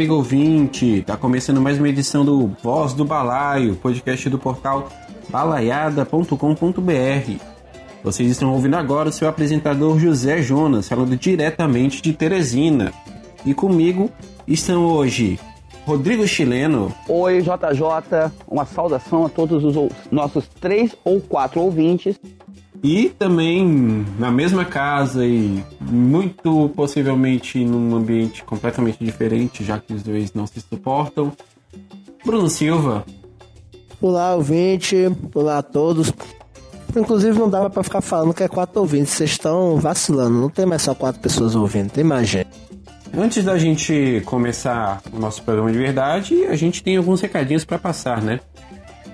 amigo ouvinte! Tá começando mais uma edição do Voz do Balaio, podcast do portal balaiada.com.br. Vocês estão ouvindo agora o seu apresentador José Jonas, falando diretamente de Teresina. E comigo estão hoje Rodrigo Chileno. Oi, JJ. Uma saudação a todos os nossos três ou quatro ouvintes. E também na mesma casa e muito possivelmente num ambiente completamente diferente, já que os dois não se suportam, Bruno Silva. Olá, ouvinte. Olá a todos. Inclusive não dava para ficar falando que é quatro ouvintes. Vocês estão vacilando. Não tem mais só quatro pessoas ouvindo, tem mais gente. Antes da gente começar o nosso programa de verdade, a gente tem alguns recadinhos para passar, né?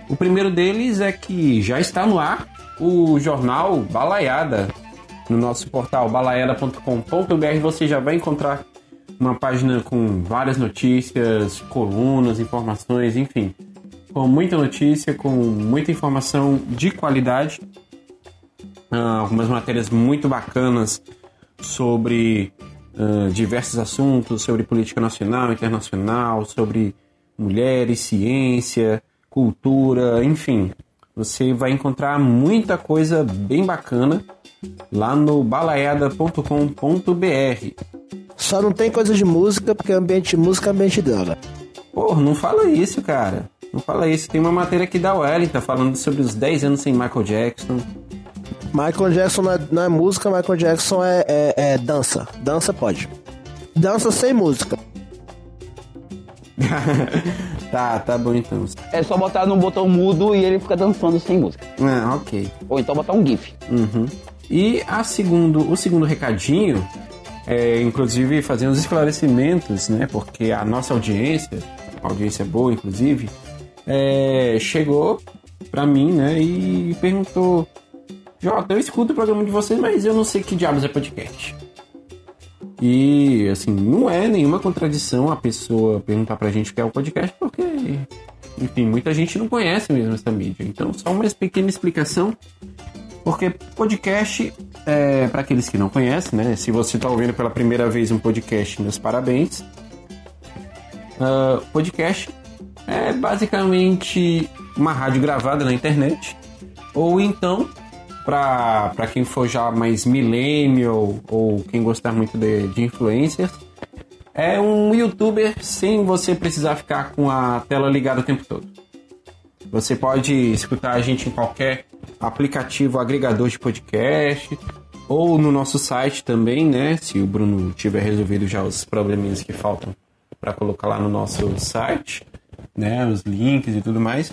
O primeiro deles é que já está no ar o jornal Balaiada. No nosso portal balaiada.com.br você já vai encontrar uma página com várias notícias, colunas, informações, enfim. Com muita notícia, com muita informação de qualidade. Uh, algumas matérias muito bacanas sobre uh, diversos assuntos, sobre política nacional, internacional, sobre mulheres, ciência, cultura, enfim. Você vai encontrar muita coisa bem bacana lá no balaiada.com.br. Só não tem coisa de música, porque ambiente de música é ambiente de droga. Porra, não fala isso, cara. Não fala isso. Tem uma matéria aqui da Wellington falando sobre os 10 anos sem Michael Jackson. Michael Jackson não é, não é música, Michael Jackson é, é, é dança. Dança pode. Dança sem música. tá, tá bom então. É só botar no botão mudo e ele fica dançando sem música. Ah, ok. Ou então botar um GIF. Uhum. E a segundo, o segundo recadinho é, inclusive, fazer uns esclarecimentos, né? Porque a nossa audiência, audiência boa, inclusive, é, chegou pra mim, né? E perguntou: Jota, eu escuto o programa de vocês, mas eu não sei que diabos é podcast. E, assim, não é nenhuma contradição a pessoa perguntar pra gente o que é o podcast, porque, enfim, muita gente não conhece mesmo essa mídia. Então, só uma pequena explicação. Porque podcast, é, para aqueles que não conhecem, né? Se você está ouvindo pela primeira vez um podcast, meus parabéns. Uh, podcast é basicamente uma rádio gravada na internet. Ou então para quem for já mais millennial ou quem gostar muito de, de influencers, é um youtuber sem você precisar ficar com a tela ligada o tempo todo. Você pode escutar a gente em qualquer aplicativo agregador de podcast ou no nosso site também, né? Se o Bruno tiver resolvido já os probleminhas que faltam para colocar lá no nosso site, né? Os links e tudo mais.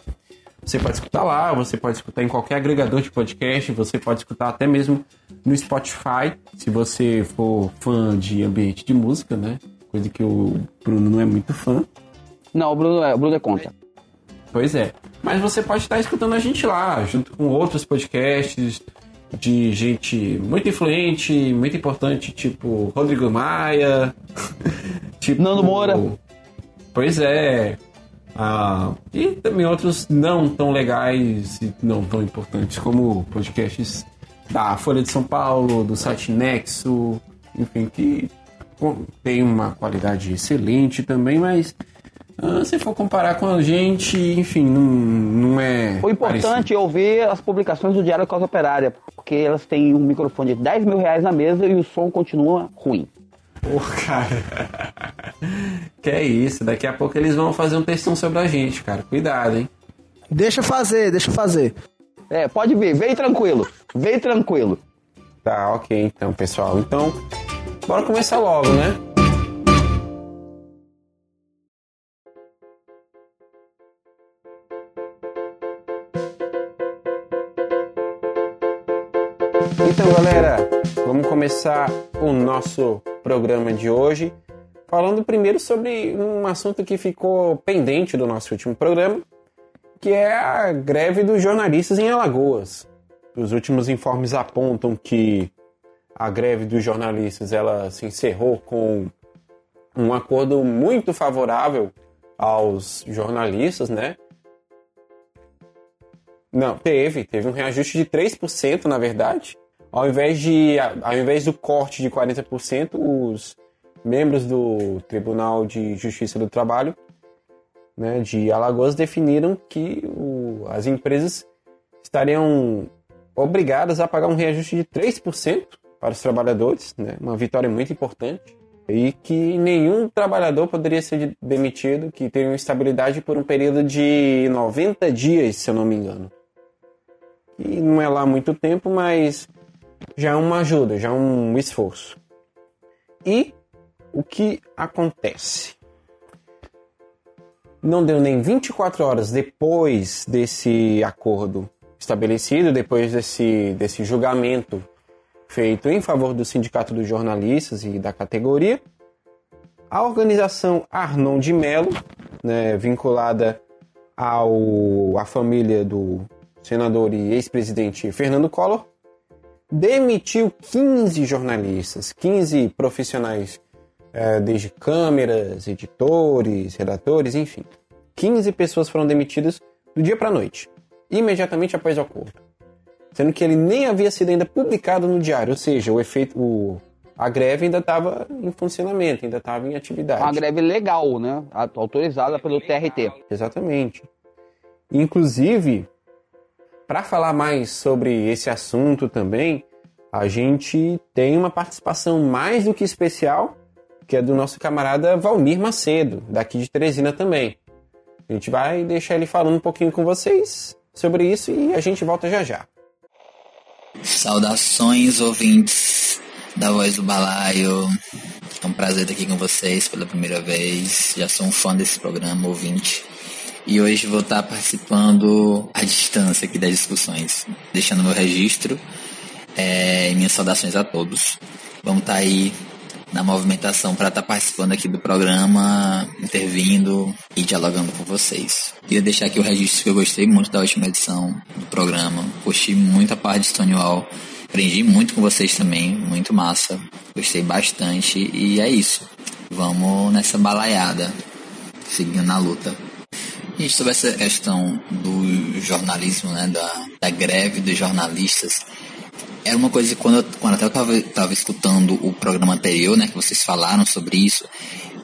Você pode escutar lá, você pode escutar em qualquer agregador de podcast, você pode escutar até mesmo no Spotify, se você for fã de ambiente de música, né? Coisa que o Bruno não é muito fã. Não, o Bruno é, o Bruno é contra. Pois é. Mas você pode estar escutando a gente lá, junto com outros podcasts de gente muito influente, muito importante, tipo Rodrigo Maia, tipo Nando Moura. Pois é. Ah, e também outros não tão legais e não tão importantes, como podcasts da Folha de São Paulo, do site Nexo, enfim, que tem uma qualidade excelente também, mas ah, se for comparar com a gente, enfim, não, não é. O importante parecido. é ouvir as publicações do Diário Causa Operária, porque elas têm um microfone de 10 mil reais na mesa e o som continua ruim. Pô, cara. que é isso, daqui a pouco eles vão fazer um textão sobre a gente, cara. Cuidado, hein? Deixa fazer, deixa fazer. É, pode vir, vem tranquilo, vem tranquilo. Tá, ok então, pessoal. Então, bora começar logo, né? Então, galera, vamos começar o nosso programa de hoje falando primeiro sobre um assunto que ficou pendente do nosso último programa, que é a greve dos jornalistas em Alagoas. Os últimos informes apontam que a greve dos jornalistas ela se encerrou com um acordo muito favorável aos jornalistas, né? Não, teve. Teve um reajuste de 3%, na verdade. Ao invés, de, ao invés do corte de 40%, os membros do Tribunal de Justiça do Trabalho né, de Alagoas definiram que o, as empresas estariam obrigadas a pagar um reajuste de 3% para os trabalhadores, né, uma vitória muito importante, e que nenhum trabalhador poderia ser demitido, que teria estabilidade por um período de 90 dias, se eu não me engano. E não é lá muito tempo, mas já é uma ajuda, já é um esforço. E o que acontece? Não deu nem 24 horas depois desse acordo estabelecido, depois desse, desse julgamento feito em favor do Sindicato dos Jornalistas e da categoria, a organização Arnon de Mello, né, vinculada ao, à família do senador e ex-presidente Fernando Collor, demitiu 15 jornalistas, 15 profissionais é, desde câmeras, editores, redatores, enfim. 15 pessoas foram demitidas do dia para a noite, imediatamente após o acordo. Sendo que ele nem havia sido ainda publicado no diário, ou seja, o efeito, o, a greve ainda estava em funcionamento, ainda estava em atividade. Uma greve legal, né? Autorizada pelo TRT. Exatamente. Inclusive, para falar mais sobre esse assunto também, a gente tem uma participação mais do que especial que é do nosso camarada Valmir Macedo, daqui de Teresina também. A gente vai deixar ele falando um pouquinho com vocês sobre isso e a gente volta já já. Saudações, ouvintes da Voz do Balaio. É um prazer estar aqui com vocês pela primeira vez. Já sou um fã desse programa, ouvinte. E hoje vou estar participando à distância aqui das discussões, deixando meu registro é, e minhas saudações a todos. Vamos estar aí na movimentação para estar participando aqui do programa, intervindo e dialogando com vocês. Queria deixar aqui o registro que eu gostei muito da última edição do programa. Curti muito a parte de Stonewall. Aprendi muito com vocês também, muito massa. Gostei bastante e é isso. Vamos nessa balaiada, seguindo na luta. E sobre essa questão do jornalismo, né, da, da greve dos jornalistas, era uma coisa que quando, eu, quando eu tava, tava escutando o programa anterior, né, que vocês falaram sobre isso,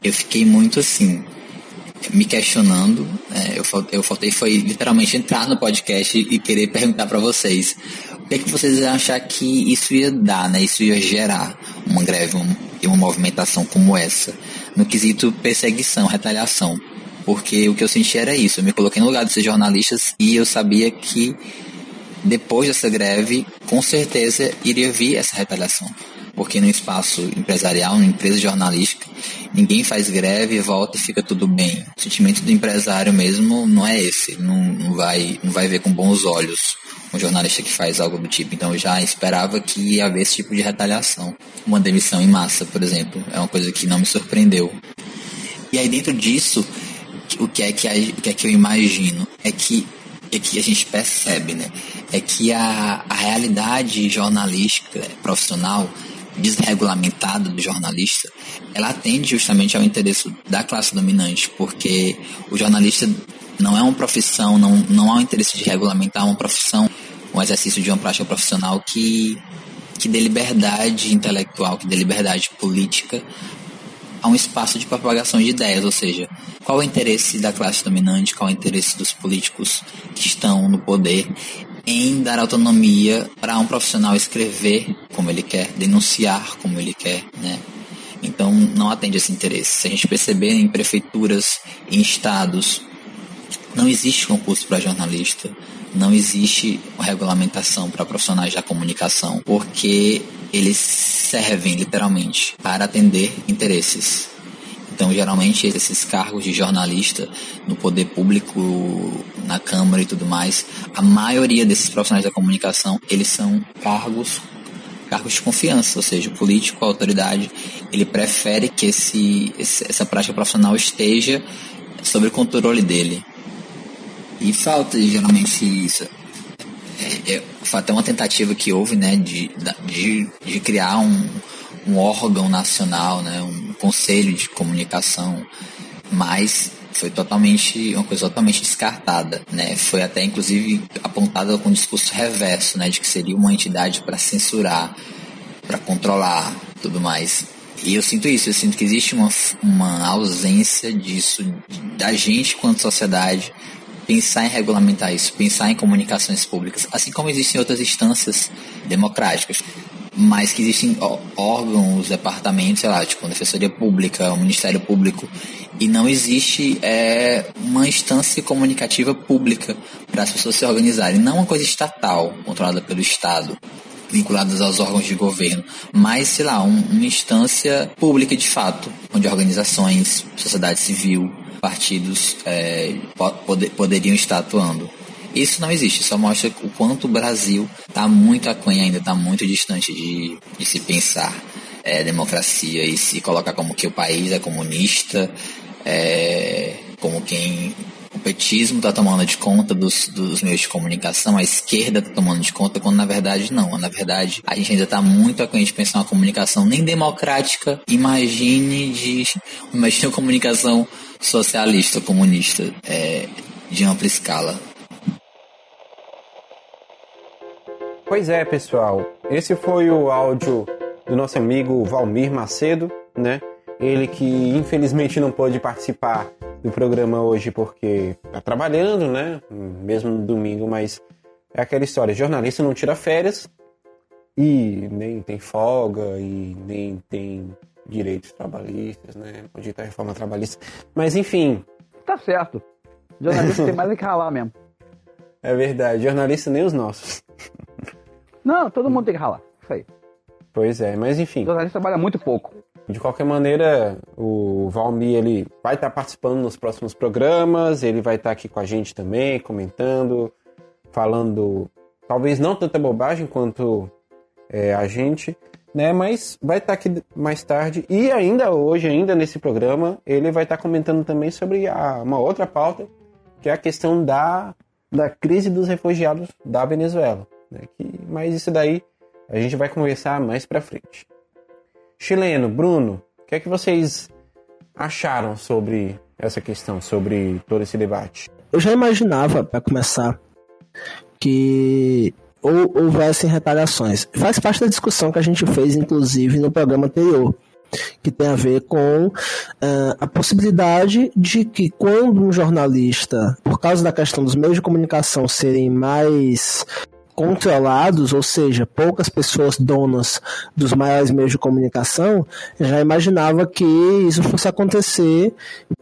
eu fiquei muito assim, me questionando. É, eu, eu faltei foi literalmente entrar no podcast e querer perguntar para vocês o que, é que vocês iam achar que isso ia dar, né? Isso ia gerar uma greve e uma movimentação como essa, no quesito perseguição, retaliação. Porque o que eu senti era isso. Eu me coloquei no lugar desses jornalistas e eu sabia que depois dessa greve, com certeza iria vir essa retaliação. Porque no espaço empresarial, na empresa jornalística, ninguém faz greve, volta e fica tudo bem. O sentimento do empresário mesmo não é esse, não, não, vai, não vai ver com bons olhos um jornalista que faz algo do tipo. Então eu já esperava que ia haver esse tipo de retaliação. Uma demissão em massa, por exemplo, é uma coisa que não me surpreendeu. E aí dentro disso, o que é que, o que, é que eu imagino? É que é que a gente percebe, né? É que a, a realidade jornalística profissional desregulamentada do jornalista, ela atende justamente ao interesse da classe dominante, porque o jornalista não é uma profissão, não, não há um interesse de regulamentar uma profissão, um exercício de uma prática profissional que, que dê liberdade intelectual, que dê liberdade política a um espaço de propagação de ideias, ou seja, qual é o interesse da classe dominante, qual é o interesse dos políticos que estão no poder em dar autonomia para um profissional escrever como ele quer, denunciar como ele quer, né? Então não atende esse interesse. Se a gente perceber em prefeituras, em estados, não existe concurso para jornalista, não existe regulamentação para profissionais da comunicação, porque eles servem literalmente para atender interesses. Então, geralmente, esses cargos de jornalista no poder público, na Câmara e tudo mais, a maioria desses profissionais da comunicação, eles são cargos cargos de confiança, ou seja, o político, a autoridade, ele prefere que esse, essa prática profissional esteja sob o controle dele. E falta geralmente isso. É, é, foi até uma tentativa que houve, né, de, de, de criar um, um órgão nacional, né, um conselho de comunicação, mas foi totalmente uma coisa totalmente descartada, né? Foi até inclusive apontada com um discurso reverso, né, de que seria uma entidade para censurar, para controlar, tudo mais. E eu sinto isso, eu sinto que existe uma, uma ausência disso da gente quanto sociedade pensar em regulamentar isso, pensar em comunicações públicas, assim como existem outras instâncias democráticas, mas que existem órgãos, departamentos, sei lá, tipo a Defensoria Pública, o Ministério Público, e não existe é, uma instância comunicativa pública para as pessoas se organizarem, não uma coisa estatal, controlada pelo Estado vinculadas aos órgãos de governo, mas, sei lá, um, uma instância pública de fato, onde organizações, sociedade civil, partidos é, pod poderiam estar atuando. Isso não existe, só mostra o quanto o Brasil está muito aquém ainda, está muito distante de, de se pensar é, democracia e se colocar como que o país é comunista, é, como quem o petismo está tomando de conta dos, dos meios de comunicação, a esquerda está tomando de conta, quando na verdade não. Na verdade, a gente ainda está muito aquém de pensar uma comunicação nem democrática, imagine de imagine uma comunicação socialista, comunista, é, de ampla escala. Pois é, pessoal. Esse foi o áudio do nosso amigo Valmir Macedo, né? Ele que infelizmente não pôde participar do programa hoje porque está trabalhando, né? Mesmo no domingo, mas é aquela história: jornalista não tira férias e nem tem folga e nem tem direitos trabalhistas, né? Pode estar reforma trabalhista. Mas enfim. Tá certo. Jornalista tem mais que ralar mesmo. É verdade. Jornalista nem os nossos. Não, todo mundo tem que ralar. Isso aí. Pois é, mas enfim. Jornalista trabalha muito pouco. De qualquer maneira, o Valmir ele vai estar participando nos próximos programas, ele vai estar aqui com a gente também, comentando, falando, talvez não tanta bobagem quanto é, a gente, né? Mas vai estar aqui mais tarde e ainda hoje, ainda nesse programa, ele vai estar comentando também sobre a, uma outra pauta, que é a questão da, da crise dos refugiados da Venezuela. Né? Que, mas isso daí a gente vai conversar mais para frente. Chileno, Bruno, o que é que vocês acharam sobre essa questão, sobre todo esse debate? Eu já imaginava, para começar, que ou houvessem retaliações. Faz parte da discussão que a gente fez, inclusive, no programa anterior, que tem a ver com uh, a possibilidade de que quando um jornalista, por causa da questão dos meios de comunicação serem mais controlados, ou seja, poucas pessoas donas dos maiores meios de comunicação, já imaginava que isso fosse acontecer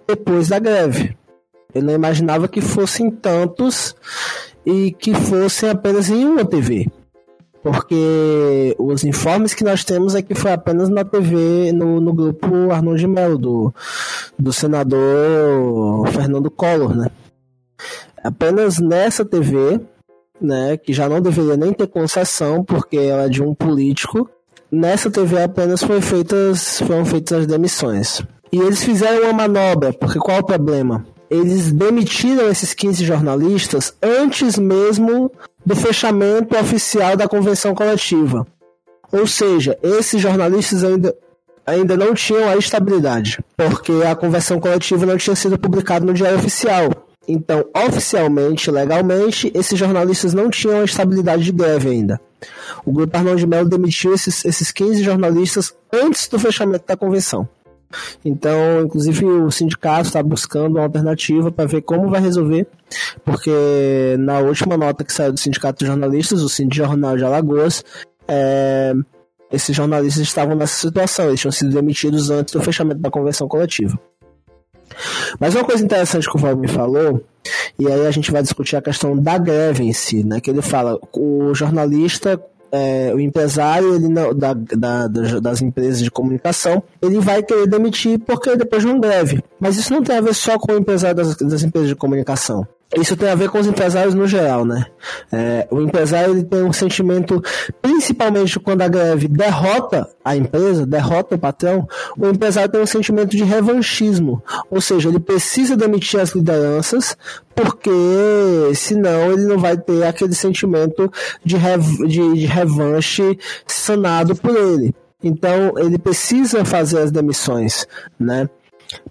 depois da greve. Ele não imaginava que fossem tantos e que fossem apenas em uma TV. Porque os informes que nós temos é que foi apenas na TV, no, no grupo Arnold de Mello, do, do senador Fernando Collor, né? Apenas nessa TV né, que já não deveria nem ter concessão, porque ela é de um político. Nessa TV apenas foi feitas, foram feitas as demissões. E eles fizeram uma manobra, porque qual é o problema? Eles demitiram esses 15 jornalistas antes mesmo do fechamento oficial da convenção coletiva. Ou seja, esses jornalistas ainda, ainda não tinham a estabilidade, porque a convenção coletiva não tinha sido publicada no diário oficial. Então, oficialmente, legalmente, esses jornalistas não tinham a estabilidade de greve ainda. O grupo Arnaldo de Mello demitiu esses, esses 15 jornalistas antes do fechamento da convenção. Então, inclusive, o sindicato está buscando uma alternativa para ver como vai resolver, porque na última nota que saiu do Sindicato de Jornalistas, o Sindicato Jornal de Alagoas, é, esses jornalistas estavam nessa situação, eles tinham sido demitidos antes do fechamento da convenção coletiva. Mas uma coisa interessante que o Val me falou, e aí a gente vai discutir a questão da greve em si, né? Que ele fala, o jornalista é, o empresário ele não, da, da, das empresas de comunicação, ele vai querer demitir porque depois de uma greve. Mas isso não tem a ver só com o empresário das, das empresas de comunicação. Isso tem a ver com os empresários no geral, né? É, o empresário ele tem um sentimento, principalmente quando a greve derrota a empresa, derrota o patrão, o empresário tem um sentimento de revanchismo. Ou seja, ele precisa demitir as lideranças, porque senão ele não vai ter aquele sentimento de, rev de, de revanche sanado por ele. Então ele precisa fazer as demissões, né?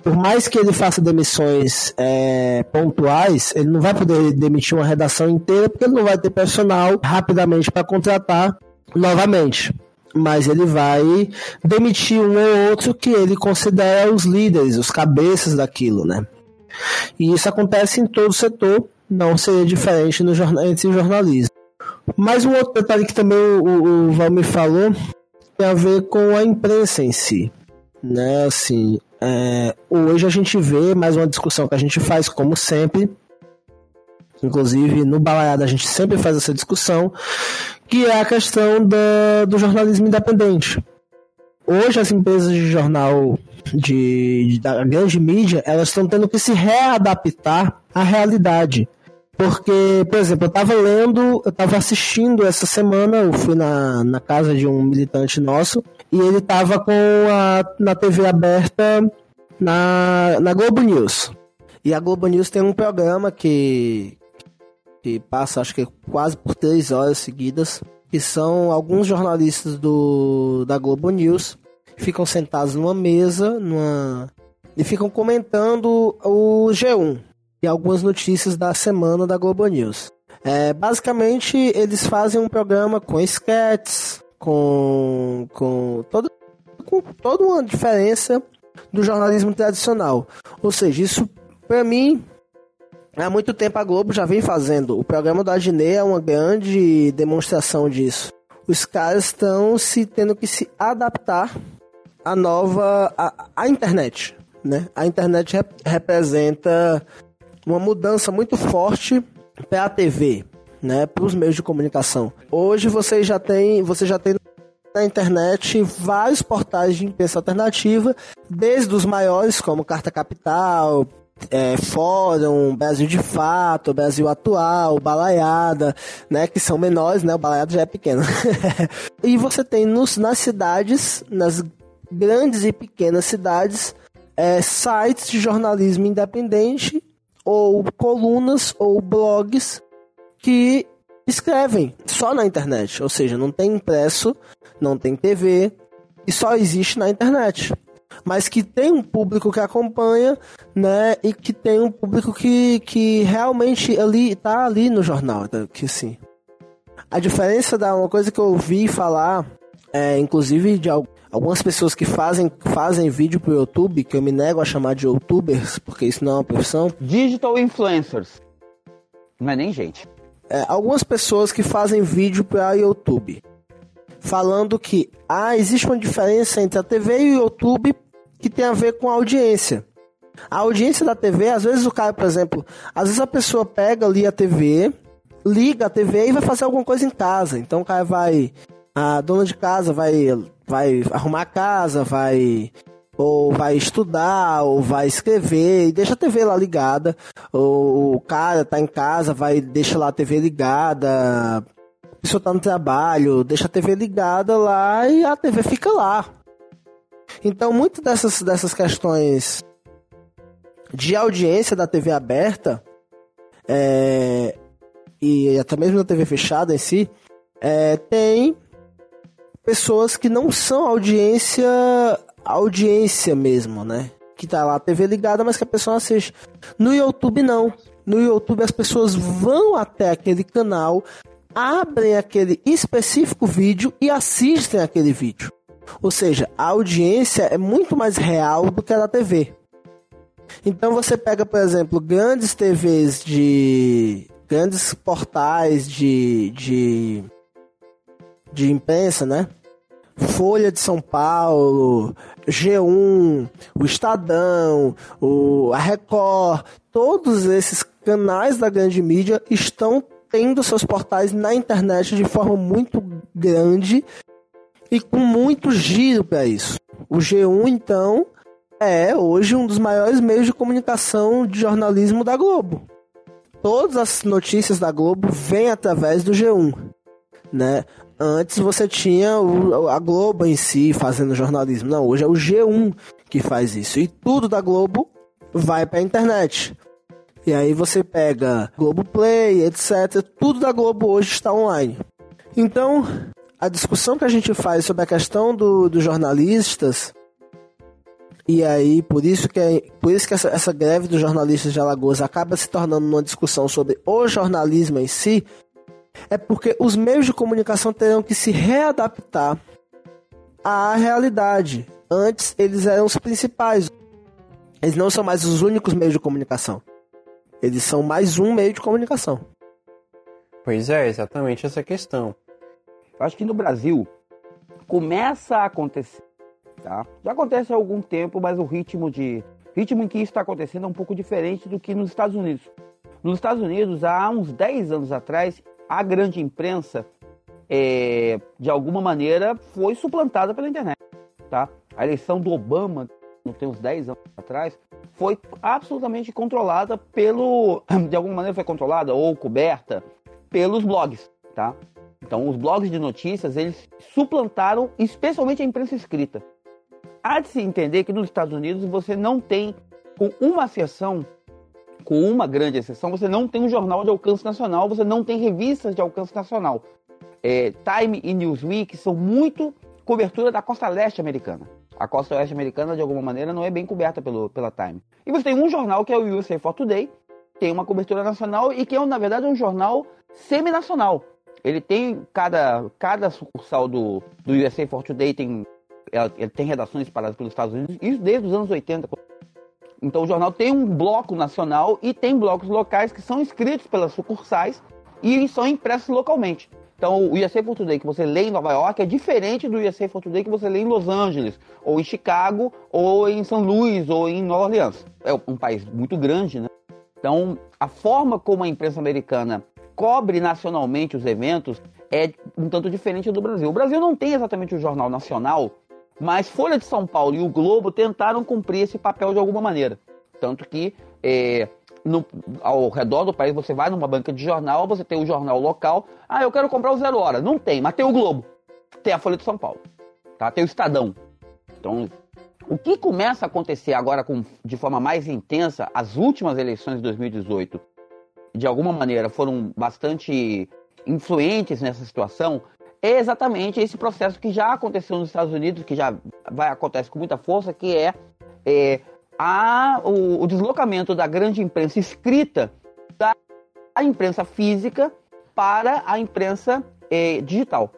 Por mais que ele faça demissões é, pontuais, ele não vai poder demitir uma redação inteira porque ele não vai ter personal rapidamente para contratar novamente. Mas ele vai demitir um ou outro que ele considera os líderes, os cabeças daquilo, né? E isso acontece em todo o setor, não seria diferente no jornal, entre jornalismo. Mas um outro detalhe que também o, o Valmir falou tem a ver com a imprensa em si. Né, assim, é, hoje a gente vê mais uma discussão que a gente faz, como sempre. Inclusive, no Balaiada a gente sempre faz essa discussão, que é a questão do jornalismo independente. Hoje as empresas de jornal de, de da grande mídia, elas estão tendo que se readaptar à realidade. Porque, por exemplo, eu estava lendo, eu estava assistindo essa semana, eu fui na, na casa de um militante nosso, e ele estava com a na TV aberta na, na Globo News. E a Globo News tem um programa que, que passa, acho que quase por três horas seguidas, que são alguns jornalistas do, da Globo News, ficam sentados numa mesa, numa, e ficam comentando o G1 algumas notícias da semana da Globo News. É, basicamente, eles fazem um programa com sketches, com, com, todo, com toda uma diferença do jornalismo tradicional. Ou seja, isso, para mim, há muito tempo a Globo já vem fazendo. O programa da Adnê é uma grande demonstração disso. Os caras estão se tendo que se adaptar à nova à, à internet, né? A internet rep representa uma mudança muito forte para a TV, né, para os meios de comunicação. Hoje você já tem, você já tem na internet vários portais de imprensa alternativa, desde os maiores como Carta Capital, é, Fórum, Brasil de Fato, Brasil Atual, Balaiada, né, que são menores, né, o Balaiada já é pequeno. e você tem nos, nas cidades, nas grandes e pequenas cidades, é, sites de jornalismo independente ou colunas ou blogs que escrevem só na internet, ou seja, não tem impresso, não tem TV e só existe na internet. Mas que tem um público que acompanha, né? E que tem um público que, que realmente ali tá ali no jornal, tá? que sim. A diferença da uma coisa que eu ouvi falar, é, inclusive de algumas pessoas que fazem, fazem vídeo pro YouTube, que eu me nego a chamar de youtubers, porque isso não é uma profissão. Digital influencers. Não é nem gente. É, algumas pessoas que fazem vídeo para YouTube, falando que ah, existe uma diferença entre a TV e o YouTube que tem a ver com a audiência. A audiência da TV, às vezes o cara, por exemplo, às vezes a pessoa pega ali a TV, liga a TV e vai fazer alguma coisa em casa. Então o cara vai a dona de casa vai, vai arrumar a casa, vai ou vai estudar, ou vai escrever, e deixa a TV lá ligada. Ou o cara tá em casa, vai deixa lá a TV ligada. A pessoa tá no trabalho, deixa a TV ligada lá e a TV fica lá. Então, muitas dessas, dessas questões de audiência da TV aberta, é, e até mesmo da TV fechada em si, é, tem pessoas que não são audiência, audiência mesmo, né? Que tá lá a TV ligada, mas que a pessoa assiste. No YouTube não. No YouTube as pessoas vão até aquele canal, abrem aquele específico vídeo e assistem aquele vídeo. Ou seja, a audiência é muito mais real do que a da TV. Então você pega, por exemplo, grandes TVs de. grandes portais de. de de imprensa, né? Folha de São Paulo, G1, o Estadão, o, a Record, todos esses canais da grande mídia estão tendo seus portais na internet de forma muito grande e com muito giro para isso. O G1, então, é hoje um dos maiores meios de comunicação de jornalismo da Globo. Todas as notícias da Globo vêm através do G1, né? Antes você tinha o, a Globo em si fazendo jornalismo. Não, hoje é o G1 que faz isso. E tudo da Globo vai para a internet. E aí você pega Globo Play, etc. Tudo da Globo hoje está online. Então, a discussão que a gente faz sobre a questão do, dos jornalistas E aí, por isso que, é, por isso que essa, essa greve dos jornalistas de Alagoas acaba se tornando uma discussão sobre o jornalismo em si, é porque os meios de comunicação terão que se readaptar à realidade. Antes, eles eram os principais. Eles não são mais os únicos meios de comunicação. Eles são mais um meio de comunicação. Pois é, exatamente essa questão. Eu acho que no Brasil começa a acontecer, tá? Já acontece há algum tempo, mas o ritmo de ritmo em que isso está acontecendo é um pouco diferente do que nos Estados Unidos. Nos Estados Unidos, há uns 10 anos atrás, a grande imprensa, é, de alguma maneira, foi suplantada pela internet, tá? A eleição do Obama, não tem uns 10 anos atrás, foi absolutamente controlada pelo, de alguma maneira foi controlada ou coberta pelos blogs, tá? Então, os blogs de notícias, eles suplantaram especialmente a imprensa escrita. Há de se entender que nos Estados Unidos você não tem, com uma exceção, com uma grande exceção, você não tem um jornal de alcance nacional, você não tem revistas de alcance nacional. É, Time e Newsweek são muito cobertura da costa leste americana. A costa oeste americana, de alguma maneira, não é bem coberta pelo, pela Time. E você tem um jornal que é o USA for Today, tem uma cobertura nacional e que é, na verdade, um jornal semi-nacional. Ele tem cada, cada sucursal do, do USA for Today tem, ele tem redações espalhadas pelos Estados Unidos, isso desde os anos 80. Então o jornal tem um bloco nacional e tem blocos locais que são escritos pelas sucursais e são impressos localmente. Então, o USA for Today que você lê em Nova York é diferente do USA for Today que você lê em Los Angeles, ou em Chicago, ou em São Luís, ou em Nova Orleans. É um país muito grande, né? Então, a forma como a imprensa americana cobre nacionalmente os eventos é um tanto diferente do Brasil. O Brasil não tem exatamente o jornal nacional, mas Folha de São Paulo e o Globo tentaram cumprir esse papel de alguma maneira. Tanto que é, no, ao redor do país você vai numa banca de jornal, você tem o jornal local. Ah, eu quero comprar o Zero Hora. Não tem, mas tem o Globo. Tem a Folha de São Paulo. Tá? Tem o Estadão. Então, o que começa a acontecer agora com, de forma mais intensa, as últimas eleições de 2018 de alguma maneira, foram bastante influentes nessa situação, é exatamente esse processo que já aconteceu nos Estados Unidos, que já vai acontecer com muita força, que é, é a, o, o, deslocamento da grande imprensa escrita da imprensa física para a imprensa é, digital.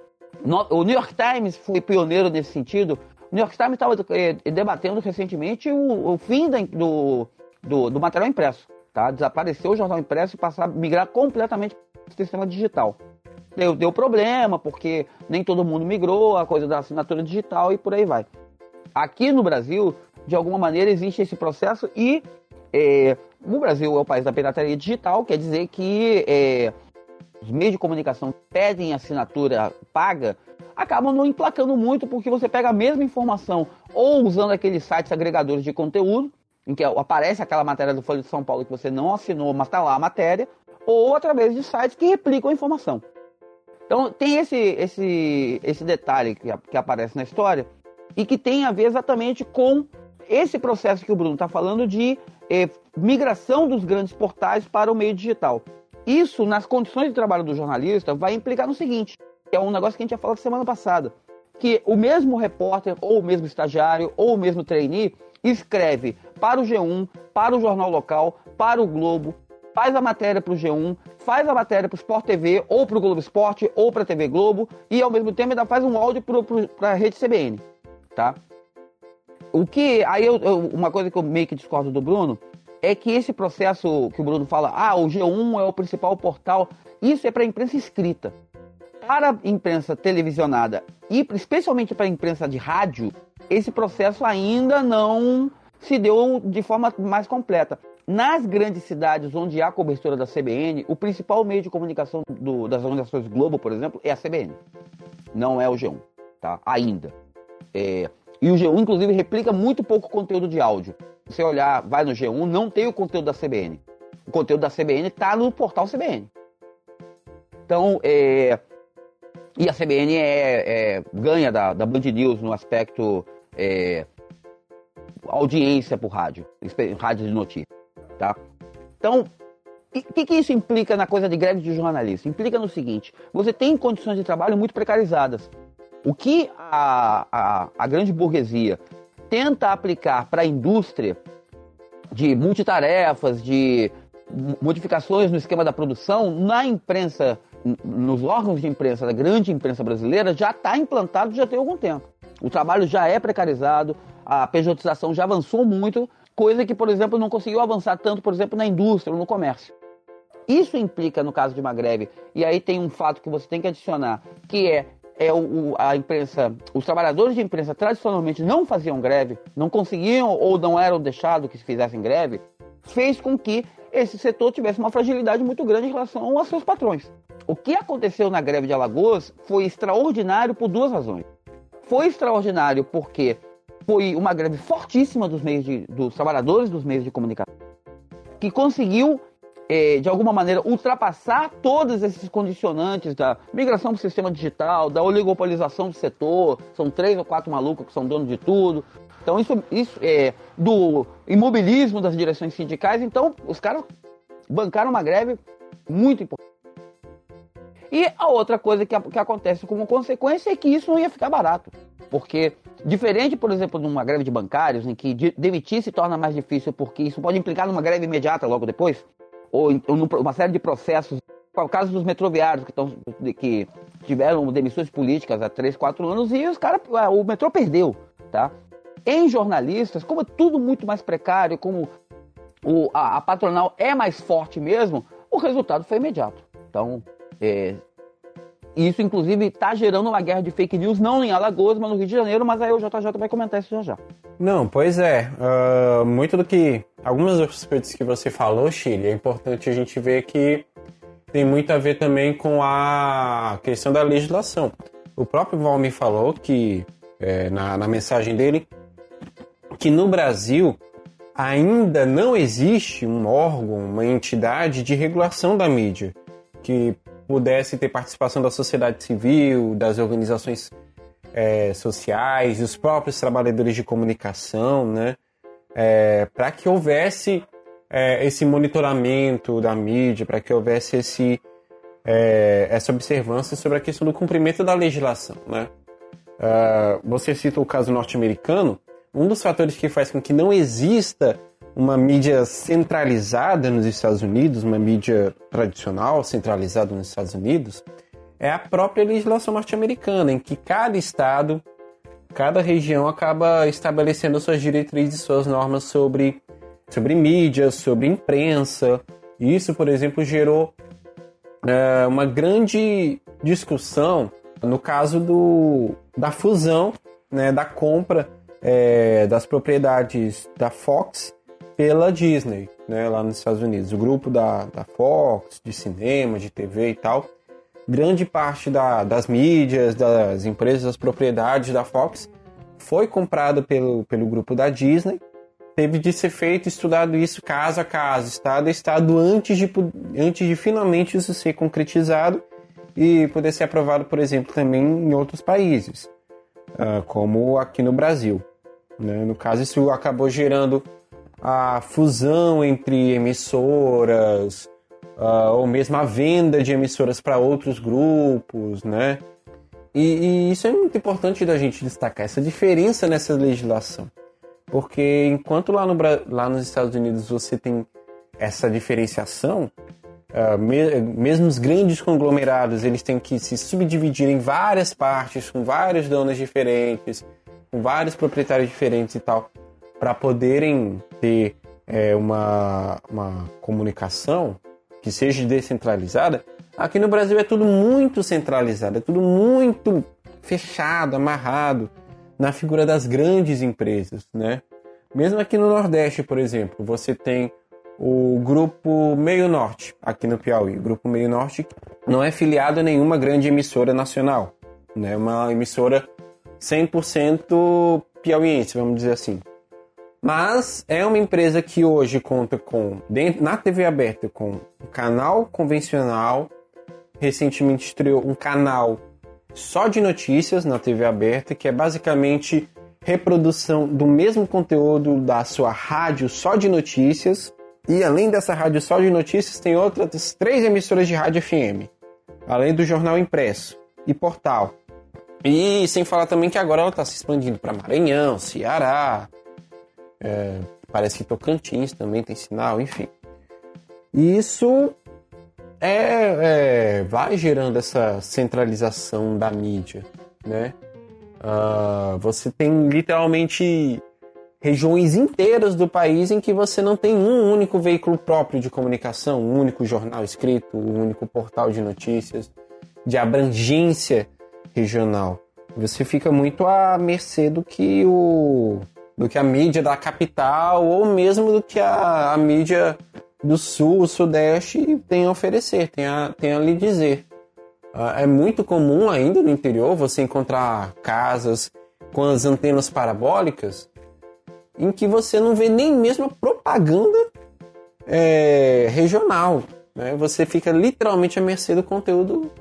No, o New York Times foi pioneiro nesse sentido. O New York Times estava é, debatendo recentemente o, o fim da, do, do, do material impresso. Tá? Desapareceu o jornal impresso e passar a migrar completamente para o sistema digital. Deu, deu problema, porque nem todo mundo migrou, a coisa da assinatura digital e por aí vai. Aqui no Brasil, de alguma maneira, existe esse processo e é, o Brasil é o país da pirataria digital, quer dizer que é, os meios de comunicação pedem assinatura paga acabam não emplacando muito porque você pega a mesma informação ou usando aqueles sites agregadores de conteúdo em que aparece aquela matéria do Folha de São Paulo que você não assinou, mas está lá a matéria, ou através de sites que replicam a informação. Então tem esse, esse, esse detalhe que, que aparece na história e que tem a ver exatamente com esse processo que o Bruno está falando de eh, migração dos grandes portais para o meio digital. Isso, nas condições de trabalho do jornalista, vai implicar no seguinte: é um negócio que a gente já falou semana passada, que o mesmo repórter, ou o mesmo estagiário, ou o mesmo trainee, escreve para o G1, para o jornal local, para o Globo, faz a matéria para o G1, faz a matéria para o Sport TV, ou para o Globo Esporte, ou para a TV Globo, e ao mesmo tempo ainda faz um áudio para a rede CBN, tá? O que, aí eu, eu, uma coisa que eu meio que discordo do Bruno, é que esse processo que o Bruno fala, ah, o G1 é o principal portal, isso é para a imprensa escrita. Para a imprensa televisionada e especialmente para a imprensa de rádio, esse processo ainda não se deu de forma mais completa. Nas grandes cidades onde há cobertura da CBN, o principal meio de comunicação do, das organizações Globo, por exemplo, é a CBN. Não é o G1, tá? Ainda. É, e o G1, inclusive, replica muito pouco conteúdo de áudio. Você olhar, vai no G1, não tem o conteúdo da CBN. O conteúdo da CBN está no portal CBN. Então, é, e a CBN é, é, ganha da, da Band News no aspecto é, audiência por rádio, rádio de notícia, tá? Então, o que, que isso implica na coisa de greve de jornalista? Implica no seguinte: você tem condições de trabalho muito precarizadas. O que a, a, a grande burguesia tenta aplicar para a indústria de multitarefas, de modificações no esquema da produção, na imprensa, nos órgãos de imprensa da grande imprensa brasileira, já está implantado já tem algum tempo. O trabalho já é precarizado, a pejotização já avançou muito, coisa que, por exemplo, não conseguiu avançar tanto, por exemplo, na indústria ou no comércio. Isso implica, no caso de uma greve, e aí tem um fato que você tem que adicionar, que é é, o, a imprensa, os trabalhadores de imprensa tradicionalmente não faziam greve, não conseguiam ou não eram deixados que se fizessem greve, fez com que esse setor tivesse uma fragilidade muito grande em relação aos seus patrões. O que aconteceu na greve de Alagoas foi extraordinário por duas razões. Foi extraordinário porque foi uma greve fortíssima dos meios de, dos trabalhadores dos meios de comunicação, que conseguiu é, de alguma maneira, ultrapassar todos esses condicionantes da migração para o sistema digital, da oligopolização do setor, são três ou quatro malucos que são donos de tudo. Então, isso, isso é do imobilismo das direções sindicais. Então, os caras bancaram uma greve muito importante. E a outra coisa que, que acontece como consequência é que isso não ia ficar barato. Porque, diferente, por exemplo, de uma greve de bancários, em que demitir se torna mais difícil porque isso pode implicar numa greve imediata logo depois, ou, ou uma série de processos. O caso dos metroviários que, que tiveram demissões políticas há 3, 4 anos e os caras, ah, o metrô perdeu, tá? Em jornalistas, como é tudo muito mais precário, como o, a, a patronal é mais forte mesmo, o resultado foi imediato. Então, é, isso, inclusive, está gerando uma guerra de fake news, não em Alagoas, mas no Rio de Janeiro, mas aí o JJ vai comentar isso já já. Não, pois é. Uh, muito do que. Algumas das coisas que você falou, Chile, é importante a gente ver que tem muito a ver também com a questão da legislação. O próprio Valmir falou que, é, na, na mensagem dele, que no Brasil ainda não existe um órgão, uma entidade de regulação da mídia que pudesse ter participação da sociedade civil, das organizações é, sociais, dos próprios trabalhadores de comunicação, né? É, para que houvesse é, esse monitoramento da mídia, para que houvesse esse, é, essa observância sobre a questão do cumprimento da legislação, né? Uh, você cita o caso norte-americano, um dos fatores que faz com que não exista uma mídia centralizada nos Estados Unidos, uma mídia tradicional centralizada nos Estados Unidos, é a própria legislação norte-americana, em que cada estado, cada região acaba estabelecendo suas diretrizes, suas normas sobre, sobre mídia, sobre imprensa. Isso, por exemplo, gerou é, uma grande discussão no caso do, da fusão, né, da compra é, das propriedades da Fox pela Disney, né, lá nos Estados Unidos. O grupo da, da Fox, de cinema, de TV e tal. Grande parte da, das mídias, das empresas, das propriedades da Fox foi comprada pelo, pelo grupo da Disney. Teve de ser feito, estudado isso caso a caso, estado a estado, antes de, antes de finalmente isso ser concretizado e poder ser aprovado, por exemplo, também em outros países, ah, como aqui no Brasil. Né? No caso, isso acabou gerando a fusão entre emissoras, uh, ou mesmo a venda de emissoras para outros grupos, né? E, e, isso é muito importante da gente destacar, essa diferença nessa legislação. Porque enquanto lá, no, lá nos Estados Unidos você tem essa diferenciação, uh, me, mesmo os grandes conglomerados eles têm que se subdividir em várias partes, com vários donos diferentes, com vários proprietários diferentes e tal para poderem ter é, uma, uma comunicação que seja descentralizada, aqui no Brasil é tudo muito centralizado, é tudo muito fechado, amarrado na figura das grandes empresas, né? Mesmo aqui no Nordeste, por exemplo, você tem o Grupo Meio Norte, aqui no Piauí. O Grupo Meio Norte não é filiado a nenhuma grande emissora nacional, né? Uma emissora 100% piauiense, vamos dizer assim. Mas é uma empresa que hoje conta com, dentro, na TV aberta, com um canal convencional. Recentemente estreou um canal só de notícias na TV aberta, que é basicamente reprodução do mesmo conteúdo da sua rádio só de notícias. E além dessa rádio só de notícias, tem outras três emissoras de rádio FM, além do jornal impresso e portal. E sem falar também que agora ela está se expandindo para Maranhão, Ceará, é, parece que Tocantins também tem sinal, enfim. E isso é, é, vai gerando essa centralização da mídia, né? Uh, você tem literalmente regiões inteiras do país em que você não tem um único veículo próprio de comunicação, um único jornal escrito, um único portal de notícias de abrangência regional. Você fica muito à mercê do que o do que a mídia da capital ou mesmo do que a, a mídia do sul, sudeste tem a oferecer, tem a, tem a lhe dizer. Uh, é muito comum ainda no interior você encontrar casas com as antenas parabólicas em que você não vê nem mesmo a propaganda é, regional. Né? Você fica literalmente à mercê do conteúdo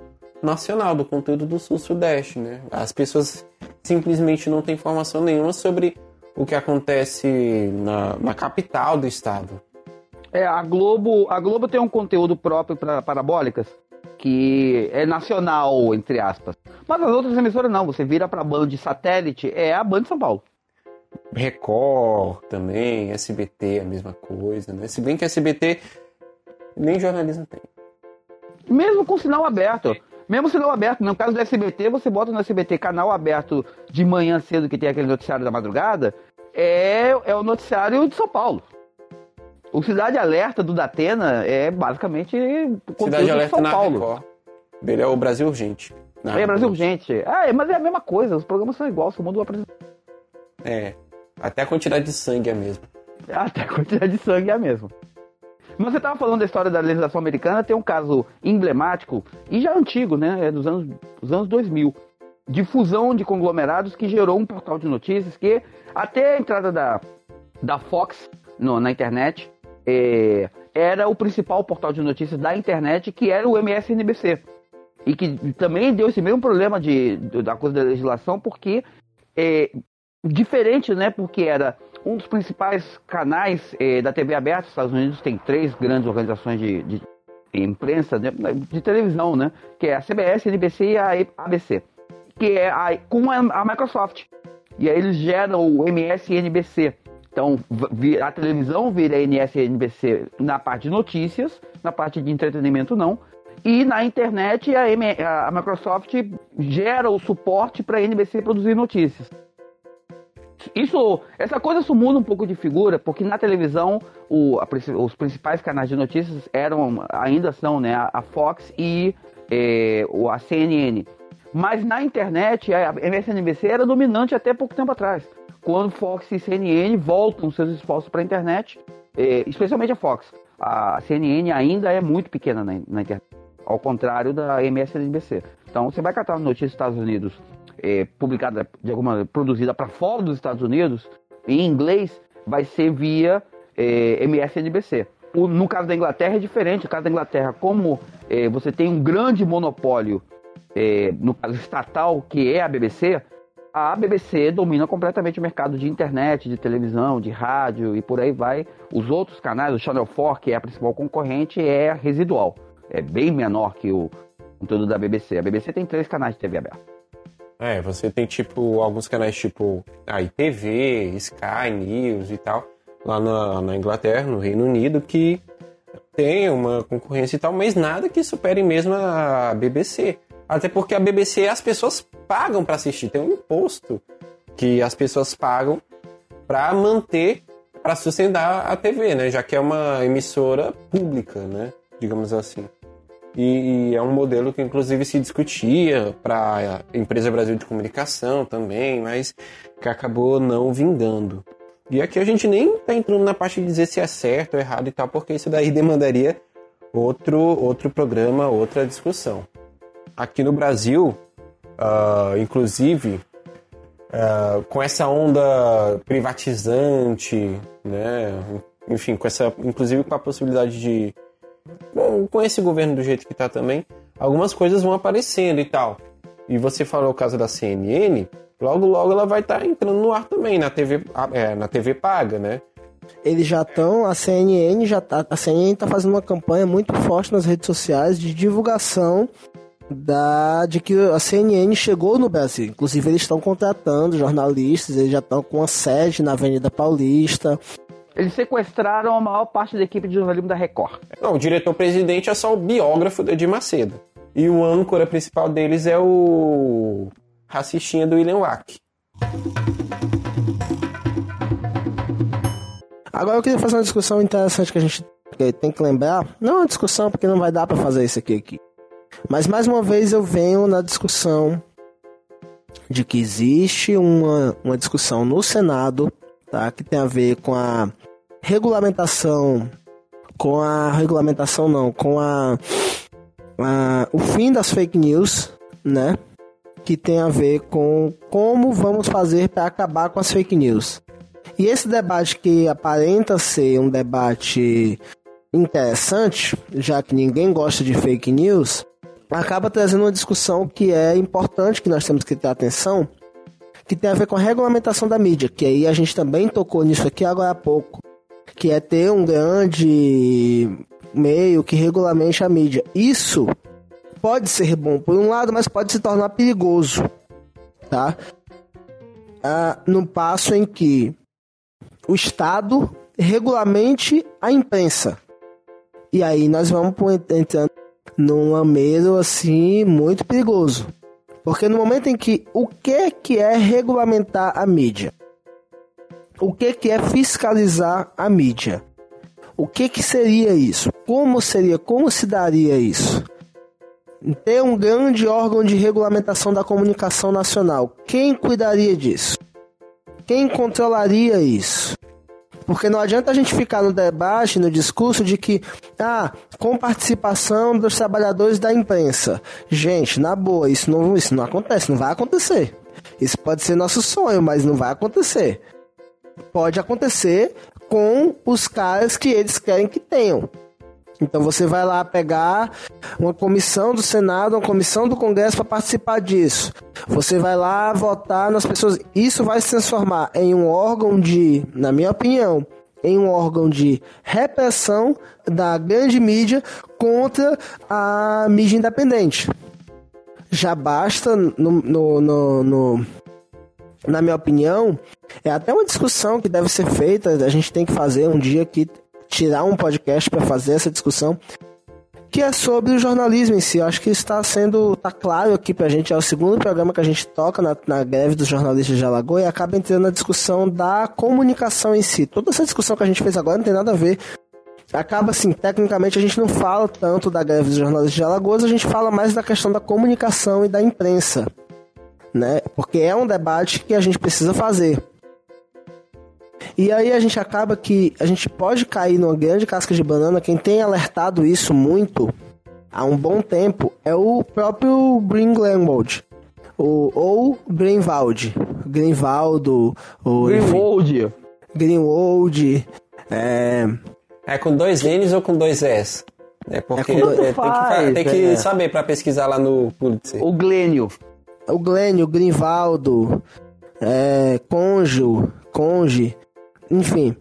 nacional, do conteúdo do sul-sudeste. Né? As pessoas simplesmente não têm informação nenhuma sobre o que acontece na, na capital do estado. É, a Globo, a Globo tem um conteúdo próprio para parabólicas que é nacional, entre aspas. Mas as outras emissoras não, você vira para a banda de satélite, é a banda de São Paulo. Record também, SBT, a mesma coisa, né? Se bem que SBT nem jornalismo tem. Mesmo com sinal aberto. Mesmo sinal aberto, no caso do SBT, você bota no SBT canal aberto de manhã cedo, que tem aquele noticiário da madrugada, é, é o noticiário de São Paulo. O Cidade Alerta do Datena é basicamente Cidade Alerta de São na Paulo. Record. Ele é o Brasil Urgente. É, Brasil Urgente. Ah, mas é a mesma coisa, os programas são iguais, só muda o apresentador. É, até a quantidade de sangue é a mesma. Até a quantidade de sangue é a mesma. Mas você estava falando da história da legislação americana, tem um caso emblemático, e já antigo, né? É dos anos, dos anos 2000, de fusão de conglomerados que gerou um portal de notícias que, até a entrada da, da Fox no, na internet, é, era o principal portal de notícias da internet, que era o MSNBC. E que também deu esse mesmo problema de, da coisa da legislação, porque é, diferente, né? Porque era um dos principais canais eh, da TV aberta. Os Estados Unidos tem três grandes organizações de, de imprensa, de, de, televisão, né? Que é a CBS, a NBC e a ABC. Que é a, com a, a Microsoft. E aí eles geram o MSNBC. Então, a televisão vira MSNBC na parte de notícias, na parte de entretenimento não. E na internet a, M, a Microsoft gera o suporte para a NBC produzir notícias. Isso, essa coisa isso muda um pouco de figura, porque na televisão o, a, os principais canais de notícias eram, ainda são, né, a Fox e é, a CNN. Mas na internet a MSNBC era dominante até pouco tempo atrás. Quando Fox e CNN voltam seus esforços para a internet, é, especialmente a Fox. A CNN ainda é muito pequena na, internet, ao contrário da MSNBC. Então você vai catar notícias dos Estados Unidos é, publicada de alguma produzida para fora dos Estados Unidos em inglês vai ser via é, MSNBC. O, no caso da Inglaterra é diferente. No caso da Inglaterra, como é, você tem um grande monopólio, é, no caso estatal, que é a BBC, a BBC domina completamente o mercado de internet, de televisão, de rádio e por aí vai. Os outros canais, o Channel 4, que é a principal concorrente, é residual. É bem menor que o conteúdo da BBC. A BBC tem três canais de TV aberta. É, você tem tipo alguns canais tipo a ITV, Sky News e tal, lá na, na Inglaterra, no Reino Unido, que tem uma concorrência e tal, mas nada que supere mesmo a BBC. Até porque a BBC as pessoas pagam para assistir, tem um imposto que as pessoas pagam para manter, para sustentar a TV, né? Já que é uma emissora pública, né? Digamos assim. E, é um modelo que inclusive se discutia para a Empresa Brasil de Comunicação também, mas que acabou não vingando. E aqui a gente nem está entrando na parte de dizer se é certo ou errado e tal, porque isso daí demandaria outro, outro programa, outra discussão. Aqui no Brasil, uh, inclusive, uh, com essa onda privatizante, né? enfim, com essa, inclusive com a possibilidade de com, com esse governo do jeito que está também, algumas coisas vão aparecendo e tal. E você falou o caso da CNN, logo logo ela vai estar tá entrando no ar também, na TV, é, na TV paga, né? Eles já estão, a CNN já tá, a CNN está fazendo uma campanha muito forte nas redes sociais de divulgação da de que a CNN chegou no Brasil. Inclusive eles estão contratando jornalistas, eles já estão com a sede na Avenida Paulista. Eles sequestraram a maior parte da equipe de jornalismo da Record. Não, o diretor-presidente é só o biógrafo do Edir Macedo. E o âncora principal deles é o racistinha do William Wack. Agora eu queria fazer uma discussão interessante que a gente tem que lembrar. Não é uma discussão porque não vai dar para fazer isso aqui, aqui. Mas mais uma vez eu venho na discussão de que existe uma, uma discussão no Senado tá, que tem a ver com a regulamentação, com a regulamentação não, com a, a o fim das fake news, né? Que tem a ver com como vamos fazer para acabar com as fake news. E esse debate que aparenta ser um debate interessante, já que ninguém gosta de fake news, acaba trazendo uma discussão que é importante, que nós temos que ter atenção, que tem a ver com a regulamentação da mídia, que aí a gente também tocou nisso aqui agora há pouco, que é ter um grande meio que regulamente a mídia. Isso pode ser bom por um lado, mas pode se tornar perigoso, tá? Ah, no passo em que o Estado regulamente a imprensa. E aí nós vamos entrando num lameiro assim muito perigoso. Porque no momento em que o que que é regulamentar a mídia? O que que é fiscalizar a mídia? O que que seria isso? Como seria? Como se daria isso? Ter um grande órgão de regulamentação da comunicação nacional. Quem cuidaria disso? Quem controlaria isso? Porque não adianta a gente ficar no debate, no discurso de que, ah, com participação dos trabalhadores da imprensa. Gente, na boa, isso não, isso não acontece, não vai acontecer. Isso pode ser nosso sonho, mas não vai acontecer. Pode acontecer com os caras que eles querem que tenham. Então você vai lá pegar uma comissão do Senado, uma comissão do Congresso para participar disso. Você vai lá votar nas pessoas. Isso vai se transformar em um órgão de, na minha opinião, em um órgão de repressão da grande mídia contra a mídia independente. Já basta, no, no, no, no na minha opinião, é até uma discussão que deve ser feita, a gente tem que fazer um dia que tirar um podcast para fazer essa discussão, que é sobre o jornalismo em si. Eu acho que está sendo, tá claro aqui pra gente, é o segundo programa que a gente toca na, na greve dos jornalistas de Alagoas e acaba entrando na discussão da comunicação em si. Toda essa discussão que a gente fez agora não tem nada a ver acaba assim, tecnicamente a gente não fala tanto da greve dos jornalistas de Alagoas, a gente fala mais da questão da comunicação e da imprensa, né? Porque é um debate que a gente precisa fazer. E aí a gente acaba que a gente pode cair numa grande casca de banana. Quem tem alertado isso muito há um bom tempo é o próprio Green Glenwald. O, ou Greenwald. Greenwaldo. O, Greenwald. Greenwald. É... é com dois N's ou com dois S? É porque é é, faz, tem que, tem que é. saber para pesquisar lá no Pulitzer. O Glênio. O Glênio, o Greenvaldo, é, Conjo, Conge. Enfim,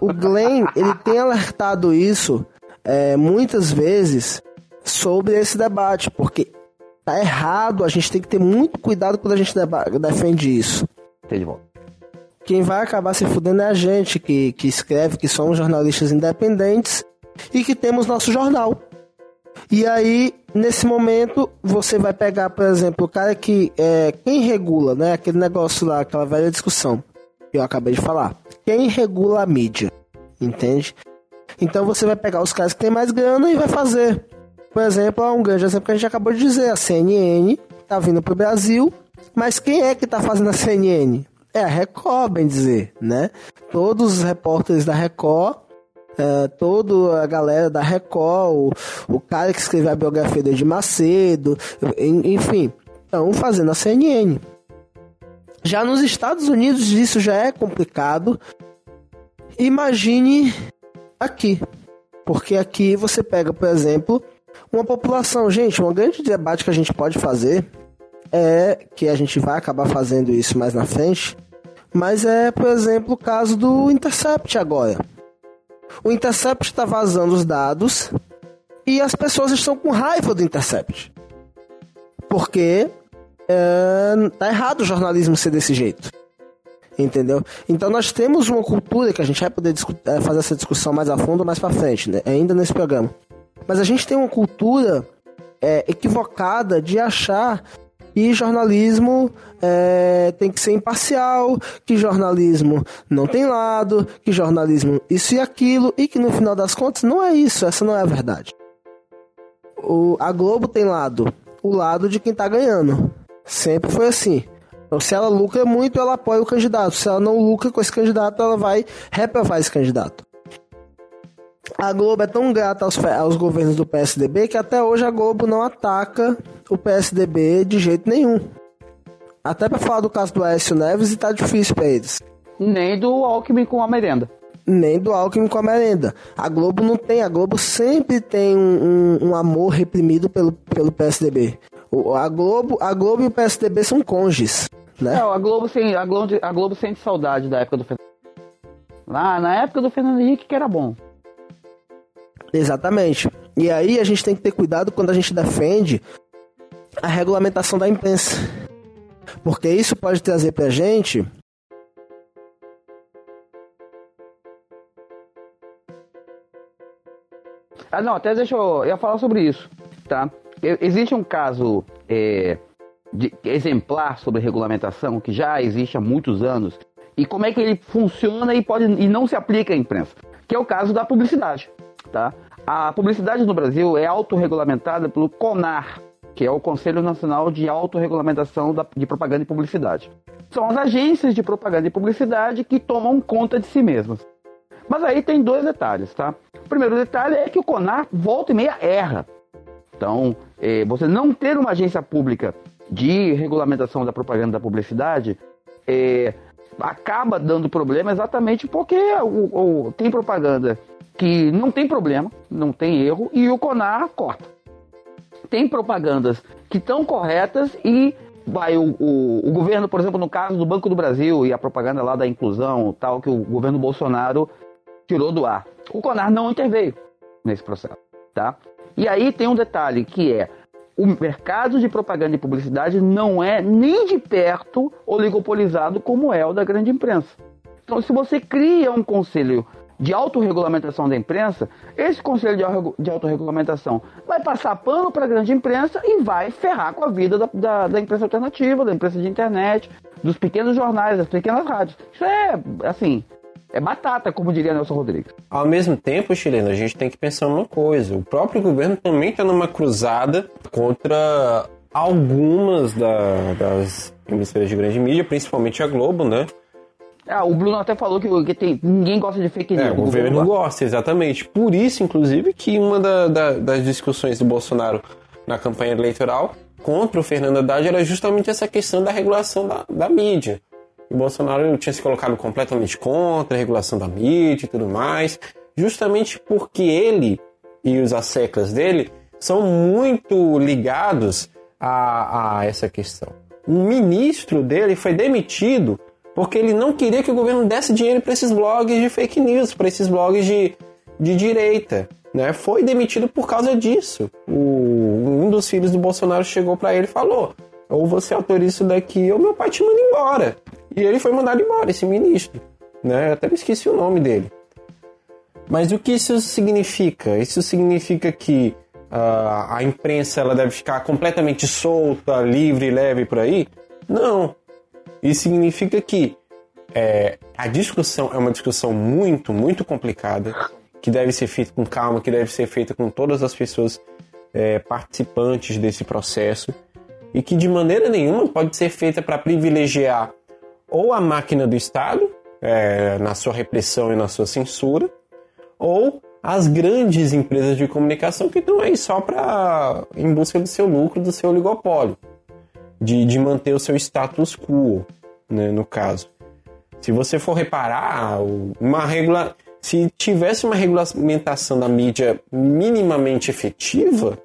o Glenn, ele tem alertado isso é, muitas vezes sobre esse debate, porque tá errado, a gente tem que ter muito cuidado quando a gente defende isso. Quem vai acabar se fudendo é a gente que, que escreve, que somos jornalistas independentes e que temos nosso jornal. E aí, nesse momento, você vai pegar, por exemplo, o cara que. É, quem regula, né? Aquele negócio lá, aquela velha discussão que eu acabei de falar quem regula a mídia, entende? Então você vai pegar os caras que têm mais grana e vai fazer. Por exemplo, um grande exemplo que a gente acabou de dizer, a CNN tá vindo pro Brasil, mas quem é que tá fazendo a CNN? É a Record, bem dizer, né? Todos os repórteres da Record, é, toda a galera da Record, o, o cara que escreveu a biografia de Macedo, enfim, estão fazendo a CNN. Já nos Estados Unidos isso já é complicado. Imagine aqui. Porque aqui você pega, por exemplo, uma população. Gente, um grande debate que a gente pode fazer é que a gente vai acabar fazendo isso mais na frente. Mas é, por exemplo, o caso do Intercept agora. O Intercept está vazando os dados e as pessoas estão com raiva do Intercept. Porque é, tá errado o jornalismo ser desse jeito. Entendeu? Então nós temos uma cultura que a gente vai poder é, fazer essa discussão mais a fundo mais para frente, né? ainda nesse programa. Mas a gente tem uma cultura é, equivocada de achar que jornalismo é, tem que ser imparcial, que jornalismo não tem lado, que jornalismo isso e aquilo, e que no final das contas não é isso, essa não é a verdade. O, a Globo tem lado, o lado de quem tá ganhando. Sempre foi assim. Então, se ela lucra muito, ela apoia o candidato. Se ela não lucra com esse candidato, ela vai reprovar esse candidato. A Globo é tão grata aos, aos governos do PSDB que até hoje a Globo não ataca o PSDB de jeito nenhum. Até para falar do caso do Aécio Neves, e tá difícil para eles. Nem do Alckmin com a merenda. Nem do Alckmin com a merenda. A Globo não tem, a Globo sempre tem um, um, um amor reprimido pelo, pelo PSDB. A, Globo, a Globo e o PSDB são cônjuges. Né? Não, a Globo, sim, a, Globo, a Globo sente saudade da época do Fernando Lá na época do Fernando Henrique que era bom. Exatamente. E aí a gente tem que ter cuidado quando a gente defende a regulamentação da imprensa. Porque isso pode trazer pra gente Ah, não, até deixa eu, eu ia falar sobre isso, tá? Existe um caso é, de, exemplar sobre regulamentação que já existe há muitos anos e como é que ele funciona e pode e não se aplica à imprensa, que é o caso da publicidade, tá? A publicidade no Brasil é autorregulamentada pelo CONAR, que é o Conselho Nacional de Autorregulamentação de Propaganda e Publicidade. São as agências de propaganda e publicidade que tomam conta de si mesmas. Mas aí tem dois detalhes, tá? O primeiro detalhe é que o CONAR volta e meia erra. Então, eh, você não ter uma agência pública de regulamentação da propaganda da publicidade eh, acaba dando problema exatamente porque o, o, tem propaganda que não tem problema, não tem erro, e o CONAR corta. Tem propagandas que estão corretas e vai o, o, o, governo, por exemplo, no caso do Banco do Brasil e a propaganda lá da inclusão, tal, que o governo Bolsonaro tirou do ar. O CONAR não interveio nesse processo, tá? E aí tem um detalhe que é o mercado de propaganda e publicidade não é nem de perto oligopolizado como é o da grande imprensa. Então, se você cria um conselho de autorregulamentação da imprensa, esse conselho de autorregulamentação vai passar pano para a grande imprensa e vai ferrar com a vida da, da, da, imprensa alternativa, da imprensa de internet, dos pequenos jornais, das pequenas rádios. Isso é, assim, é batata, como diria Nelson Rodrigues. Ao mesmo tempo, chileno, a gente tem que pensar uma coisa: o próprio governo também está numa cruzada contra algumas da, das emissoras de grande mídia, principalmente a Globo, né? Ah, o Bruno até falou que, que tem, ninguém gosta de fake news. É, o governo gosta. gosta, exatamente. Por isso, inclusive, que uma da, da, das discussões do Bolsonaro na campanha eleitoral contra o Fernando Haddad era justamente essa questão da regulação da, da mídia. O Bolsonaro tinha se colocado completamente contra a regulação da mídia e tudo mais, justamente porque ele e os asseclas dele são muito ligados a, a essa questão. Um ministro dele foi demitido porque ele não queria que o governo desse dinheiro para esses blogs de fake news, para esses blogs de, de direita. Né? Foi demitido por causa disso. O, um dos filhos do Bolsonaro chegou para ele e falou: ou você autoriza isso daqui, ou meu pai te manda embora. E ele foi mandado embora, esse ministro. Né? Eu até me esqueci o nome dele. Mas o que isso significa? Isso significa que uh, a imprensa ela deve ficar completamente solta, livre leve por aí? Não. Isso significa que é, a discussão é uma discussão muito, muito complicada, que deve ser feita com calma, que deve ser feita com todas as pessoas é, participantes desse processo e que de maneira nenhuma pode ser feita para privilegiar ou a máquina do Estado, é, na sua repressão e na sua censura, ou as grandes empresas de comunicação que estão aí só para em busca do seu lucro, do seu oligopólio de, de manter o seu status quo, né, no caso. Se você for reparar, uma regula... se tivesse uma regulamentação da mídia minimamente efetiva,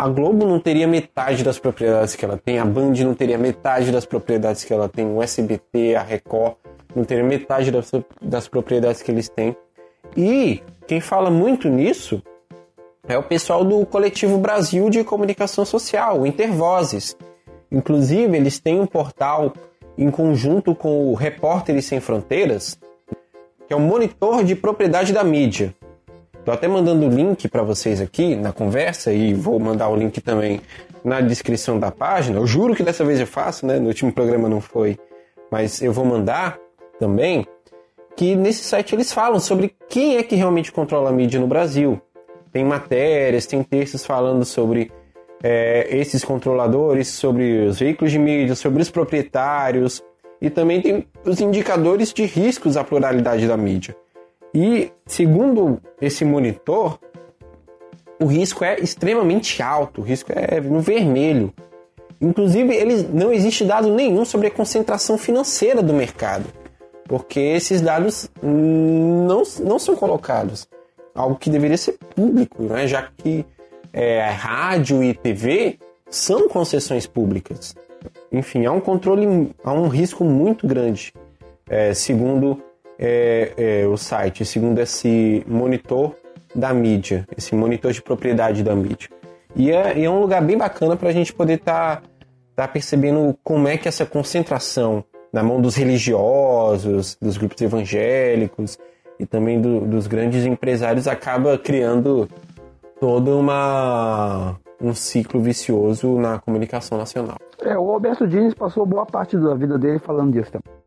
a Globo não teria metade das propriedades que ela tem, a Band não teria metade das propriedades que ela tem, o SBT, a Record não teria metade das, das propriedades que eles têm. E quem fala muito nisso é o pessoal do Coletivo Brasil de Comunicação Social, Intervozes. Inclusive, eles têm um portal em conjunto com o Repórteres Sem Fronteiras, que é o monitor de propriedade da mídia. Estou até mandando o link para vocês aqui na conversa e vou mandar o link também na descrição da página. Eu juro que dessa vez eu faço, né? No último programa não foi, mas eu vou mandar também. Que nesse site eles falam sobre quem é que realmente controla a mídia no Brasil. Tem matérias, tem textos falando sobre é, esses controladores, sobre os veículos de mídia, sobre os proprietários e também tem os indicadores de riscos à pluralidade da mídia. E segundo esse monitor, o risco é extremamente alto, o risco é no vermelho. Inclusive, ele, não existe dado nenhum sobre a concentração financeira do mercado, porque esses dados não, não são colocados. Algo que deveria ser público, né? já que é, rádio e TV são concessões públicas. Enfim, há um controle, há um risco muito grande, é, segundo é, é, o site, segundo esse monitor da mídia, esse monitor de propriedade da mídia. E é, e é um lugar bem bacana para a gente poder estar tá, tá percebendo como é que essa concentração na mão dos religiosos, dos grupos evangélicos e também do, dos grandes empresários acaba criando todo uma, um ciclo vicioso na comunicação nacional. É, o Alberto Diniz passou boa parte da vida dele falando disso também.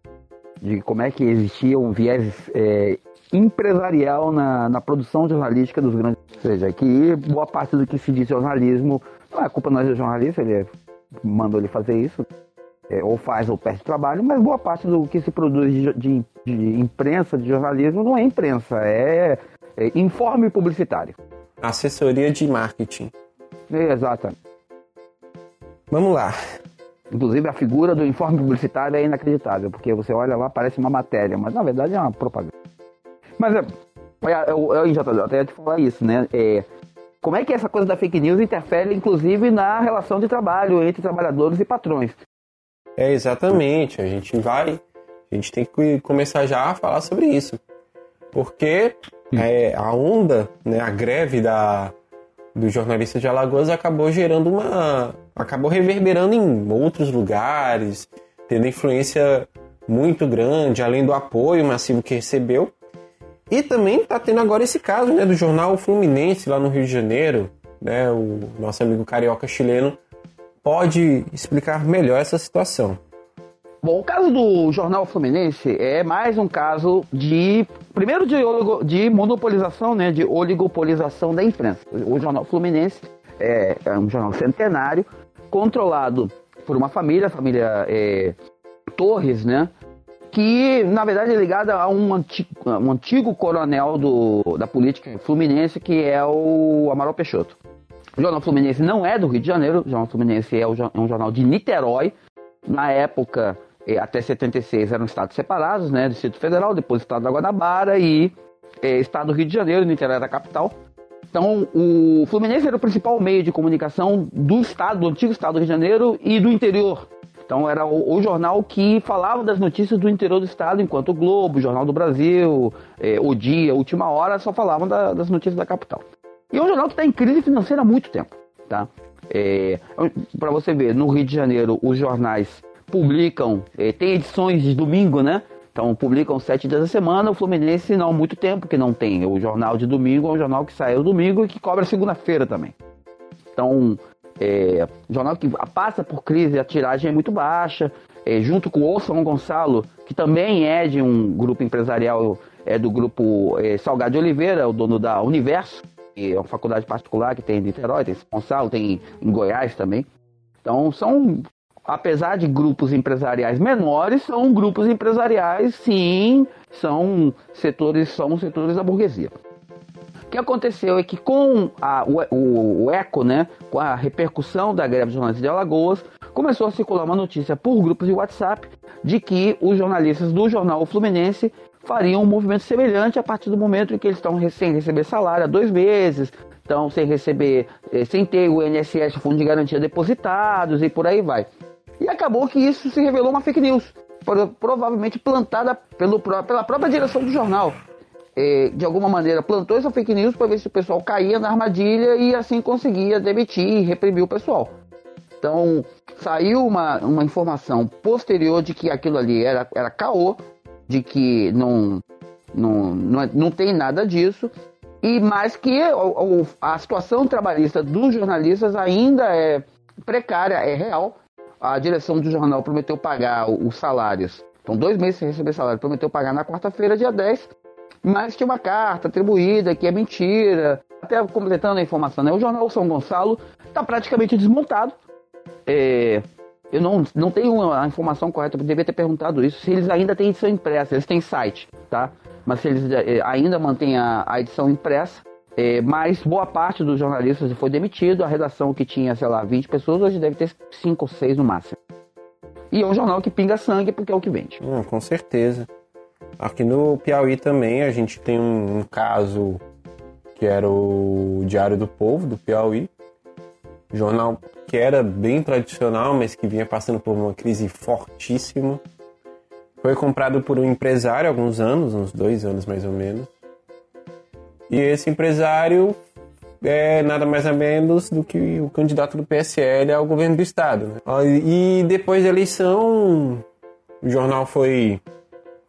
De como é que existia um viés é, empresarial na, na produção jornalística dos grandes. Ou seja, que boa parte do que se diz jornalismo, não é culpa não é do jornalista, ele é, mandou ele fazer isso, é, ou faz ou perde trabalho, mas boa parte do que se produz de, de, de imprensa, de jornalismo, não é imprensa, é, é informe publicitário. Assessoria de marketing. Exatamente. Vamos lá. Inclusive a figura do informe publicitário é inacreditável, porque você olha lá, parece uma matéria, mas na verdade é uma propaganda. Mas é, é, eu, eu, eu até ia te falar isso, né? É, como é que essa coisa da fake news interfere, inclusive, na relação de trabalho entre trabalhadores e patrões? É, exatamente. A gente vai. A gente tem que começar já a falar sobre isso. Porque é, a onda, né, a greve da, dos jornalistas de Alagoas acabou gerando uma. acabou reverberando em outros lugares, tendo influência muito grande, além do apoio massivo que recebeu. E também está tendo agora esse caso né, do jornal Fluminense lá no Rio de Janeiro. Né, o nosso amigo carioca chileno pode explicar melhor essa situação. Bom, o caso do Jornal Fluminense é mais um caso de, primeiro de, de monopolização, né, de oligopolização da imprensa. O Jornal Fluminense é, é um jornal centenário, controlado por uma família, a família é, Torres, né, que na verdade é ligada a um antigo, um antigo coronel do, da política fluminense, que é o Amaral Peixoto. O Jornal Fluminense não é do Rio de Janeiro, o Jornal Fluminense é, é um jornal de Niterói. Na época, até 76 eram estados separados, né? Distrito Federal, depois Estado da Guanabara e é, Estado do Rio de Janeiro, Niterói era a capital. Então, o Fluminense era o principal meio de comunicação do estado, do antigo estado do Rio de Janeiro e do interior. Então, era o, o jornal que falava das notícias do interior do estado, enquanto o Globo, o Jornal do Brasil, é, O Dia, Última Hora só falavam da, das notícias da capital. E é um jornal que está em crise financeira há muito tempo, tá? É, Para você ver, no Rio de Janeiro, os jornais publicam, eh, tem edições de domingo, né? Então publicam sete dias da semana, o Fluminense não há muito tempo que não tem. O jornal de domingo é um jornal que sai no domingo e que cobra segunda-feira também. Então, é, jornal que passa por crise, a tiragem é muito baixa, é, junto com o São Gonçalo, que também é de um grupo empresarial, é do grupo é, Salgado de Oliveira, o dono da Universo, que é uma faculdade particular que tem em Niterói, tem em São Gonçalo, tem em Goiás também. Então são apesar de grupos empresariais menores, são grupos empresariais, sim, são setores, são setores da burguesia. O que aconteceu é que com a, o, o, eco, né, com a repercussão da greve dos jornalistas de Alagoas, começou a circular uma notícia por grupos de WhatsApp de que os jornalistas do jornal Fluminense fariam um movimento semelhante a partir do momento em que eles estão sem receber salário há dois meses, estão sem receber, eh, sem ter o INSS, o Fundo de Garantia depositados e por aí vai. E acabou que isso se revelou uma fake news, provavelmente plantada pelo, pela própria direção do jornal. é, de alguma maneira, plantou essa fake news para ver se o pessoal caía na armadilha e assim conseguia demitir e reprimir o pessoal. Então, saiu uma, uma informação posterior de que aquilo ali era, era caô, de que não, não, não, é, não tem nada disso, e mais que a, a situação trabalhista dos jornalistas ainda é precária, é real. A direção do jornal prometeu pagar os salários. Então, dois meses sem receber salário, prometeu pagar na quarta-feira, dia 10, mas tinha uma carta atribuída que é mentira. Até completando a informação, né? O jornal São Gonçalo está praticamente desmontado. É, eu não, não tenho a informação correta, eu devia ter perguntado isso, se eles ainda têm edição impressa, eles têm site, tá? Mas se eles é, ainda mantêm a, a edição impressa, é, mas boa parte dos jornalistas foi demitido, a redação que tinha, sei lá, 20 pessoas, hoje deve ter 5 ou 6 no máximo. E é um jornal que pinga sangue porque é o que vende. Hum, com certeza. Aqui no Piauí também a gente tem um, um caso que era o Diário do Povo, do Piauí. Jornal que era bem tradicional, mas que vinha passando por uma crise fortíssima. Foi comprado por um empresário há alguns anos, uns dois anos mais ou menos. E esse empresário é nada mais ou menos do que o candidato do PSL ao governo do estado. Né? E depois da eleição, o jornal foi,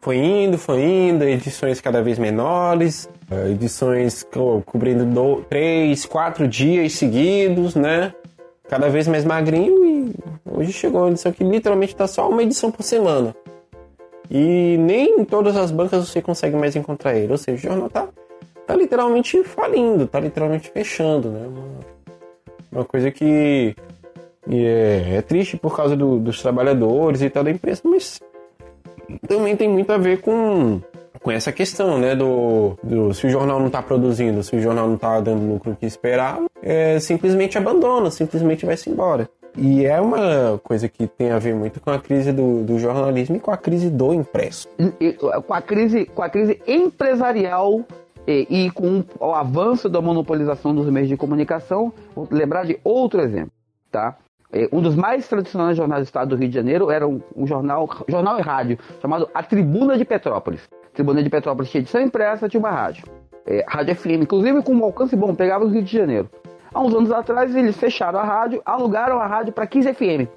foi indo, foi indo, edições cada vez menores, eh, edições co cobrindo do, três, quatro dias seguidos, né? Cada vez mais magrinho e hoje chegou uma edição que literalmente está só uma edição por semana. E nem em todas as bancas você consegue mais encontrar ele. Ou seja, o jornal está tá literalmente falindo, tá literalmente fechando, né? Uma, uma coisa que é, é, triste por causa do, dos trabalhadores e tal da empresa, mas também tem muito a ver com, com essa questão, né? Do, do se o jornal não está produzindo, se o jornal não está dando lucro que esperava, é, simplesmente abandona, simplesmente vai-se embora. E é uma coisa que tem a ver muito com a crise do, do jornalismo e com a crise do impresso. Com, a crise, com a crise empresarial e, e, com o avanço da monopolização dos meios de comunicação, vou lembrar de outro exemplo, tá? Um dos mais tradicionais jornais do estado do Rio de Janeiro era um, um jornal, jornal e rádio chamado A Tribuna de Petrópolis. A Tribuna de Petrópolis tinha edição impressa, tinha uma rádio. É, rádio FM, inclusive com um alcance bom, pegava no Rio de Janeiro. Há uns anos atrás eles fecharam a rádio, alugaram a rádio para 15 FM,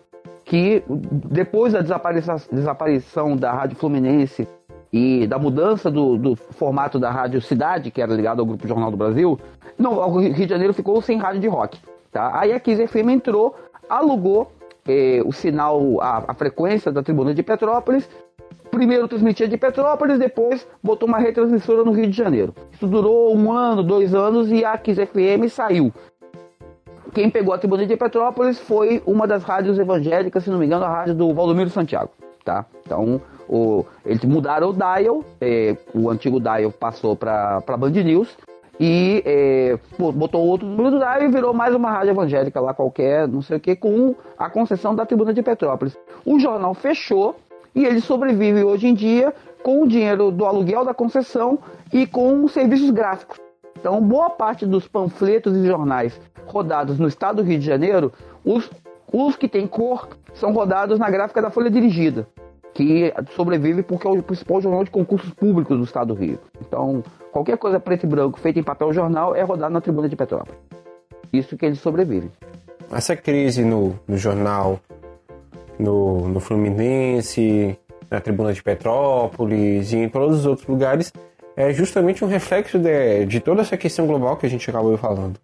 que depois da desaparição da Rádio Fluminense e da mudança do, do, formato da Rádio Cidade, que era ligado ao Grupo Jornal do Brasil, não, o Rio de Janeiro ficou sem rádio de rock. Tá? Aí a Kiss FM entrou, alugou eh, o sinal, a, a, frequência da tribuna de Petrópolis, primeiro transmitia de Petrópolis, depois botou uma retransmissora no Rio de Janeiro. Isso durou um ano, dois anos e a Kiss FM saiu. Quem pegou a tribuna de Petrópolis foi uma das rádios evangélicas, se não me engano, a rádio do Valdomiro Santiago. Tá? Então, o, eles mudaram o dial, é, o antigo dial passou para Band News e é, botou outro número do dial e virou mais uma rádio evangélica lá qualquer, não sei o que, com a concessão da Tribuna de Petrópolis. O jornal fechou e ele sobrevive hoje em dia com o dinheiro do aluguel da concessão e com serviços gráficos. Então, boa parte dos panfletos e jornais rodados no estado do Rio de Janeiro, os, os que têm cor são rodados na gráfica da Folha Dirigida que sobrevive porque é o principal jornal de concursos públicos do estado do Rio. Então, qualquer coisa preto e branco feita em papel jornal é rodada na tribuna de Petrópolis. Isso que eles sobrevivem. Essa crise no, no jornal, no, no Fluminense, na tribuna de Petrópolis e em todos os outros lugares, é justamente um reflexo de, de toda essa questão global que a gente acabou falando.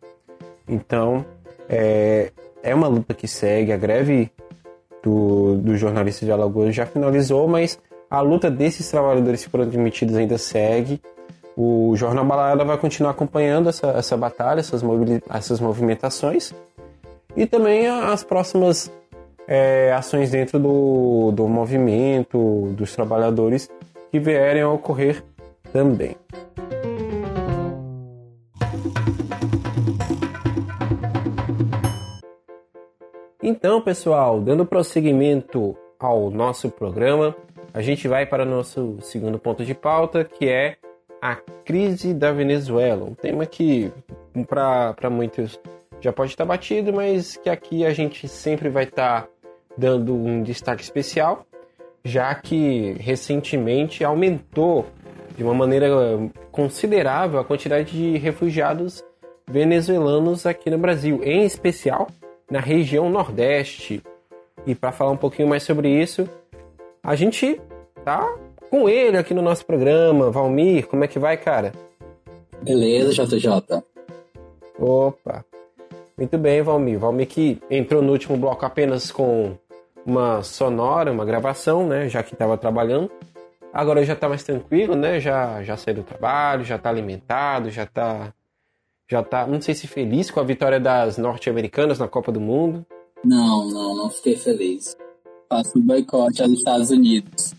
Então, é, é uma luta que segue, a greve do, do jornalista de Alagoas já finalizou, mas a luta desses trabalhadores que foram demitidos ainda segue. O Jornal Balada vai continuar acompanhando essa, essa batalha, essas, essas movimentações e também as próximas é, ações dentro do, do movimento dos trabalhadores que vierem a ocorrer também. Então, pessoal, dando prosseguimento ao nosso programa, a gente vai para o nosso segundo ponto de pauta, que é a crise da Venezuela. Um tema que para muitos já pode estar batido, mas que aqui a gente sempre vai estar dando um destaque especial, já que recentemente aumentou de uma maneira considerável a quantidade de refugiados venezuelanos aqui no Brasil, em especial na região Nordeste. E para falar um pouquinho mais sobre isso, a gente tá com ele aqui no nosso programa. Valmir, como é que vai, cara? Beleza, JJ. Opa. Muito bem, Valmir. Valmir que entrou no último bloco apenas com uma sonora, uma gravação, né? Já que estava trabalhando. Agora já está mais tranquilo, né? Já, já saiu do trabalho, já está alimentado, já está já tá, não sei se feliz com a vitória das norte-americanas na Copa do Mundo. Não, não, não fiquei feliz. Faço boicote aos Estados Unidos.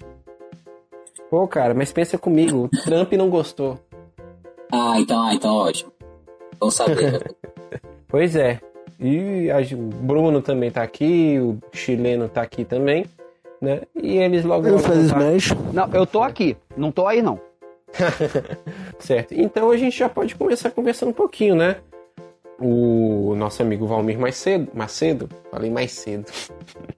Pô, cara, mas pensa comigo, o Trump não gostou. Ah, então, ah, então ótimo. Vamos saber. pois é. E a, o Bruno também tá aqui, o chileno tá aqui também, né? E eles logo. Infelizmente. Não, eu tô aqui, não tô aí não. certo. Então a gente já pode começar conversando um pouquinho, né? O nosso amigo Valmir Macedo, Macedo, falei mais cedo.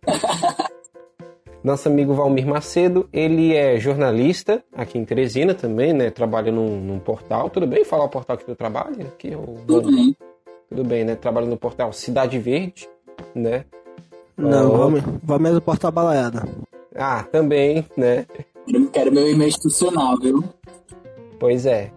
nosso amigo Valmir Macedo, ele é jornalista aqui em Teresina também, né? Trabalha num, num portal. Tudo bem falar o portal que tu trabalha? Aqui, o... Tudo bem. Tudo bem, né? Trabalha no portal Cidade Verde, né? Não, oh. Valmir, Valmir é do portal Balaiada. Ah, também, né? Eu quero meu e-mail institucional, viu? Pois é.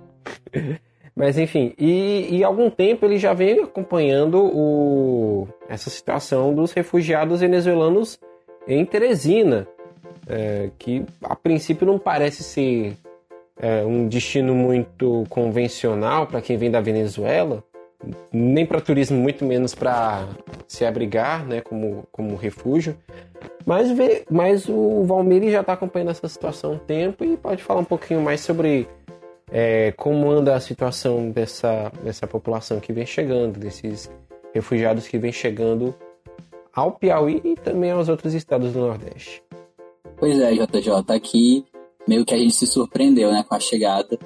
Mas enfim, e, e há algum tempo ele já vem acompanhando o, essa situação dos refugiados venezuelanos em Teresina, é, que a princípio não parece ser é, um destino muito convencional para quem vem da Venezuela, nem para turismo, muito menos para se abrigar né, como, como refúgio. Mas, vê, mas o Valmir já está acompanhando essa situação há um tempo e pode falar um pouquinho mais sobre é, como anda a situação dessa, dessa população que vem chegando, desses refugiados que vem chegando ao Piauí e também aos outros estados do Nordeste. Pois é, JJ, aqui meio que a gente se surpreendeu né, com a chegada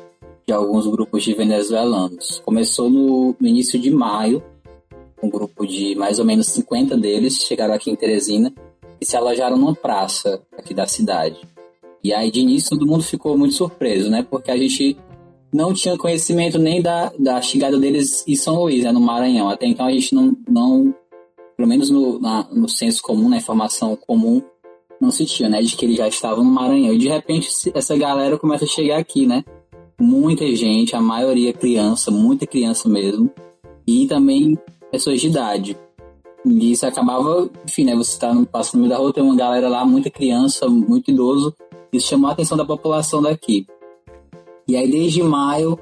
de alguns grupos de venezuelanos. Começou no, no início de maio, um grupo de mais ou menos 50 deles chegaram aqui em Teresina e se alojaram numa praça aqui da cidade. E aí, de início, todo mundo ficou muito surpreso, né? Porque a gente não tinha conhecimento nem da, da chegada deles em São Luís, né, no Maranhão. Até então a gente não, não pelo menos no, na, no senso comum, na informação comum, não se tinha, né, de que eles já estavam no Maranhão. E de repente essa galera começa a chegar aqui, né? Muita gente, a maioria criança, muita criança mesmo, e também pessoas de idade. E isso acabava, enfim, né, você está no no meio da rua, tem uma galera lá, muita criança, muito idoso, isso chamou a atenção da população daqui. E aí desde maio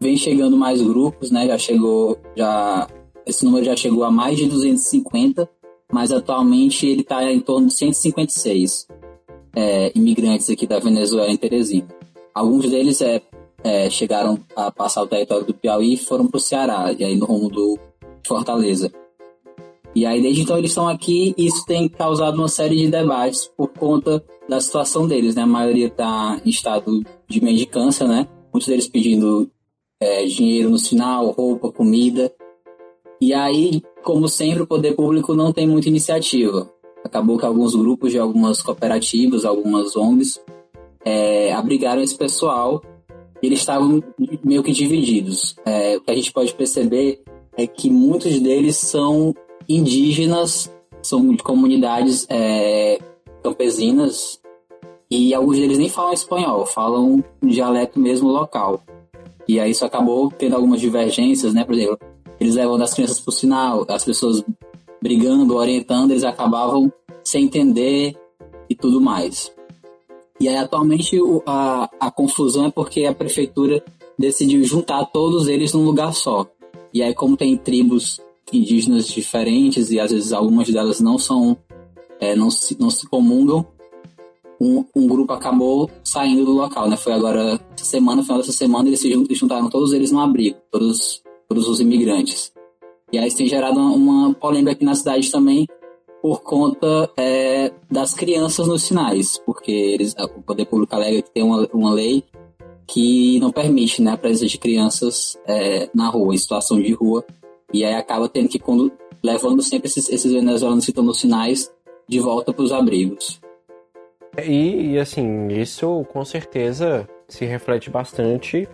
vem chegando mais grupos, né? Já chegou, já esse número já chegou a mais de 250, mas atualmente ele está em torno de 156 é, imigrantes aqui da Venezuela em Teresina. Alguns deles é, é, chegaram a passar o território do Piauí e foram para o Ceará, e aí no rumo do Fortaleza. E aí desde então eles estão aqui e isso tem causado uma série de debates por conta da situação deles, né? A maioria está em estado de mendicância, né? Muitos deles pedindo é, dinheiro no sinal, roupa, comida. E aí, como sempre, o poder público não tem muita iniciativa. Acabou que alguns grupos de algumas cooperativas, algumas ONGs, é, abrigaram esse pessoal e eles estavam meio que divididos. É, o que a gente pode perceber é que muitos deles são indígenas, são de comunidades é, campesinas e alguns deles nem falam espanhol, falam um dialeto mesmo local. E aí isso acabou tendo algumas divergências, né? Por exemplo, eles levam das crianças para o sinal, as pessoas brigando, orientando, eles acabavam sem entender e tudo mais. E aí atualmente a, a confusão é porque a prefeitura decidiu juntar todos eles num lugar só. E aí como tem tribos indígenas diferentes e às vezes algumas delas não são é, não, se, não se comungam, um, um, grupo acabou saindo do local, né? Foi agora essa semana, final dessa semana, eles se juntaram todos eles no abrigo, todos, todos os imigrantes. E aí isso tem gerado uma polêmica aqui na cidade também por conta é, das crianças nos sinais, porque eles, o poder público alega que tem uma, uma lei que não permite né, a presença de crianças é, na rua, em situação de rua, e aí acaba tendo que levando sempre esses, esses venezuelanos que estão nos sinais de volta para os abrigos. E, e, assim, isso com certeza se reflete bastante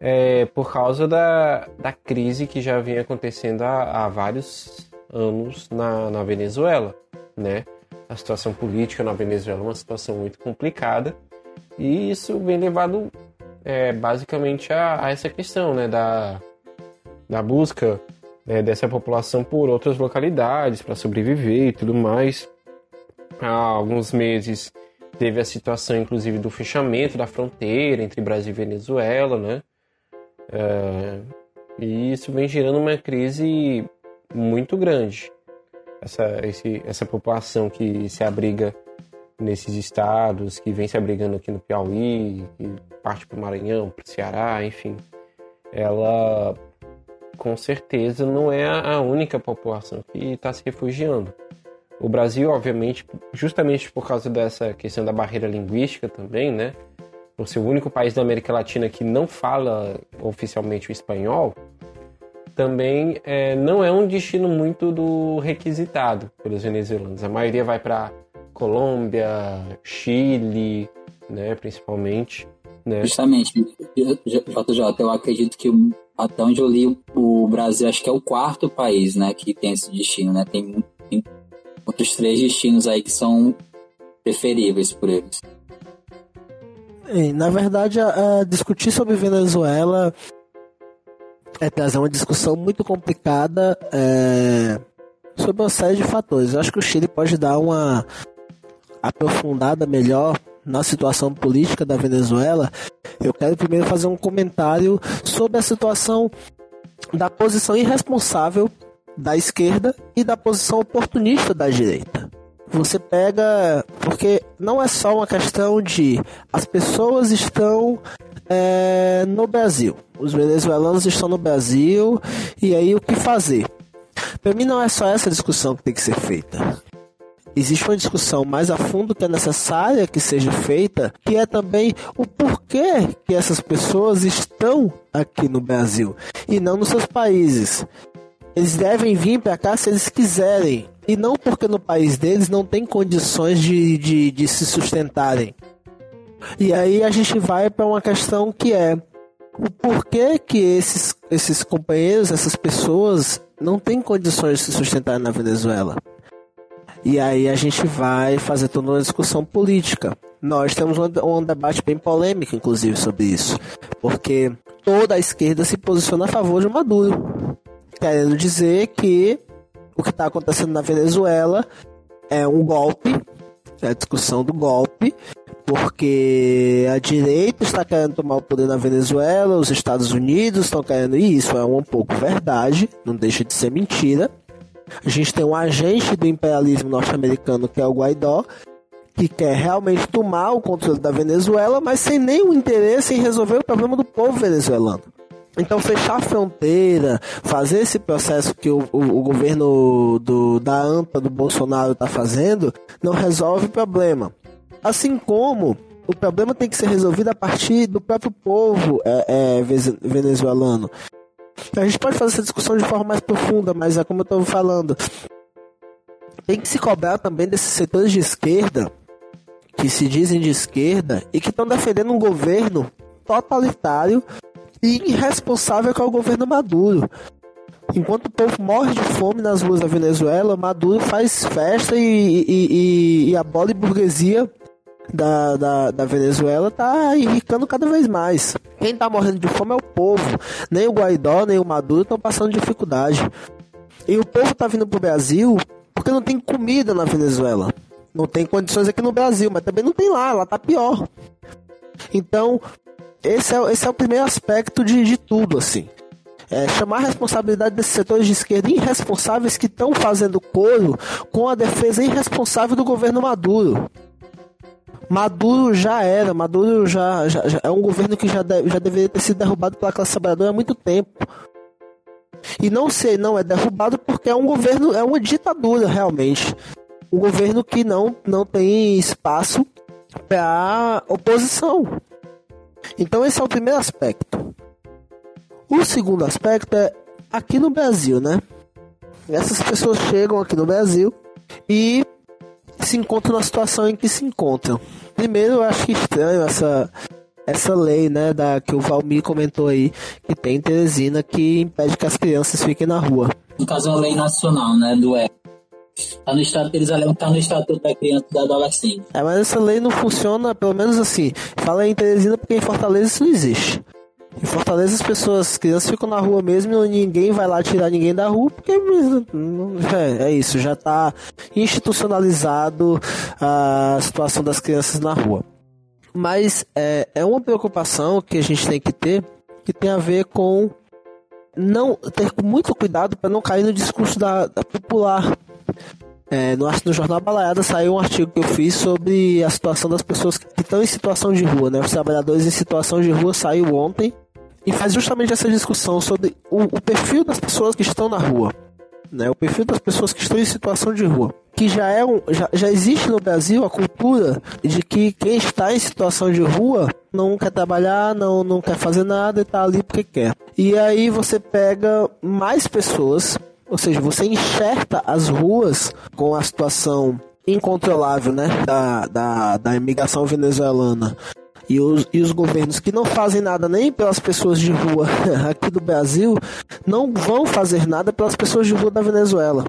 é, por causa da, da crise que já vinha acontecendo há, há vários anos na, na Venezuela, né? A situação política na Venezuela é uma situação muito complicada e isso vem levado é, basicamente a, a, essa questão, né? Da, da busca né, dessa população por outras localidades para sobreviver e tudo mais. Há alguns meses teve a situação, inclusive, do fechamento da fronteira entre Brasil e Venezuela, né? É, e isso vem gerando uma crise muito grande. Essa, esse, essa população que se abriga nesses estados, que vem se abrigando aqui no Piauí, que parte para o Maranhão, para o Ceará, enfim, ela com certeza não é a única população que está se refugiando. O Brasil, obviamente, justamente por causa dessa questão da barreira linguística também, né? Por ser o único país da América Latina que não fala oficialmente o espanhol, também é, não é um destino muito do requisitado pelos venezuelanos. A maioria vai para Colômbia, Chile, né, principalmente. Né? Justamente, JJ, eu acredito que até onde eu li, o Brasil acho que é o quarto país, né, que tem esse destino, né? Tem, tem outros três destinos aí que são preferíveis por eles. Na verdade, a, a discutir sobre Venezuela é trazer uma discussão muito complicada é, sobre uma série de fatores. Eu acho que o Chile pode dar uma aprofundada melhor na situação política da Venezuela, eu quero primeiro fazer um comentário sobre a situação da posição irresponsável da esquerda e da posição oportunista da direita. Você pega. Porque não é só uma questão de as pessoas estão é, no Brasil, os venezuelanos estão no Brasil, e aí o que fazer? Para mim, não é só essa discussão que tem que ser feita existe uma discussão mais a fundo que é necessária que seja feita, que é também o porquê que essas pessoas estão aqui no Brasil e não nos seus países. Eles devem vir para cá se eles quiserem, e não porque no país deles não tem condições de, de, de se sustentarem. E aí a gente vai para uma questão que é o porquê que esses, esses companheiros, essas pessoas, não têm condições de se sustentar na Venezuela. E aí a gente vai fazer toda uma discussão política. Nós temos um, um debate bem polêmico, inclusive, sobre isso. Porque toda a esquerda se posiciona a favor de Maduro. Querendo dizer que o que está acontecendo na Venezuela é um golpe, é a discussão do golpe, porque a direita está querendo tomar o poder na Venezuela, os Estados Unidos estão querendo, e isso é um pouco verdade, não deixa de ser mentira. A gente tem um agente do imperialismo norte-americano, que é o Guaidó, que quer realmente tomar o controle da Venezuela, mas sem nenhum interesse em resolver o problema do povo venezuelano. Então, fechar a fronteira, fazer esse processo que o, o, o governo do, da AMPA, do Bolsonaro, está fazendo, não resolve o problema. Assim como o problema tem que ser resolvido a partir do próprio povo é, é, venezuelano. A gente pode fazer essa discussão de forma mais profunda, mas é como eu estou falando. Tem que se cobrar também desses setores de esquerda, que se dizem de esquerda, e que estão defendendo um governo totalitário e irresponsável que é o governo Maduro. Enquanto o povo morre de fome nas ruas da Venezuela, Maduro faz festa e, e, e, e a bola burguesia da, da, da Venezuela tá enricando cada vez mais. Quem tá morrendo de fome é o povo. Nem o Guaidó, nem o Maduro estão passando dificuldade. E o povo tá vindo pro Brasil porque não tem comida na Venezuela. Não tem condições aqui no Brasil, mas também não tem lá, lá tá pior. Então, esse é, esse é o primeiro aspecto de, de tudo, assim. É, chamar a responsabilidade desses setores de esquerda irresponsáveis que estão fazendo coro com a defesa irresponsável do governo Maduro. Maduro já era, Maduro já, já, já, é um governo que já, de, já deveria ter sido derrubado pela classe trabalhadora há muito tempo. E não sei, não é derrubado porque é um governo, é uma ditadura realmente. Um governo que não, não tem espaço para oposição. Então esse é o primeiro aspecto. O segundo aspecto é aqui no Brasil, né? Essas pessoas chegam aqui no Brasil e se encontram na situação em que se encontram. Primeiro, eu acho estranho essa, essa lei, né, da que o Valmir comentou aí, que tem em Teresina, que impede que as crianças fiquem na rua. No caso, é uma lei nacional, né, do E. Tá no estado, eles alegam que tá no Estatuto da Criança e do Adolescente. É, mas essa lei não funciona, pelo menos assim. Fala em Teresina porque em Fortaleza isso não existe. Em Fortaleza as pessoas, as crianças ficam na rua mesmo e ninguém vai lá tirar ninguém da rua, porque é, é isso, já está institucionalizado a situação das crianças na rua. Mas é, é uma preocupação que a gente tem que ter, que tem a ver com não ter muito cuidado para não cair no discurso da, da popular. É, no, no Jornal Balaiada saiu um artigo que eu fiz sobre a situação das pessoas que estão em situação de rua, né? Os trabalhadores em situação de rua saiu ontem e faz justamente essa discussão sobre o, o perfil das pessoas que estão na rua, né? O perfil das pessoas que estão em situação de rua, que já é um, já, já existe no Brasil a cultura de que quem está em situação de rua não quer trabalhar, não não quer fazer nada e está ali porque quer. E aí você pega mais pessoas, ou seja, você enxerta as ruas com a situação incontrolável, né, da, da, da imigração venezuelana e os, e os governos que não fazem nada nem pelas pessoas de rua aqui do Brasil não vão fazer nada pelas pessoas de rua da Venezuela.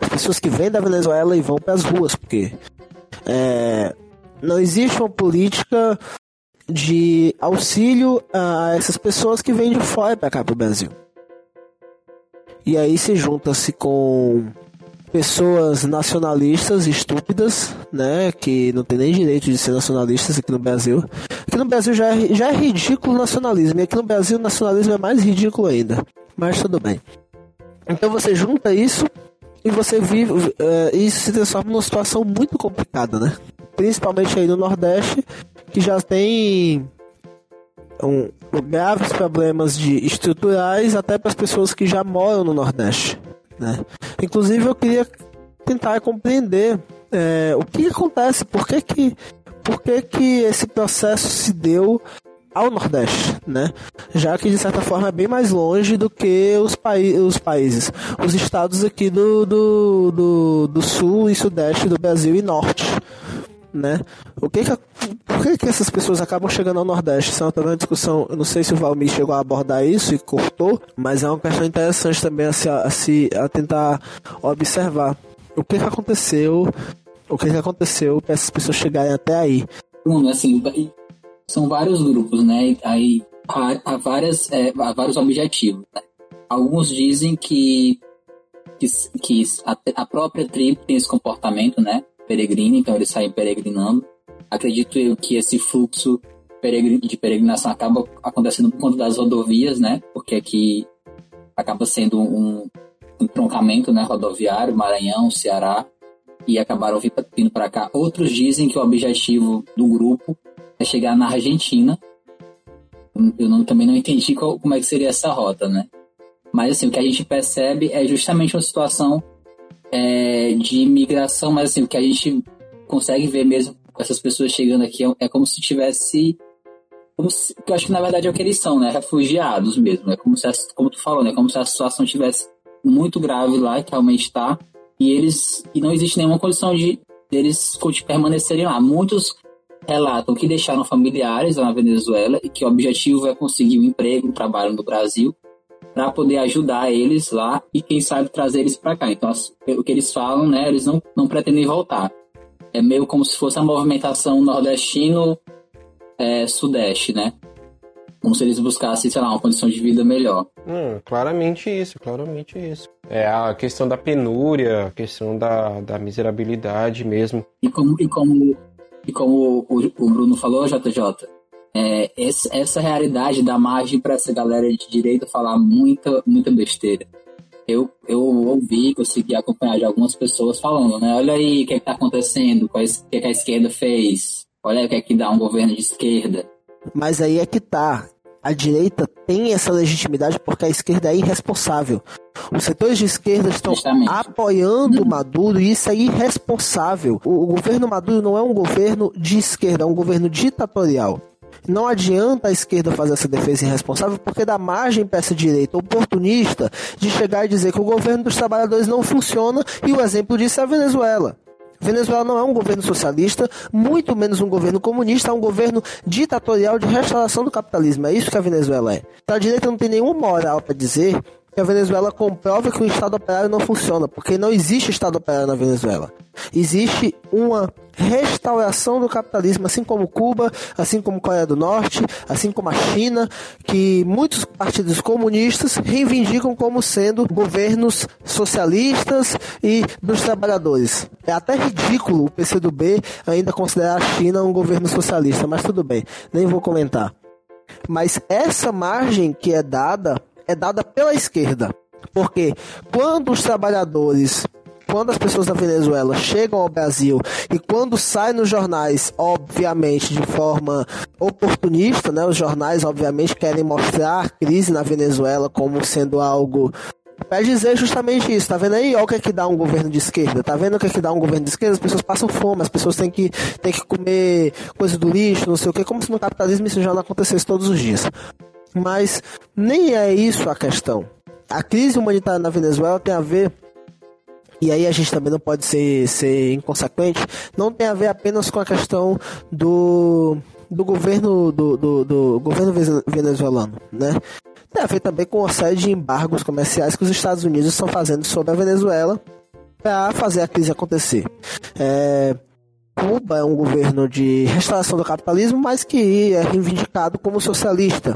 As pessoas que vêm da Venezuela e vão para as ruas, porque é, não existe uma política de auxílio a essas pessoas que vêm de fora para cá para o Brasil. E aí se junta-se com pessoas nacionalistas estúpidas, né, que não tem nem direito de ser nacionalistas aqui no Brasil. Aqui no Brasil já é, já é ridículo o nacionalismo, e aqui no Brasil o nacionalismo é mais ridículo ainda. Mas tudo bem. Então você junta isso e você vive. Uh, isso se transforma numa situação muito complicada, né? Principalmente aí no Nordeste, que já tem um, graves problemas de estruturais até para as pessoas que já moram no Nordeste. Né? Inclusive eu queria tentar compreender é, o que acontece, por que que, por que que esse processo se deu ao Nordeste, né? Já que de certa forma é bem mais longe do que os, os países, os estados aqui do, do, do, do sul e sudeste do Brasil e norte, né? O que que, por que, que essas pessoas acabam chegando ao Nordeste? Isso é uma discussão, eu não sei se o Valmir chegou a abordar isso e cortou, mas é uma questão interessante também a se, a, se, a tentar observar. O que que aconteceu, o que que aconteceu para essas pessoas chegarem até aí? Bruno, assim, são vários grupos, né? Aí há, há várias, é, há vários objetivos. Né? Alguns dizem que, que, que a, a própria tribo tem esse comportamento, né? Peregrina, então eles saem peregrinando. Acredito eu que esse fluxo de peregrinação acaba acontecendo por conta das rodovias, né? Porque aqui acaba sendo um entroncamento né, rodoviário, Maranhão, Ceará, e acabaram vindo para cá. Outros dizem que o objetivo do grupo é chegar na Argentina. Eu não, também não entendi qual, como é que seria essa rota, né? Mas assim, o que a gente percebe é justamente uma situação é, de imigração, mas assim, o que a gente consegue ver mesmo com essas pessoas chegando aqui é, é como se tivesse. Como se, eu acho que na verdade é o que eles são, né? Refugiados mesmo. É como se, como tu falou, né? Como se a situação tivesse muito grave lá, que realmente está, e eles. E não existe nenhuma condição de eles permanecerem lá. Muitos relatam que deixaram familiares lá na Venezuela e que o objetivo é conseguir um emprego, um trabalho no Brasil para poder ajudar eles lá e quem sabe trazer eles para cá. Então, o que eles falam, né, eles não, não pretendem voltar. É meio como se fosse a movimentação nordestino-sudeste, é, né? Como se eles buscassem, sei lá, uma condição de vida melhor. Hum, claramente isso, claramente isso. É a questão da penúria, a questão da, da miserabilidade mesmo. E como, e como, e como o, o Bruno falou, JJ, é, essa, realidade dá margem para essa galera de direita falar muita, muita besteira. Eu, eu ouvi, consegui acompanhar de algumas pessoas falando, né? Olha aí o que é está acontecendo, o que, é que a esquerda fez, olha aí o que é que dá um governo de esquerda. Mas aí é que tá. A direita tem essa legitimidade porque a esquerda é irresponsável. Os setores de esquerda estão Justamente. apoiando o Maduro e isso é irresponsável. O, o governo Maduro não é um governo de esquerda, é um governo ditatorial. Não adianta a esquerda fazer essa defesa irresponsável porque dá margem para essa direita oportunista de chegar e dizer que o governo dos trabalhadores não funciona e o exemplo disso é a Venezuela. Venezuela não é um governo socialista, muito menos um governo comunista, é um governo ditatorial de restauração do capitalismo. É isso que a Venezuela é. Então, a direita não tem nenhuma moral para dizer que a Venezuela comprova que o Estado operário não funciona, porque não existe Estado operário na Venezuela. Existe uma restauração do capitalismo, assim como Cuba, assim como Coreia do Norte, assim como a China, que muitos partidos comunistas reivindicam como sendo governos socialistas e dos trabalhadores. É até ridículo o PCdoB ainda considerar a China um governo socialista, mas tudo bem, nem vou comentar. Mas essa margem que é dada é dada pela esquerda. Porque quando os trabalhadores quando as pessoas da Venezuela chegam ao Brasil e quando saem nos jornais, obviamente de forma oportunista, né? Os jornais obviamente querem mostrar a crise na Venezuela como sendo algo para dizer justamente isso, tá vendo aí? Olha o que é que dá um governo de esquerda, tá vendo o que é que dá um governo de esquerda? As pessoas passam fome, as pessoas têm que, têm que comer coisa do lixo, não sei o que, como se no capitalismo isso já não acontecesse todos os dias. Mas nem é isso a questão. A crise humanitária na Venezuela tem a ver e aí a gente também não pode ser, ser inconsequente, não tem a ver apenas com a questão do, do governo do, do, do governo venezuelano, né? Tem a ver também com a série de embargos comerciais que os Estados Unidos estão fazendo sobre a Venezuela para fazer a crise acontecer. É, Cuba é um governo de restauração do capitalismo, mas que é reivindicado como socialista.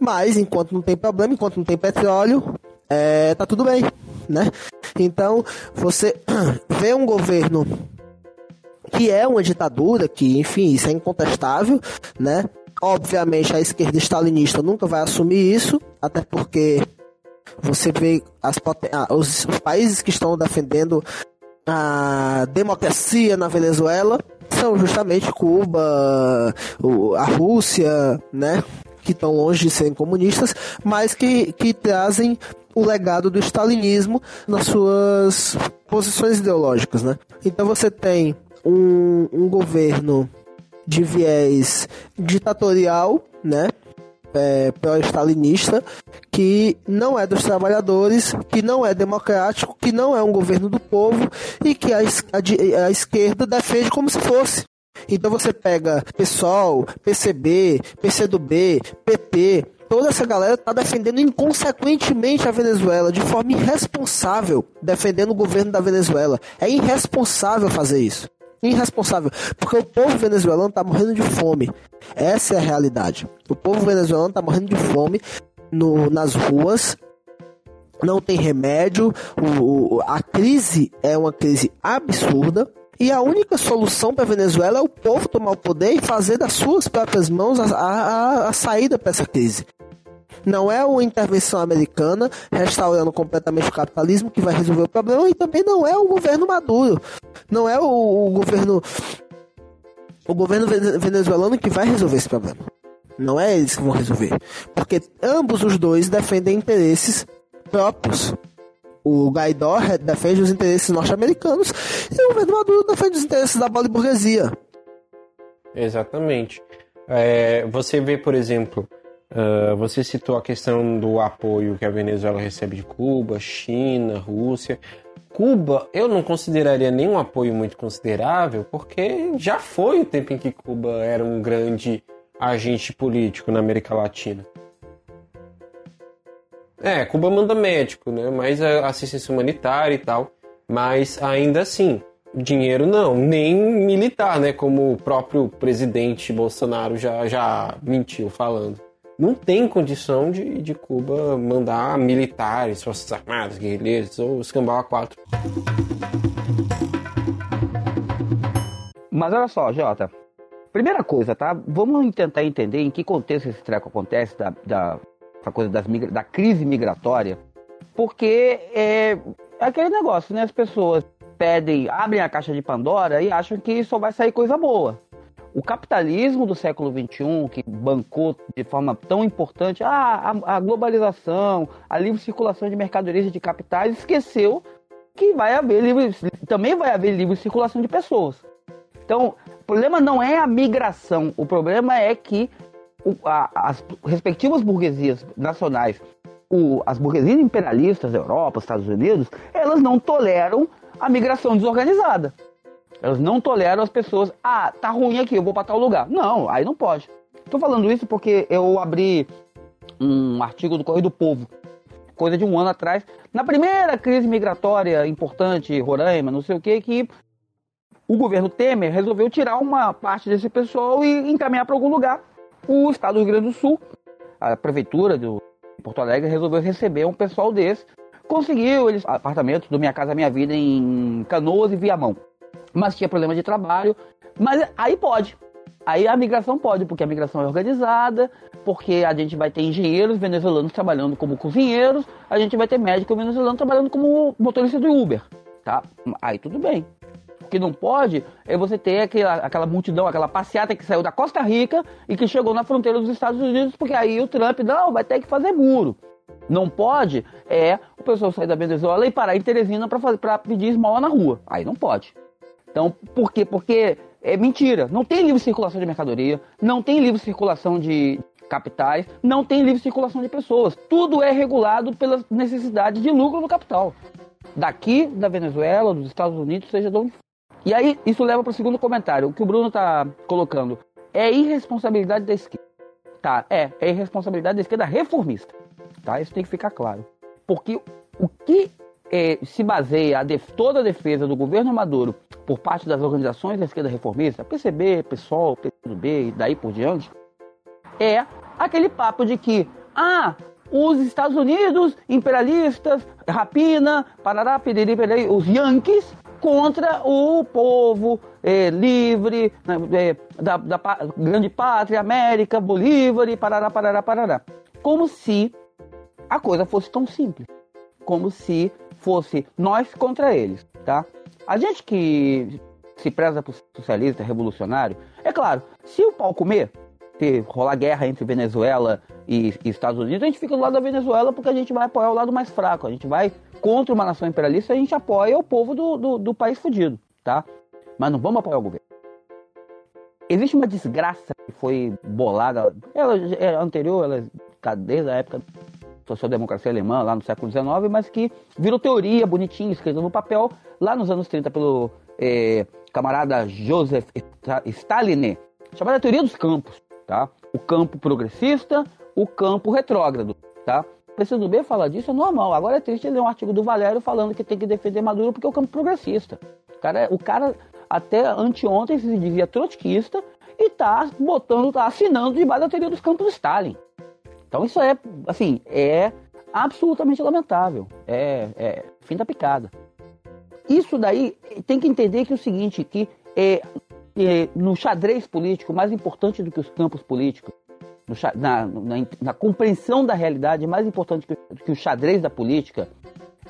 Mas enquanto não tem problema, enquanto não tem petróleo, é, tá tudo bem, né? Então, você vê um governo que é uma ditadura, que, enfim, isso é incontestável, né? Obviamente, a esquerda stalinista nunca vai assumir isso, até porque você vê as, ah, os, os países que estão defendendo a democracia na Venezuela são justamente Cuba, a Rússia, né? Que estão longe de serem comunistas, mas que, que trazem o legado do stalinismo nas suas posições ideológicas, né? Então você tem um, um governo de viés ditatorial, né? É, pró-stalinista, que não é dos trabalhadores, que não é democrático, que não é um governo do povo e que a, a, a esquerda defende como se fosse. Então você pega PSOL, PCB, PCdoB, PT, toda essa galera está defendendo inconsequentemente a Venezuela, de forma irresponsável, defendendo o governo da Venezuela. É irresponsável fazer isso. Irresponsável. Porque o povo venezuelano está morrendo de fome. Essa é a realidade. O povo venezuelano está morrendo de fome no, nas ruas. Não tem remédio. O, o, a crise é uma crise absurda. E a única solução para a Venezuela é o povo tomar o poder e fazer das suas próprias mãos a, a, a saída para essa crise. Não é uma intervenção americana restaurando completamente o capitalismo que vai resolver o problema e também não é o governo Maduro. Não é o, o governo o governo venezuelano que vai resolver esse problema. Não é eles que vão resolver, porque ambos os dois defendem interesses próprios o Guaidó defende os interesses norte-americanos e o governo Maduro defende os interesses da bola burguesia. Exatamente. É, você vê, por exemplo, uh, você citou a questão do apoio que a Venezuela recebe de Cuba, China, Rússia. Cuba, eu não consideraria nenhum apoio muito considerável, porque já foi o tempo em que Cuba era um grande agente político na América Latina. É, Cuba manda médico, né? Mais assistência humanitária e tal. Mas ainda assim, dinheiro não, nem militar, né? Como o próprio presidente Bolsonaro já, já mentiu falando. Não tem condição de, de Cuba mandar militares, forças armadas, guerrilheiros ou escambau a quatro. Mas olha só, Jota. Primeira coisa, tá? Vamos tentar entender em que contexto esse treco acontece da, da essa coisa das, da crise migratória, porque é, é aquele negócio, né? As pessoas pedem, abrem a caixa de Pandora e acham que só vai sair coisa boa. O capitalismo do século XXI, que bancou de forma tão importante a, a, a globalização, a livre circulação de mercadorias e de capitais, esqueceu que vai haver livre, também vai haver livre circulação de pessoas. Então, o problema não é a migração, o problema é que as respectivas burguesias nacionais, o, as burguesias imperialistas da Europa, Estados Unidos, elas não toleram a migração desorganizada. Elas não toleram as pessoas. Ah, tá ruim aqui, eu vou para tal lugar. Não, aí não pode. Tô falando isso porque eu abri um artigo do Correio do Povo, coisa de um ano atrás, na primeira crise migratória importante, Roraima, não sei o que, que o governo Temer resolveu tirar uma parte desse pessoal e encaminhar para algum lugar. O estado do Rio Grande do Sul, a prefeitura de Porto Alegre, resolveu receber um pessoal desse. Conseguiu eles apartamentos do Minha Casa Minha Vida em Canoas e Viamão. Mas tinha problema de trabalho. Mas aí pode. Aí a migração pode, porque a migração é organizada, porque a gente vai ter engenheiros venezuelanos trabalhando como cozinheiros, a gente vai ter médico venezuelano trabalhando como motorista do Uber, tá? Aí tudo bem. Que não pode é você ter aquela, aquela multidão, aquela passeata que saiu da Costa Rica e que chegou na fronteira dos Estados Unidos, porque aí o Trump, não, vai ter que fazer muro. Não pode é o pessoal sair da Venezuela e parar em Teresina para pedir esmola na rua. Aí não pode. Então, por quê? Porque é mentira. Não tem livre circulação de mercadoria, não tem livre circulação de capitais, não tem livre circulação de pessoas. Tudo é regulado pelas necessidades de lucro do capital. Daqui, da Venezuela, dos Estados Unidos, seja de onde. E aí, isso leva para o segundo comentário. Que o Bruno está colocando é irresponsabilidade da esquerda. Tá, é, é irresponsabilidade da esquerda reformista. Tá? Isso tem que ficar claro. Porque o que é, se baseia a toda a defesa do governo Maduro por parte das organizações da esquerda reformista, PCB, PSOL, PCdoB e daí por diante, é aquele papo de que, ah, os Estados Unidos, imperialistas, rapina, parará, piriri, piriri, os Yankees, contra o povo é, livre né, é, da, da, grande pátria, América, Bolívar e parará, parará, parará. Como se a coisa fosse tão simples. Como se fosse nós contra eles, tá? A gente que se preza por socialista, revolucionário, é claro, se o pau comer, se rolar guerra entre Venezuela e, e, Estados Unidos, a gente fica do lado da Venezuela porque a gente vai apoiar o lado mais fraco. A gente vai contra uma nação imperialista, a gente apoia o povo do, do, do país fudido, tá? Mas não vamos apoiar o governo. Existe uma desgraça que foi bolada, ela é anterior, ela está desde a época social-democracia alemã, lá no século XIX, mas que virou teoria bonitinha, escrita no papel, lá nos anos 30 pelo é, camarada Joseph Stalin, chamada teoria dos campos, tá? O campo progressista, o campo retrógrado, tá? Preciso bem falar disso, é normal. Agora é triste ler um artigo do Valério falando que tem que defender Maduro porque é o campo progressista. O cara, o cara até anteontem se dizia trotskista e tá botando, tá assinando debaixo da teoria dos campos Stalin. Então isso é, assim, é absolutamente lamentável. É, é fim da picada. Isso daí tem que entender que é o seguinte, que é, é, no xadrez político, mais importante do que os campos políticos, no, na, na, na, compreensão da realidade, mais importante que, que, o xadrez da política,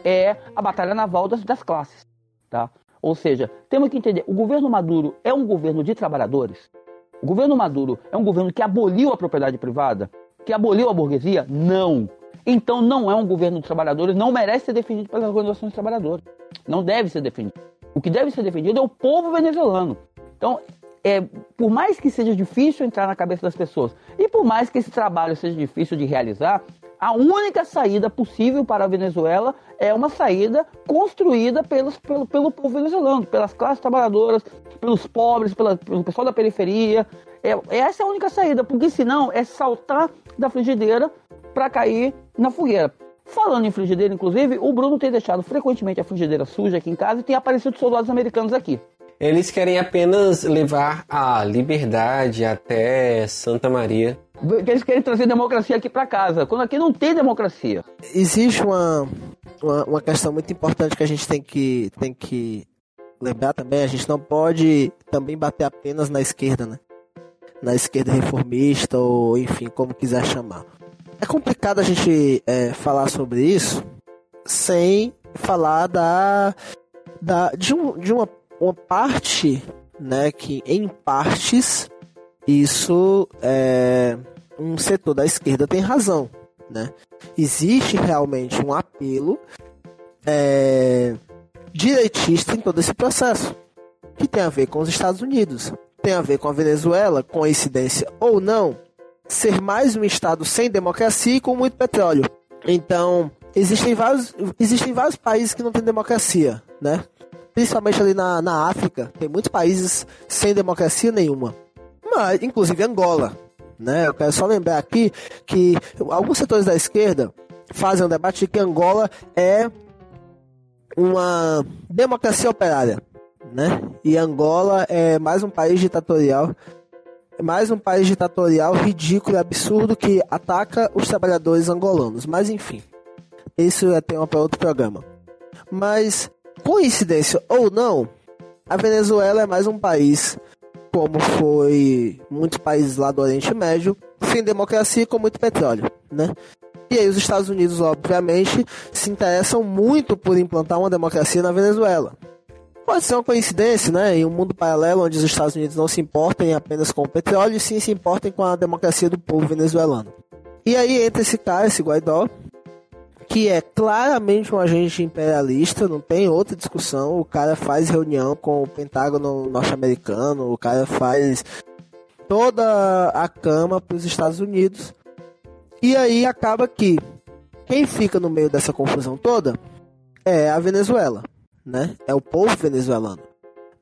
é a batalha naval das, das classes. Tá? Ou seja, temos que entender, o governo Maduro é um governo de trabalhadores? O governo Maduro é um governo que aboliu a propriedade privada? que aboliu a burguesia? Não. Então não é um governo dos trabalhadores, não merece ser defendido pelas organizações de trabalhadores. Não deve ser defendido. O que deve ser defendido é o povo venezuelano. Então, é, por mais que seja difícil entrar na cabeça das pessoas e por mais que esse trabalho seja difícil de realizar, a única saída possível para a Venezuela é uma saída construída pelos, pelo, pelo povo venezuelano, pelas classes trabalhadoras, pelos pobres, pela, pelo pessoal da periferia. É, essa é a única saída, porque senão é saltar da frigideira para cair na fogueira. Falando em frigideira, inclusive, o Bruno tem deixado frequentemente a frigideira suja aqui em casa e tem aparecido soldados americanos aqui. Eles querem apenas levar a liberdade até Santa Maria. Eles querem trazer democracia aqui para casa, quando aqui não tem democracia. Existe uma, uma, uma, questão muito importante que a gente tem que, tem que lembrar também: a gente não pode também bater apenas na esquerda, né? na esquerda reformista, ou enfim, como quiser chamar. É complicado a gente é, falar sobre isso sem falar da, da de, um, de uma, uma parte, né, que em partes isso é um setor da esquerda tem razão, né? Existe realmente um apelo é, direitista em todo esse processo, que tem a ver com os Estados Unidos tem a ver com a Venezuela, coincidência ou não, ser mais um estado sem democracia e com muito petróleo. Então, existem vários, existem vários países que não têm democracia, né? Principalmente ali na, na África, tem muitos países sem democracia nenhuma. Mas, inclusive Angola. Né? Eu quero só lembrar aqui que alguns setores da esquerda fazem um debate de que Angola é uma democracia operária. Né? E Angola é mais um país ditatorial mais um país ditatorial ridículo e absurdo que ataca os trabalhadores angolanos. Mas enfim, isso é tema para outro programa. Mas, coincidência ou não, a Venezuela é mais um país, como foi muitos países lá do Oriente Médio, sem democracia e com muito petróleo, né? E aí os Estados Unidos, obviamente, se interessam muito por implantar uma democracia na Venezuela. Pode ser uma coincidência, né? Em um mundo paralelo onde os Estados Unidos não se importem apenas com o petróleo, e sim se importem com a democracia do povo venezuelano. E aí entra esse cara, esse Guaidó, que é claramente um agente imperialista, não tem outra discussão. O cara faz reunião com o Pentágono norte-americano, o cara faz toda a cama para os Estados Unidos. E aí acaba que quem fica no meio dessa confusão toda é a Venezuela né? É o povo venezuelano.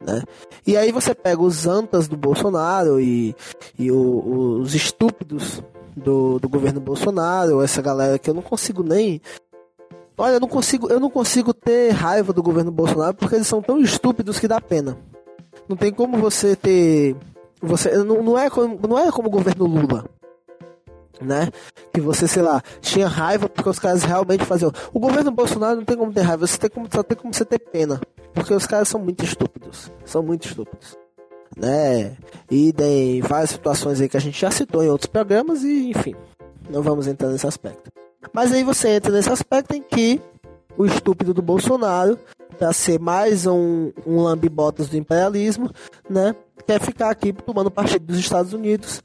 Né? E aí você pega os antas do Bolsonaro e, e o, os estúpidos do, do governo Bolsonaro, essa galera que eu não consigo nem. Olha, eu não consigo, eu não consigo ter raiva do governo Bolsonaro porque eles são tão estúpidos que dá pena. Não tem como você ter. Você, não, não, é como, não é como o governo Lula né? Que você, sei lá, tinha raiva porque os caras realmente faziam. O governo Bolsonaro não tem como ter raiva, você tem como, só tem como você ter pena. Porque os caras são muito estúpidos. São muito estúpidos. Né? E tem várias situações aí que a gente já citou em outros programas e, enfim, não vamos entrar nesse aspecto. Mas aí você entra nesse aspecto em que o estúpido do Bolsonaro, para ser mais um, um lambibotas do imperialismo, né? Quer ficar aqui tomando partido dos Estados Unidos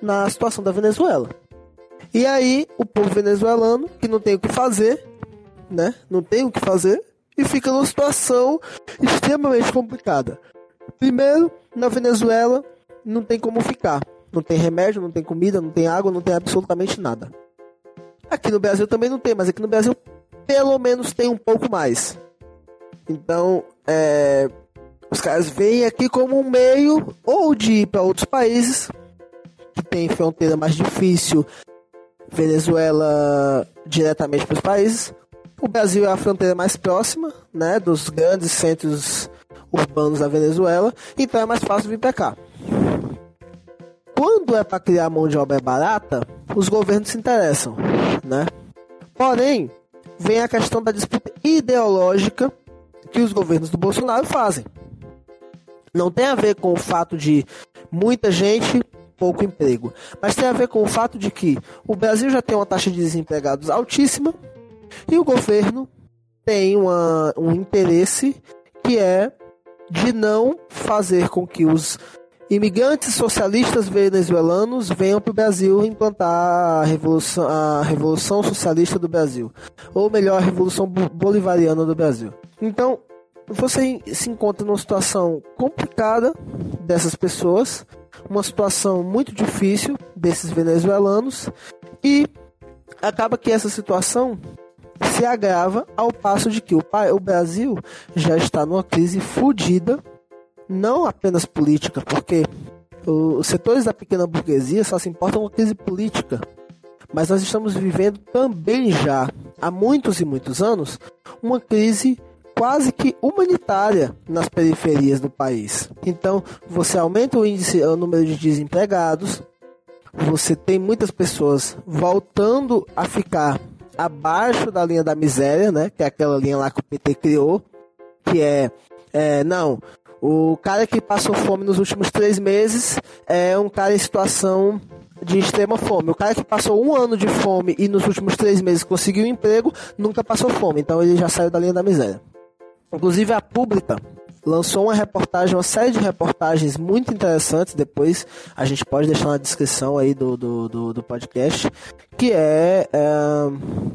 na situação da Venezuela. E aí, o povo venezuelano, que não tem o que fazer, né? Não tem o que fazer, e fica numa situação extremamente complicada. Primeiro, na Venezuela, não tem como ficar. Não tem remédio, não tem comida, não tem água, não tem absolutamente nada. Aqui no Brasil também não tem, mas aqui no Brasil pelo menos tem um pouco mais. Então, é, os caras vêm aqui como um meio ou de ir para outros países que tem fronteira mais difícil, Venezuela diretamente para os países. O Brasil é a fronteira mais próxima, né, dos grandes centros urbanos da Venezuela, então é mais fácil vir para cá. Quando é para criar mão de obra barata, os governos se interessam, né? Porém, vem a questão da disputa ideológica que os governos do Bolsonaro fazem. Não tem a ver com o fato de muita gente pouco emprego. Mas tem a ver com o fato de que o Brasil já tem uma taxa de desempregados altíssima e o governo tem uma, um interesse que é de não fazer com que os imigrantes socialistas venezuelanos venham para o Brasil implantar a revolução, a revolução socialista do Brasil, ou melhor, a revolução bolivariana do Brasil. Então, você se encontra numa situação complicada dessas pessoas uma situação muito difícil desses venezuelanos e acaba que essa situação se agrava ao passo de que o, o Brasil já está numa crise fodida, não apenas política, porque os setores da pequena burguesia só se importam com a crise política, mas nós estamos vivendo também já há muitos e muitos anos uma crise quase que humanitária nas periferias do país. Então, você aumenta o índice, o número de desempregados, você tem muitas pessoas voltando a ficar abaixo da linha da miséria, né? Que é aquela linha lá que o PT criou, que é, é não, o cara que passou fome nos últimos três meses é um cara em situação de extrema fome. O cara que passou um ano de fome e nos últimos três meses conseguiu um emprego, nunca passou fome. Então ele já saiu da linha da miséria. Inclusive a Pública lançou uma reportagem, uma série de reportagens muito interessantes. Depois a gente pode deixar na descrição aí do, do, do, do podcast, que é, é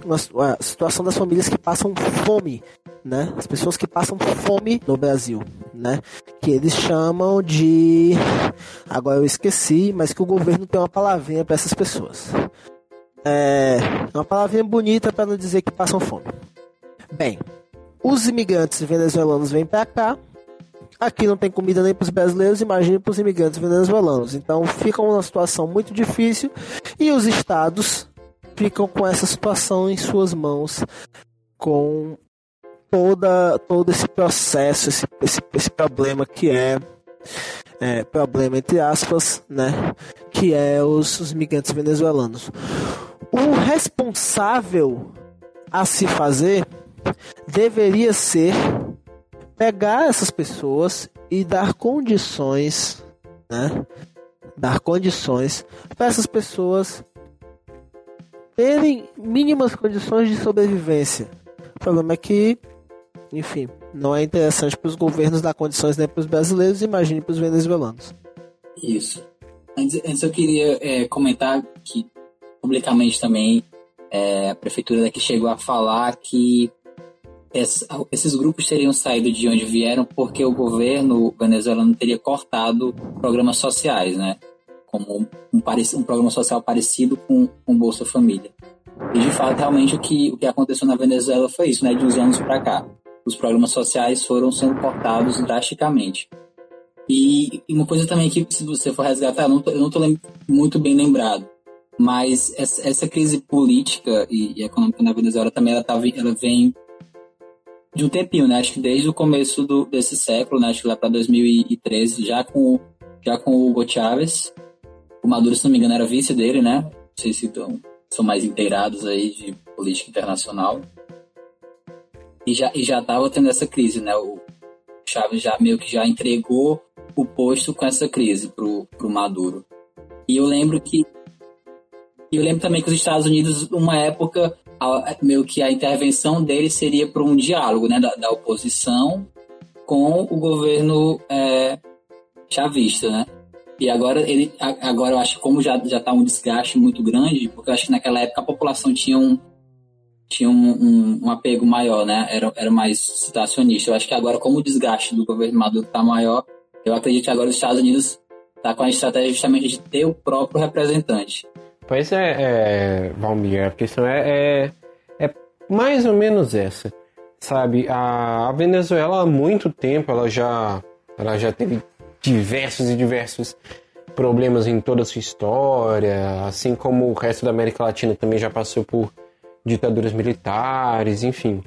uma, a situação das famílias que passam fome, né? As pessoas que passam fome no Brasil, né? Que eles chamam de, agora eu esqueci, mas que o governo tem uma palavrinha para essas pessoas. É uma palavrinha bonita para não dizer que passam fome. Bem, os imigrantes venezuelanos vêm para cá, aqui não tem comida nem para os brasileiros, imagine para os imigrantes venezuelanos. Então ficam numa situação muito difícil e os estados ficam com essa situação em suas mãos, com toda, todo esse processo, esse, esse, esse problema que é, é, problema entre aspas, né, que é os, os migrantes venezuelanos. O responsável a se fazer deveria ser pegar essas pessoas e dar condições, né? Dar condições para essas pessoas terem mínimas condições de sobrevivência. O problema é que, enfim, não é interessante para os governos dar condições nem para os brasileiros, imagine para os venezuelanos. Isso. Antes, antes eu queria é, comentar que publicamente também é, a prefeitura daqui chegou a falar que esses grupos teriam saído de onde vieram porque o governo venezuelano teria cortado programas sociais, né? Como um, um, programa social parecido com o Bolsa Família. E de fato, realmente o que, o que aconteceu na Venezuela foi isso, né? De uns anos para cá. Os programas sociais foram sendo cortados drasticamente. E, e, uma coisa também que, se você for resgatar, eu não tô muito bem lembrado, mas essa, essa crise política e, e, econômica na Venezuela também ela, tá, ela vem de um tempinho, né? Acho que desde o começo do, desse século, né? Acho que lá para 2013, já com, já com o Hugo Chávez. O Maduro, se não me engano, era vice dele, né? Não sei se tão, são mais inteirados aí de política internacional. E já, e já tava tendo essa crise, né? O Chávez já meio que já entregou o posto com essa crise pro, pro Maduro. E eu lembro que eu lembro também que os Estados Unidos, uma época, a, meio que a intervenção deles seria para um diálogo né, da, da, oposição com o governo é, chavista, né? E agora ele agora eu acho como já já está um desgaste muito grande, porque eu acho que naquela época a população tinha um tinha um, um, um, apego maior, né? Era, era mais situacionista. Eu acho que agora, como o desgaste do governo Maduro está maior, eu acredito que agora os Estados Unidos está com a estratégia justamente de ter o próprio representante. Pois é, é Valmir, a questão é, é, é, mais ou menos essa. Sabe, a, a, Venezuela há muito tempo ela já, ela já teve diversos e diversos problemas em toda a sua história, assim como o resto da América Latina também já passou por ditaduras militares, enfim.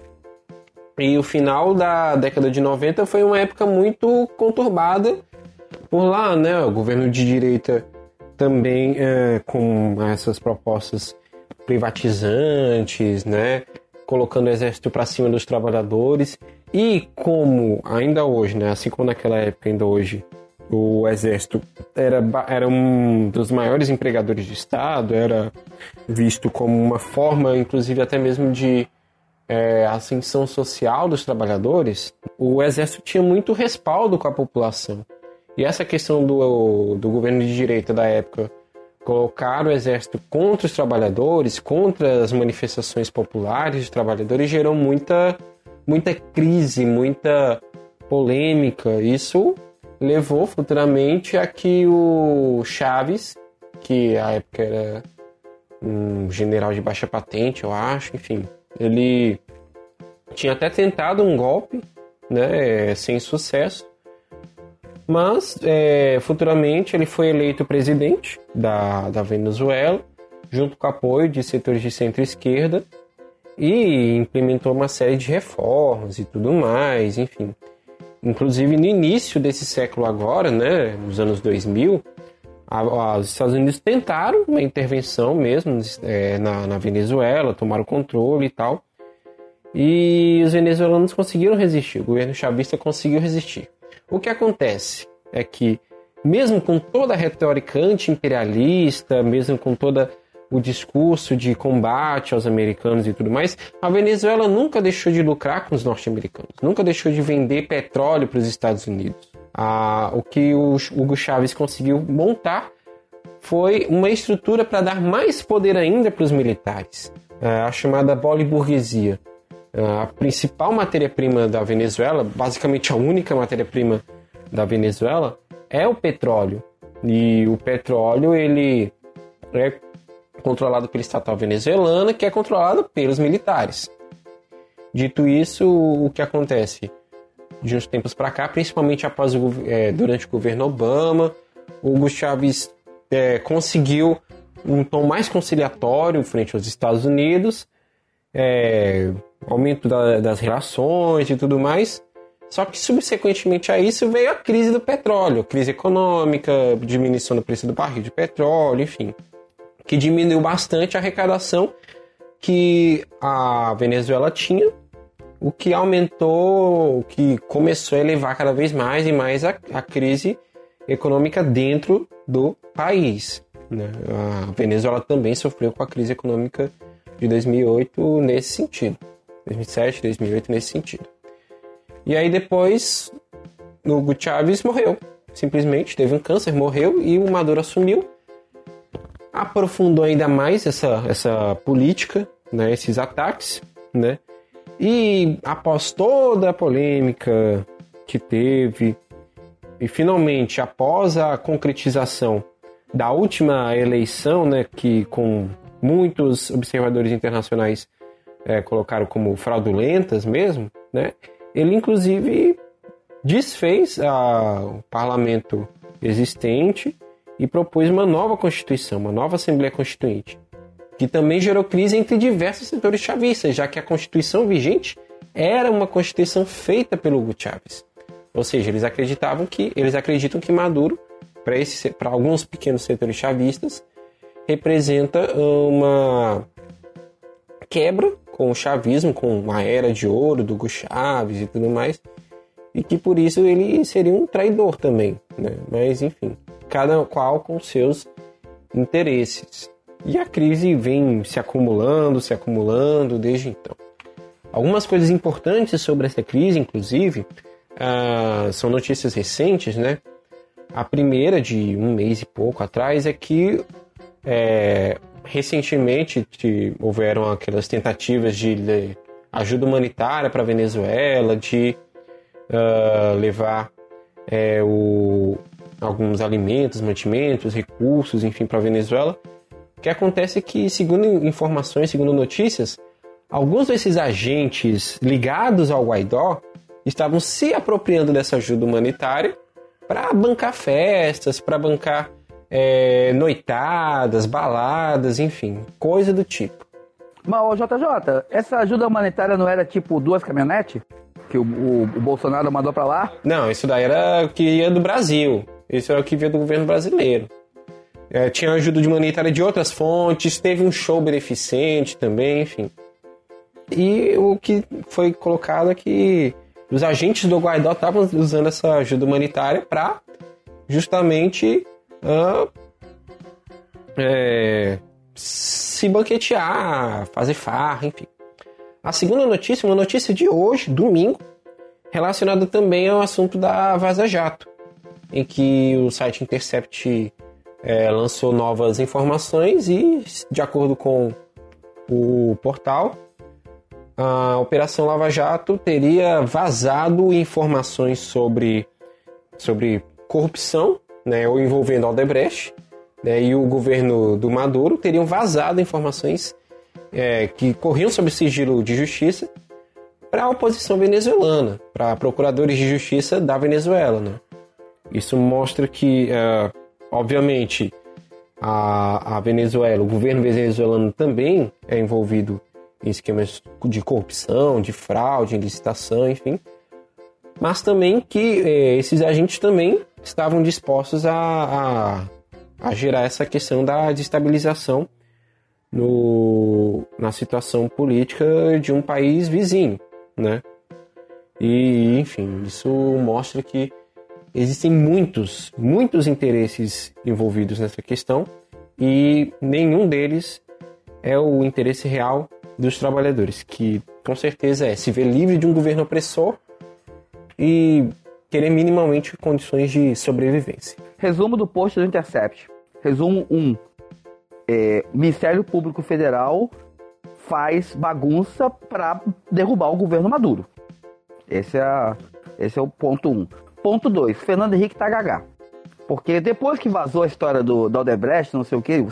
E o final da década de 90 foi uma época muito conturbada por lá, né? O governo de direita também é, com essas propostas privatizantes, né? colocando o exército para cima dos trabalhadores e como ainda hoje, né? assim como naquela época ainda hoje, o exército era, era um dos maiores empregadores de Estado, era visto como uma forma, inclusive até mesmo de é, ascensão social dos trabalhadores, o exército tinha muito respaldo com a população. E essa questão do, do governo de direita da época colocar o exército contra os trabalhadores, contra as manifestações populares de trabalhadores, gerou muita, muita crise, muita polêmica. Isso levou futuramente a que o Chaves, que à época era um general de baixa patente, eu acho, enfim, ele tinha até tentado um golpe, né, sem sucesso, mas é, futuramente ele foi eleito presidente da, da Venezuela, junto com apoio de setores de centro-esquerda, e implementou uma série de reformas e tudo mais, enfim. Inclusive no início desse século agora, né, nos anos 2000, a, a, os Estados Unidos tentaram uma intervenção mesmo é, na, na Venezuela, tomaram controle e tal. E os venezuelanos conseguiram resistir, o governo chavista conseguiu resistir. O que acontece é que, mesmo com toda a retórica anti-imperialista, mesmo com todo o discurso de combate aos americanos e tudo mais, a Venezuela nunca deixou de lucrar com os norte-americanos, nunca deixou de vender petróleo para os Estados Unidos. Ah, o que o Hugo Chávez conseguiu montar foi uma estrutura para dar mais poder ainda para os militares, ah, a chamada boliburguesia. A principal matéria-prima da Venezuela, basicamente a única matéria-prima da Venezuela, é o petróleo. E o petróleo ele é controlado pela estatal venezuelana, que é controlada pelos militares. Dito isso, o que acontece? De uns tempos para cá, principalmente após o, é, durante o governo Obama, Hugo Chávez é, conseguiu um tom mais conciliatório frente aos Estados Unidos, é, aumento da, das relações e tudo mais. Só que subsequentemente a isso veio a crise do petróleo, crise econômica, diminuição do preço do barril de petróleo, enfim, que diminuiu bastante a arrecadação que a Venezuela tinha, o que aumentou, o que começou a elevar cada vez mais e mais a, a crise econômica dentro do país. Né? A Venezuela também sofreu com a crise econômica de 2008 nesse sentido, 2007, 2008 nesse sentido. E aí depois, Hugo Chávez morreu. Simplesmente teve um câncer, morreu e o Maduro assumiu. Aprofundou ainda mais essa, essa política, né, esses ataques, né? E após toda a polêmica que teve, e finalmente após a concretização da última eleição, né, que com muitos observadores internacionais é, colocaram como fraudulentas mesmo, né, ele, inclusive, desfez a, o parlamento existente e propôs uma nova Constituição, uma nova Assembleia Constituinte, que também gerou crise entre diversos setores chavistas, já que a Constituição vigente era uma Constituição feita pelo Hugo Chávez. Ou seja, eles acreditavam que eles acreditam que Maduro, para alguns pequenos setores chavistas, representa uma quebra com o chavismo, com a era de ouro do Hugo Chaves e tudo mais, e que por isso ele seria um traidor também, né? Mas enfim, cada qual com seus interesses. E a crise vem se acumulando, se acumulando desde então. Algumas coisas importantes sobre essa crise, inclusive, uh, são notícias recentes, né? A primeira, de um mês e pouco atrás, é que é, recentemente houveram aquelas tentativas de ajuda humanitária para Venezuela, de uh, levar é, o, alguns alimentos, mantimentos, recursos, enfim, para Venezuela. O que acontece é que, segundo informações, segundo notícias, alguns desses agentes ligados ao Guaidó estavam se apropriando dessa ajuda humanitária para bancar festas, para bancar é, noitadas, baladas, enfim, coisa do tipo. Mas, ô JJ, essa ajuda humanitária não era tipo duas caminhonetes? Que o, o, o Bolsonaro mandou para lá? Não, isso daí era o que ia do Brasil. Isso era o que veio do governo brasileiro. É, tinha ajuda humanitária de outras fontes, teve um show beneficente também, enfim. E o que foi colocado é que os agentes do Guaidó estavam usando essa ajuda humanitária para justamente uh, é, se banquetear, fazer farra, enfim. A segunda notícia, uma notícia de hoje, domingo, relacionada também ao assunto da Vaza Jato, em que o site Intercept é, lançou novas informações e, de acordo com o portal, a Operação Lava Jato teria vazado informações sobre, sobre corrupção né, envolvendo Aldebrecht né, e o governo do Maduro teriam vazado informações é, que corriam sob sigilo de justiça para a oposição venezuelana, para procuradores de justiça da Venezuela. Né? Isso mostra que, é, obviamente, a, a Venezuela, o governo venezuelano também é envolvido em esquemas de corrupção, de fraude, em licitação, enfim. Mas também que é, esses agentes também estavam dispostos a, a, a gerar essa questão da destabilização no, na situação política de um país vizinho, né? E, enfim, isso mostra que existem muitos, muitos interesses envolvidos nessa questão e nenhum deles é o interesse real dos trabalhadores, que com certeza é se ver livre de um governo opressor e querer minimamente condições de sobrevivência. Resumo do post do Intercept. Resumo 1. É, Ministério Público Federal faz bagunça para derrubar o governo Maduro. Esse é, esse é o ponto 1. Um. Ponto 2. Fernando Henrique tá gagá. Porque depois que vazou a história do, do não sei o que,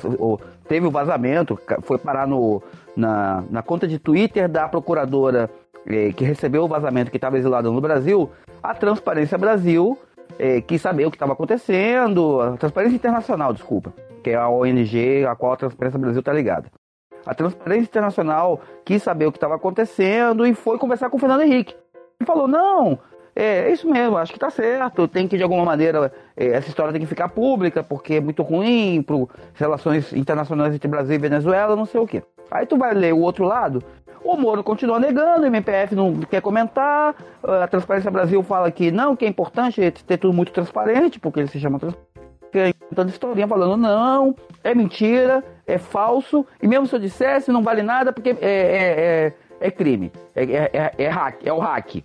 teve o vazamento, foi parar no, na, na conta de Twitter da procuradora eh, que recebeu o vazamento que estava exilado no Brasil, a Transparência Brasil eh, quis saber o que estava acontecendo, a Transparência Internacional, desculpa, que é a ONG a qual a Transparência Brasil está ligada. A Transparência Internacional quis saber o que estava acontecendo e foi conversar com o Fernando Henrique. Ele falou: não, é, é isso mesmo, acho que tá certo. Tem que, de alguma maneira, é, essa história tem que ficar pública, porque é muito ruim para relações internacionais entre Brasil e Venezuela, não sei o quê. Aí tu vai ler o outro lado, o Moro continua negando, o MPF não quer comentar, a Transparência Brasil fala que não, que é importante ter tudo muito transparente, porque ele se chama transparente. Tanta historinha falando, não, é mentira, é falso, e mesmo se eu dissesse, não vale nada porque é, é, é, é crime, é, é, é, é, hack, é o hack.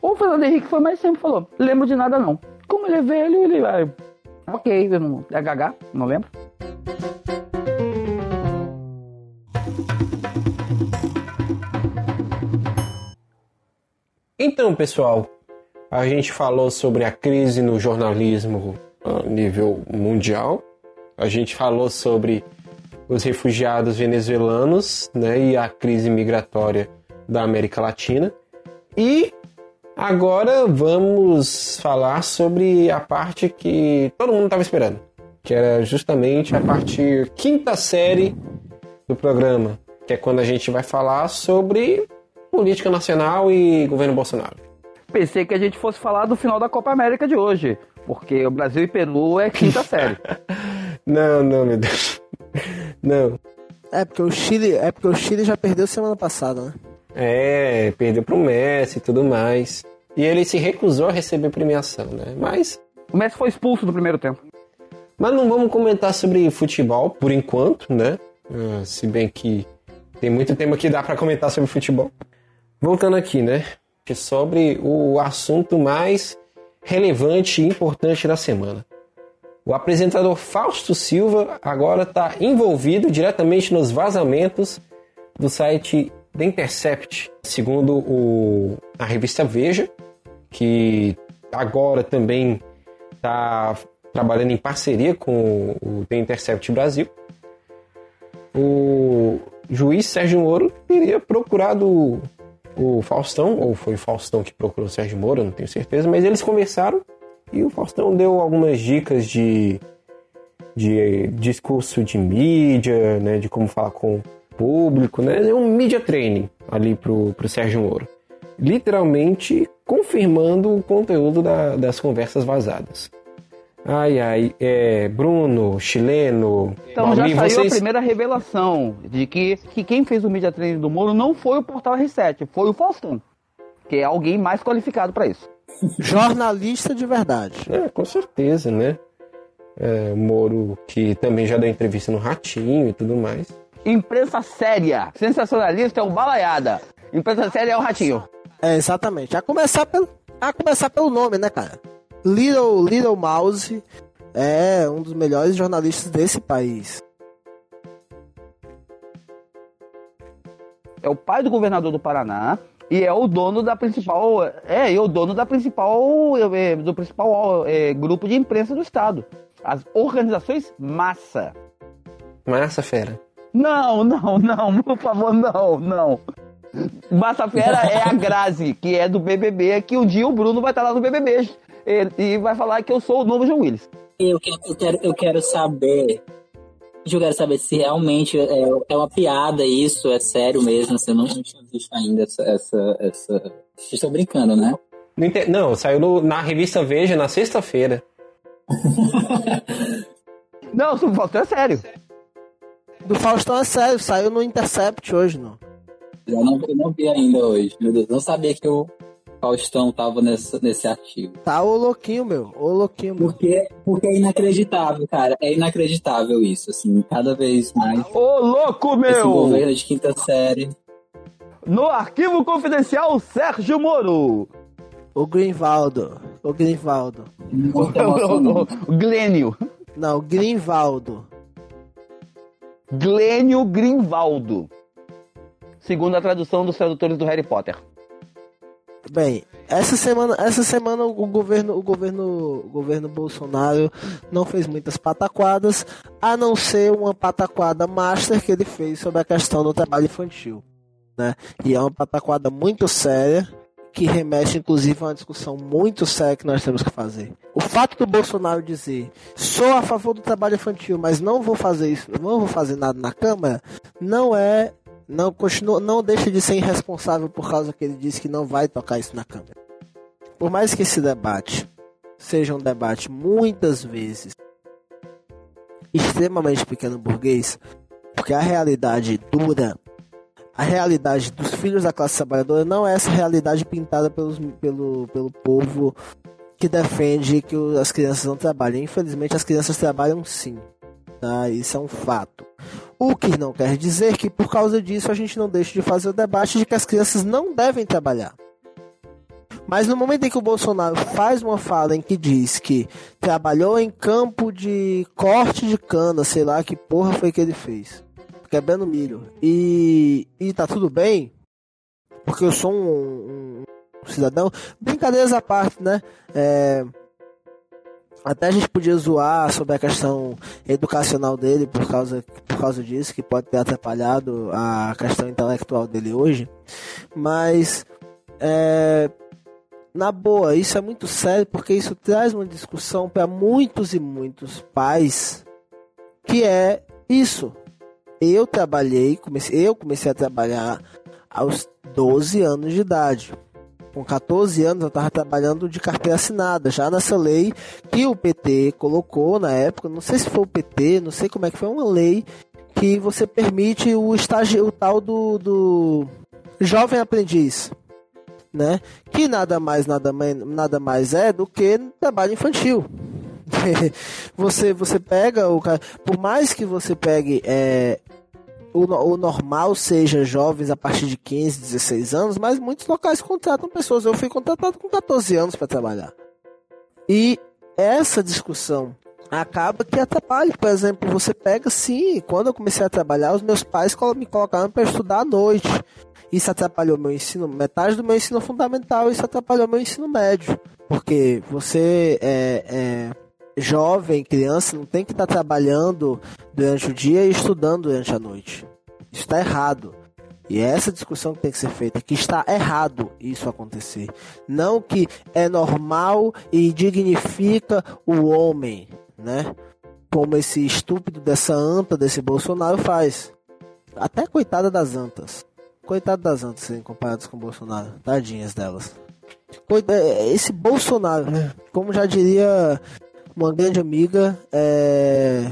O Fernando Henrique foi mais sempre falou, lembro de nada não. Como ele é velho, ele vai. Ok, não, é HH, não lembro. Então, pessoal, a gente falou sobre a crise no jornalismo a nível mundial. A gente falou sobre os refugiados venezuelanos né, e a crise migratória da América Latina. E agora vamos falar sobre a parte que todo mundo estava esperando, que era justamente a parte quinta série do programa, que é quando a gente vai falar sobre política nacional e governo Bolsonaro. Pensei que a gente fosse falar do final da Copa América de hoje, porque o Brasil e Peru é quinta série. não, não, meu Deus. Não. É porque o Chile, é porque o Chile já perdeu semana passada, né? É, perdeu pro Messi e tudo mais. E ele se recusou a receber premiação, né? Mas o Messi foi expulso do primeiro tempo. Mas não vamos comentar sobre futebol por enquanto, né? Uh, se bem que tem muito tema que dá para comentar sobre futebol. Voltando aqui, né? Sobre o assunto mais relevante e importante da semana. O apresentador Fausto Silva agora está envolvido diretamente nos vazamentos do site The Intercept, segundo o, a revista Veja, que agora também está trabalhando em parceria com o The Intercept Brasil. O juiz Sérgio Moro teria procurado o Faustão, ou foi o Faustão que procurou o Sérgio Moro, não tenho certeza, mas eles conversaram e o Faustão deu algumas dicas de, de discurso de mídia, né, de como falar com o público, né, é um media training ali pro, pro Sérgio Moro. Literalmente confirmando o conteúdo da, das conversas vazadas. Ai, ai, é, Bruno, chileno. Então já saiu vocês... a primeira revelação de que, que quem fez o media training do Moro não foi o Portal R7, foi o Faustão, que é alguém mais qualificado para isso. Jornalista de verdade. É, com certeza, né? É, Moro, que também já deu entrevista no Ratinho e tudo mais. Imprensa séria. Sensacionalista é o Balaiada. Imprensa séria é o Ratinho. É, exatamente. A começar pelo, a começar pelo nome, né, cara? Little, Little Mouse é um dos melhores jornalistas desse país. É o pai do governador do Paraná e é o dono da principal é, é o dono da principal é, do principal é, grupo de imprensa do estado. As organizações massa. Massa fera. Não, não, não, por favor, não, não. Massa fera é a Grazi, que é do BBB, que um dia o Bruno vai estar lá no BBB e vai falar que eu sou o novo João Willis. Eu quero, eu quero, eu quero saber. Eu quero saber se realmente é, é uma piada isso, é sério mesmo. Você não tinha visto ainda essa. essa, essa... Vocês estão brincando, né? Não, saiu no, na revista Veja na sexta-feira. não, o Faustão é sério. Do Faustão é sério, saiu no Intercept hoje, não. Eu não, eu não vi ainda hoje, meu Deus. Não sabia que o Faustão tava nesse, nesse artigo. Tá o louquinho, meu. O louquinho, meu. Porque, porque é inacreditável, cara. É inacreditável isso, assim. Cada vez mais. Ô, louco, meu! Esse governo de quinta série. No arquivo confidencial, Sérgio Moro. O Greenvaldo. O Greenvaldo. O Glênio. Não, Greenvaldo. Glênio Greenvaldo segundo a tradução dos tradutores do Harry Potter. Bem, essa semana, essa semana o governo, o governo, o governo Bolsonaro não fez muitas pataquadas, a não ser uma pataquada master que ele fez sobre a questão do trabalho infantil. Né? E é uma pataquada muito séria que remete inclusive a uma discussão muito séria que nós temos que fazer. O fato do Bolsonaro dizer sou a favor do trabalho infantil, mas não vou fazer isso, não vou fazer nada na Câmara, não é não continua, não deixa de ser irresponsável por causa que ele disse que não vai tocar isso na Câmara. Por mais que esse debate seja um debate muitas vezes extremamente pequeno burguês, porque a realidade dura a realidade dos filhos da classe trabalhadora não é essa realidade pintada pelos, pelo, pelo povo que defende que as crianças não trabalhem. Infelizmente, as crianças trabalham sim. Tá? Isso é um fato. O que não quer dizer que por causa disso a gente não deixe de fazer o debate de que as crianças não devem trabalhar. Mas no momento em que o Bolsonaro faz uma fala em que diz que trabalhou em campo de corte de cana, sei lá que porra foi que ele fez quebrando milho. E, e tá tudo bem, porque eu sou um, um cidadão. Brincadeiras à parte, né? É, até a gente podia zoar sobre a questão educacional dele por causa, por causa disso, que pode ter atrapalhado a questão intelectual dele hoje. Mas, é, na boa, isso é muito sério porque isso traz uma discussão para muitos e muitos pais que é isso eu trabalhei, comecei, eu comecei a trabalhar aos 12 anos de idade. Com 14 anos eu estava trabalhando de carteira assinada, já nessa lei que o PT colocou na época, não sei se foi o PT, não sei como é que foi, uma lei que você permite o estágio, o tal do, do jovem aprendiz, né? Que nada mais, nada, nada mais é do que trabalho infantil. você você pega o por mais que você pegue é, o, o normal seja jovens a partir de 15, 16 anos, mas muitos locais contratam pessoas. Eu fui contratado com 14 anos para trabalhar. E essa discussão acaba que atrapalha. Por exemplo, você pega sim, quando eu comecei a trabalhar, os meus pais me colocaram para estudar à noite. Isso atrapalhou meu ensino, metade do meu ensino fundamental, isso atrapalhou meu ensino médio. Porque você é, é jovem, criança, não tem que estar tá trabalhando durante o dia e estudando durante a noite. Isso está errado. E é essa discussão que tem que ser feita, que está errado isso acontecer. Não que é normal e dignifica o homem, né? Como esse estúpido dessa anta, desse Bolsonaro faz. Até coitada das antas. Coitada das antas, serem comparadas com o Bolsonaro. Tadinhas delas. É, esse Bolsonaro, como já diria uma grande amiga, é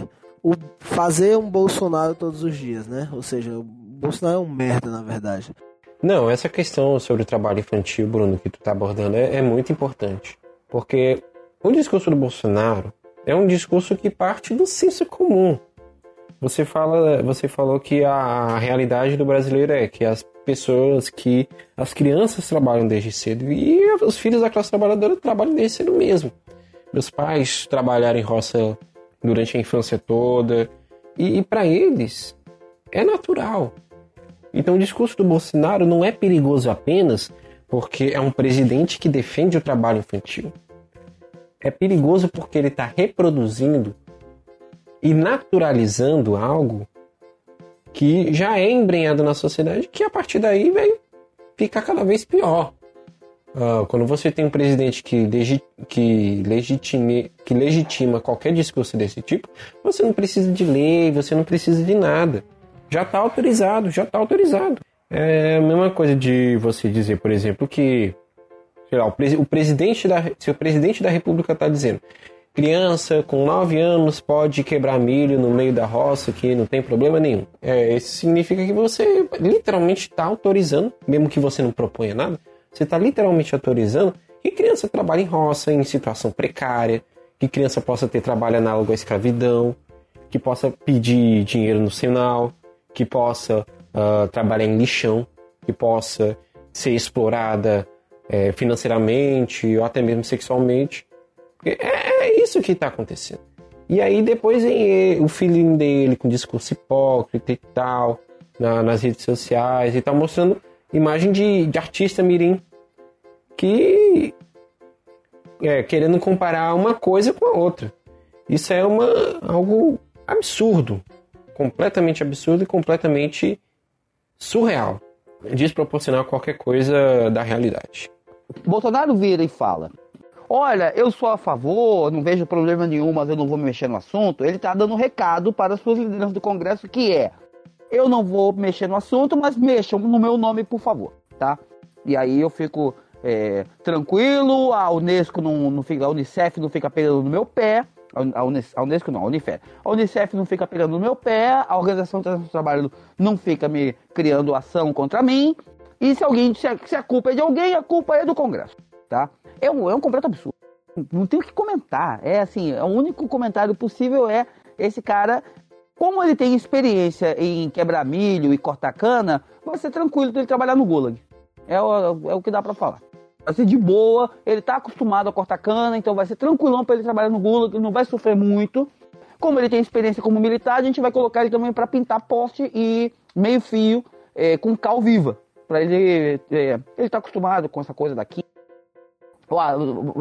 o fazer um Bolsonaro todos os dias, né? Ou seja, o Bolsonaro é um merda, na verdade. Não, essa questão sobre o trabalho infantil, Bruno, que tu tá abordando, é, é muito importante. Porque o discurso do Bolsonaro é um discurso que parte do senso comum. Você fala, você falou que a realidade do brasileiro é que as pessoas, que as crianças trabalham desde cedo e os filhos da classe trabalhadora trabalham desde cedo mesmo meus pais trabalharam em roça durante a infância toda. E, e para eles é natural. Então o discurso do Bolsonaro não é perigoso apenas porque é um presidente que defende o trabalho infantil. É perigoso porque ele está reproduzindo e naturalizando algo que já é embrenhado na sociedade, que a partir daí vai ficar cada vez pior. Uh, quando você tem um presidente que, legi que, legitime, que legitima qualquer discurso desse tipo, você não precisa de lei, você não precisa de nada. Já está autorizado, já está autorizado. É a mesma coisa de você dizer, por exemplo, que sei lá, o, o presidente da, se o presidente da república está dizendo criança com 9 anos pode quebrar milho no meio da roça que não tem problema nenhum. É, isso significa que você literalmente está autorizando, mesmo que você não proponha nada, você está literalmente autorizando que criança trabalhe em roça, em situação precária, que criança possa ter trabalho análogo à escravidão, que possa pedir dinheiro no sinal, que possa uh, trabalhar em lixão, que possa ser explorada é, financeiramente ou até mesmo sexualmente. É, é isso que está acontecendo. E aí depois o filhinho dele com discurso hipócrita e tal, na, nas redes sociais e tal, mostrando imagem de, de artista mirim que é, querendo comparar uma coisa com a outra. Isso é uma, algo absurdo, completamente absurdo e completamente surreal. desproporcional a qualquer coisa da realidade. Bolsonaro vira e fala: Olha, eu sou a favor, não vejo problema nenhum, mas eu não vou me mexer no assunto. Ele está dando um recado para as suas lideranças do Congresso que é: eu não vou mexer no assunto, mas mexam no meu nome, por favor, tá? E aí eu fico é, tranquilo, a Unesco não, não fica, a Unicef não fica pegando no meu pé, a Unesco não, a Unifé. A Unicef não fica pegando no meu pé, a Organização Internacional do Trabalho não fica me criando ação contra mim. E se alguém se a, se a culpa é de alguém, a culpa é do Congresso, tá? É um, é um completo absurdo. Não tem o que comentar. É assim, o único comentário possível é esse cara, como ele tem experiência em quebrar milho e cortar cana, vai ser tranquilo ele trabalhar no Gulag. É o, é o que dá para falar. Vai ser de boa, ele tá acostumado a cortar cana, então vai ser tranquilão para ele trabalhar no Gulag, não vai sofrer muito. Como ele tem experiência como militar, a gente vai colocar ele também para pintar poste e meio fio é, com cal viva. Para ele, é, ele tá acostumado com essa coisa daqui.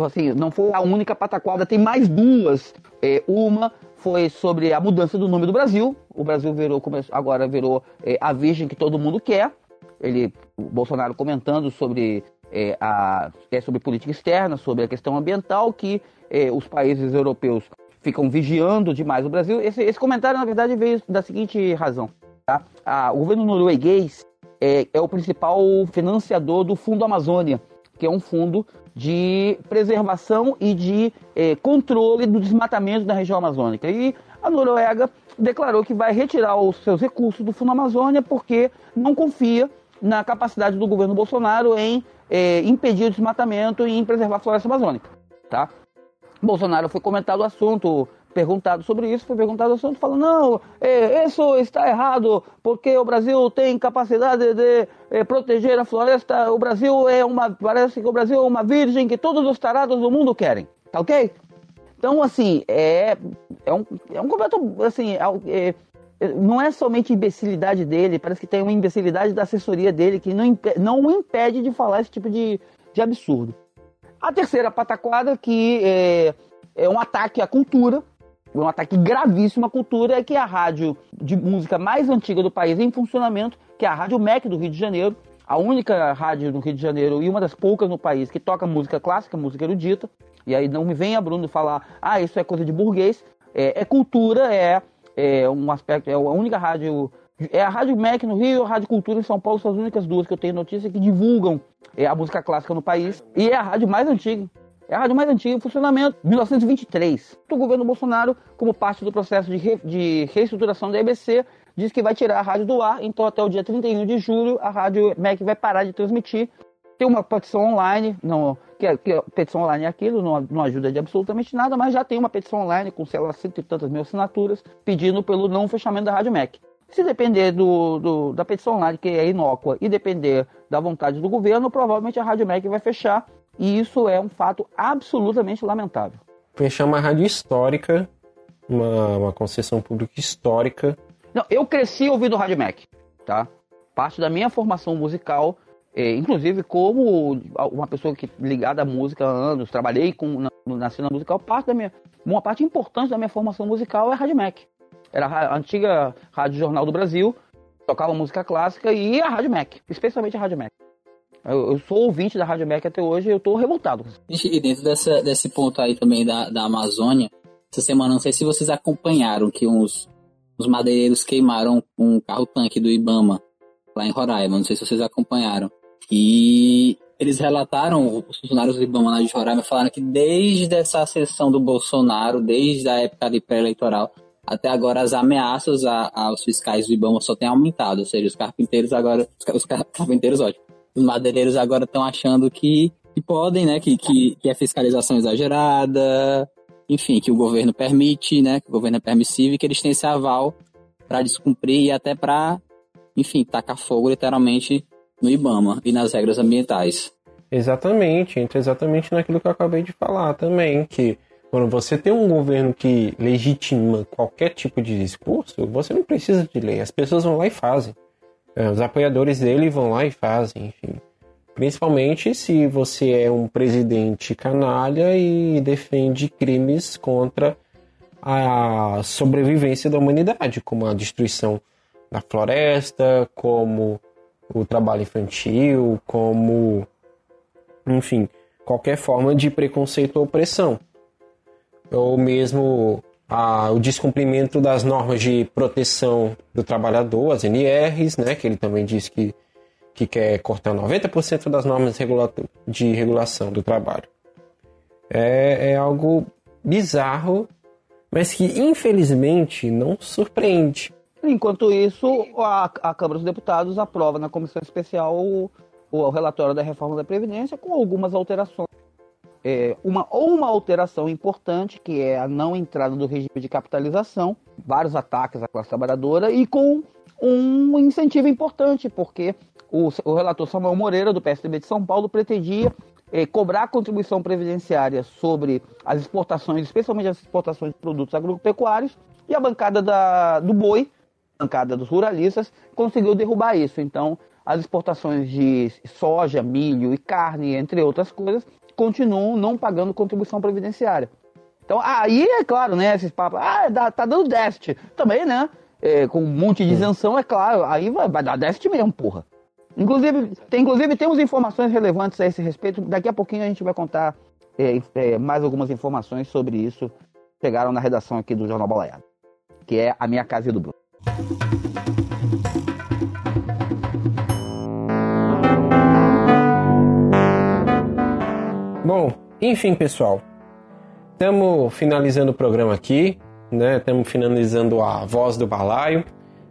Assim, não foi a única pataquada, tem mais duas. É, uma foi sobre a mudança do nome do Brasil. O Brasil virou, agora virou é, a Virgem que todo mundo quer. Ele, o Bolsonaro comentando sobre é, a, é sobre política externa, sobre a questão ambiental, que é, os países europeus ficam vigiando demais o Brasil. Esse, esse comentário, na verdade, veio da seguinte razão. Tá? A, o governo norueguês é, é o principal financiador do Fundo Amazônia, que é um fundo de preservação e de é, controle do desmatamento da região amazônica. E a Noruega declarou que vai retirar os seus recursos do Fundo Amazônia porque não confia na capacidade do governo Bolsonaro em é, impedir o desmatamento e em preservar a floresta amazônica. Tá? Bolsonaro foi comentado o assunto perguntado sobre isso, foi perguntado o assunto, falou, não, é, isso está errado, porque o Brasil tem capacidade de é, proteger a floresta, o Brasil é uma, parece que o Brasil é uma virgem que todos os tarados do mundo querem, tá ok? Então, assim, é, é, um, é um completo, assim, é, é, não é somente imbecilidade dele, parece que tem uma imbecilidade da assessoria dele que não, não o impede de falar esse tipo de, de absurdo. A terceira pataquada, que é, é um ataque à cultura, um ataque gravíssimo à cultura é que a rádio de música mais antiga do país em funcionamento, que é a Rádio MEC do Rio de Janeiro, a única rádio do Rio de Janeiro e uma das poucas no país que toca música clássica, música erudita. E aí não me venha, Bruno, falar, ah, isso é coisa de burguês. É, é cultura, é, é, um aspecto, é a única rádio. É a Rádio MEC no Rio e a Rádio Cultura em São Paulo, são as únicas duas que eu tenho notícia que divulgam é, a música clássica no país. E é a rádio mais antiga é a rádio mais antiga em funcionamento, 1923. O governo Bolsonaro, como parte do processo de, re, de reestruturação da EBC, diz que vai tirar a rádio do ar, então até o dia 31 de julho a rádio MEC vai parar de transmitir. Tem uma petição online, não, que, é, que a petição online é aquilo, não, não ajuda de absolutamente nada, mas já tem uma petição online com, sei lá, cento e tantas mil assinaturas, pedindo pelo não fechamento da rádio MEC. Se depender do, do, da petição online, que é inócua, e depender da vontade do governo, provavelmente a Rádio MEC vai fechar e isso é um fato absolutamente lamentável. Fechar uma rádio histórica, uma, uma concessão pública histórica. Não, eu cresci ouvindo Rádio Mac, tá? Parte da minha formação musical, é, inclusive como uma pessoa que ligada à música há anos, trabalhei com, na, na cena musical, parte da minha, uma parte importante da minha formação musical é Rádio Mac. Era a antiga Rádio Jornal do Brasil, tocava música clássica e a Rádio Mac, especialmente a Rádio Mac. Eu, eu sou ouvinte da Rádio Mac até hoje e eu tô revoltado. E dentro dessa, desse ponto aí também da, da Amazônia, essa semana, não sei se vocês acompanharam que uns, uns madeireiros queimaram um carro-tanque do Ibama lá em Roraima. Não sei se vocês acompanharam. E eles relataram, os funcionários do Ibama lá de Roraima falaram que desde essa sessão do Bolsonaro, desde a época de pré-eleitoral, até agora as ameaças a, aos fiscais do Ibama só têm aumentado, ou seja, os carpinteiros agora, os carpinteiros, ótimo, os madeireiros agora estão achando que, que podem, né? Que, que, que é fiscalização exagerada, enfim, que o governo permite, né? Que o governo é permissivo e que eles têm esse aval para descumprir e até para, enfim, tacar fogo literalmente no IBAMA e nas regras ambientais. Exatamente, entra exatamente naquilo que eu acabei de falar também, que quando você tem um governo que legitima qualquer tipo de discurso, você não precisa de lei, as pessoas vão lá e fazem. É, os apoiadores dele vão lá e fazem, enfim. Principalmente se você é um presidente canalha e defende crimes contra a sobrevivência da humanidade, como a destruição da floresta, como o trabalho infantil, como, enfim, qualquer forma de preconceito ou opressão. Ou mesmo a, o descumprimento das normas de proteção do trabalhador, as NRs, né, que ele também disse que, que quer cortar 90% das normas de regulação do trabalho. É, é algo bizarro, mas que infelizmente não surpreende. Enquanto isso, a, a Câmara dos Deputados aprova na comissão especial o, o relatório da reforma da Previdência com algumas alterações é, uma, ou uma alteração importante, que é a não entrada do regime de capitalização, vários ataques à classe trabalhadora, e com um incentivo importante, porque o, o relator Samuel Moreira, do PSDB de São Paulo, pretendia é, cobrar contribuição previdenciária sobre as exportações, especialmente as exportações de produtos agropecuários, e a bancada da, do boi, a bancada dos ruralistas, conseguiu derrubar isso. Então, as exportações de soja, milho e carne, entre outras coisas, continuam não pagando contribuição previdenciária. Então, aí é claro, né, esses papos, ah, dá, tá dando déficit. Também, né, é, com um monte de isenção, é claro, aí vai, vai dar déficit mesmo, porra. Inclusive, tem, inclusive, temos informações relevantes a esse respeito. Daqui a pouquinho a gente vai contar é, é, mais algumas informações sobre isso. Chegaram na redação aqui do Jornal Balaiado, que é a minha casa do Bruno. Bom, enfim, pessoal. Estamos finalizando o programa aqui, né? Estamos finalizando a voz do balaio.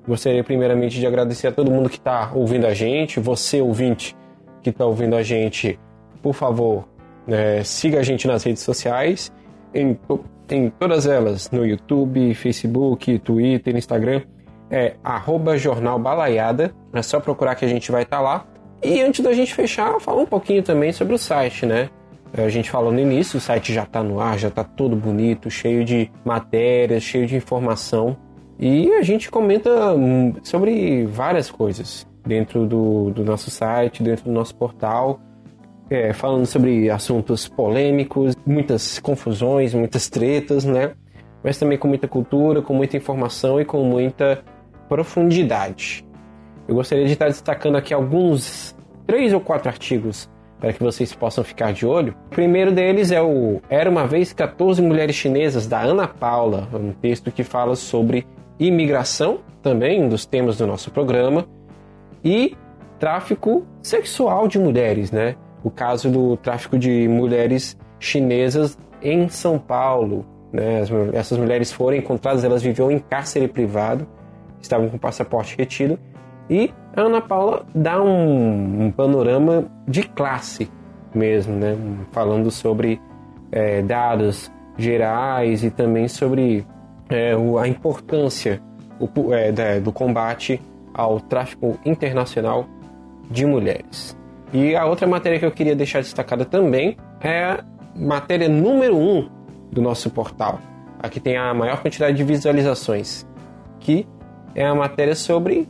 Gostaria primeiramente de agradecer a todo mundo que está ouvindo a gente, você ouvinte que está ouvindo a gente, por favor, né, siga a gente nas redes sociais, em, em todas elas, no YouTube, Facebook, Twitter, Instagram, é arroba Jornal Balaiada, é só procurar que a gente vai estar tá lá. E antes da gente fechar, falar um pouquinho também sobre o site, né? A gente falou no início, o site já está no ar, já está todo bonito, cheio de matérias, cheio de informação. E a gente comenta hum, sobre várias coisas dentro do, do nosso site, dentro do nosso portal, é, falando sobre assuntos polêmicos, muitas confusões, muitas tretas, né? Mas também com muita cultura, com muita informação e com muita profundidade. Eu gostaria de estar destacando aqui alguns, três ou quatro artigos para que vocês possam ficar de olho. O primeiro deles é o Era uma vez 14 mulheres chinesas da Ana Paula, um texto que fala sobre imigração, também um dos temas do nosso programa, e tráfico sexual de mulheres, né? O caso do tráfico de mulheres chinesas em São Paulo, né? Essas mulheres foram encontradas, elas viviam em cárcere privado, estavam com passaporte retido e a Ana Paula dá um, um panorama de classe mesmo, né? falando sobre é, dados gerais e também sobre é, a importância o, é, do combate ao tráfico internacional de mulheres. E a outra matéria que eu queria deixar destacada também é a matéria número 1 um do nosso portal. Aqui tem a maior quantidade de visualizações, que é a matéria sobre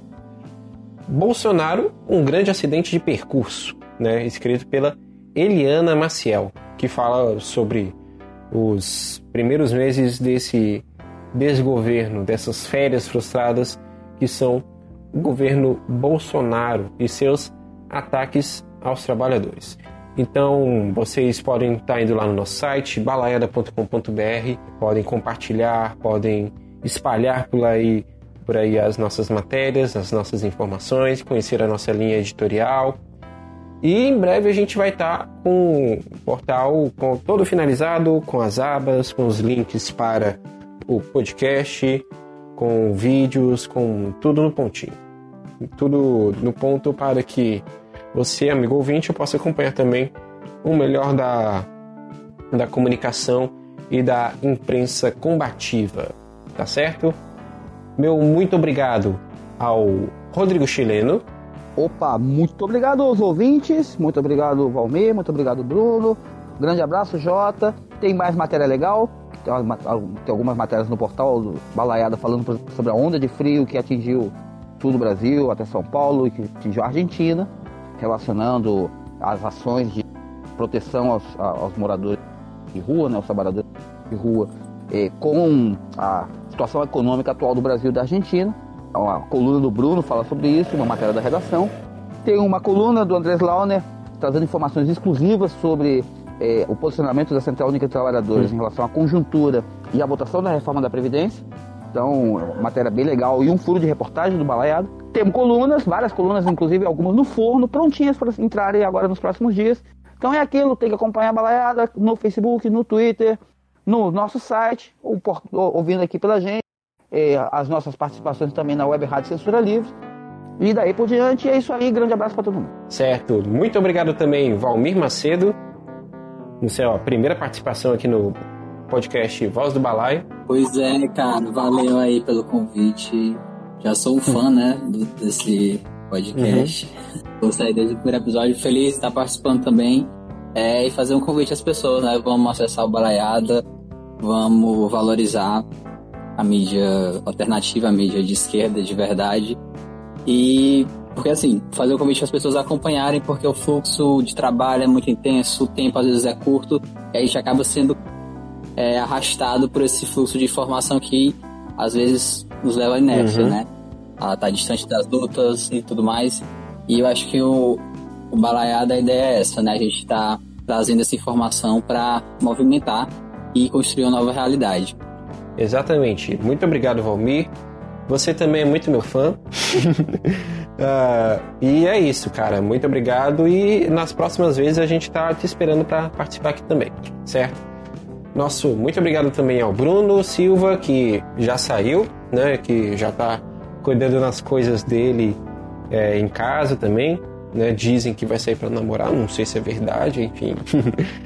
Bolsonaro, um grande acidente de percurso, né, escrito pela Eliana Maciel, que fala sobre os primeiros meses desse desgoverno, dessas férias frustradas que são o governo Bolsonaro e seus ataques aos trabalhadores. Então, vocês podem estar indo lá no nosso site, balaiada.com.br, podem compartilhar, podem espalhar por aí por aí as nossas matérias, as nossas informações, conhecer a nossa linha editorial. E em breve a gente vai estar com o portal com todo finalizado, com as abas, com os links para o podcast, com vídeos, com tudo no pontinho. Tudo no ponto para que você, amigo ouvinte, possa acompanhar também o melhor da, da comunicação e da imprensa combativa. Tá certo? Meu muito obrigado ao Rodrigo Chileno. Opa, muito obrigado aos ouvintes, muito obrigado Valmir, muito obrigado Bruno. Grande abraço, Jota. Tem mais matéria legal. Tem, algumas matérias no portal do Balaiada falando sobre a onda de frio que atingiu todo o Brasil, até São Paulo e que atingiu a Argentina, relacionando as ações de proteção aos, aos moradores de rua, né, aos trabalhadores de rua, eh, com a situação econômica atual do Brasil e da Argentina. A coluna do Bruno fala sobre isso, uma matéria da redação. Tem uma coluna do Andrés Launer trazendo informações exclusivas sobre é, o posicionamento da Central Única de Trabalhadores em relação à conjuntura e à votação da reforma da Previdência. Então, matéria bem legal e um furo de reportagem do Balaiado. Temos colunas, várias colunas, inclusive algumas no forno, prontinhas para entrarem agora nos próximos dias. Então é aquilo, tem que acompanhar a Balaiada no Facebook, no Twitter, no nosso site, ou, ouvindo aqui pela gente, é, as nossas participações também na Web Rádio Censura Livre. E daí por diante, é isso aí. Grande abraço para todo mundo. Certo. Muito obrigado também, Valmir Macedo, no seu primeira participação aqui no podcast Voz do Balaio. Pois é, cara, valeu aí pelo convite. Já sou um fã, né, desse podcast. Uhum. Gostei desde o primeiro episódio. Feliz de estar participando também. É, e fazer um convite às pessoas, né? Vamos acessar o Balaiada, vamos valorizar a mídia alternativa, a mídia de esquerda de verdade. E porque assim, fazer o convite às pessoas acompanharem, porque o fluxo de trabalho é muito intenso, o tempo às vezes é curto, e a gente acaba sendo é, arrastado por esse fluxo de informação que às vezes nos leva à inércia, uhum. né? A tá distante das lutas e tudo mais. E eu acho que o, o balaiada, a ideia é essa, né? A gente está trazendo essa informação para movimentar e construir uma nova realidade. Exatamente. Muito obrigado, Valmir. Você também é muito meu fã. uh, e é isso, cara. Muito obrigado. E nas próximas vezes a gente está te esperando para participar aqui também, certo? Nosso muito obrigado também ao Bruno Silva, que já saiu, né? Que já está cuidando das coisas dele é, em casa também. Né? Dizem que vai sair para namorar, não sei se é verdade, enfim.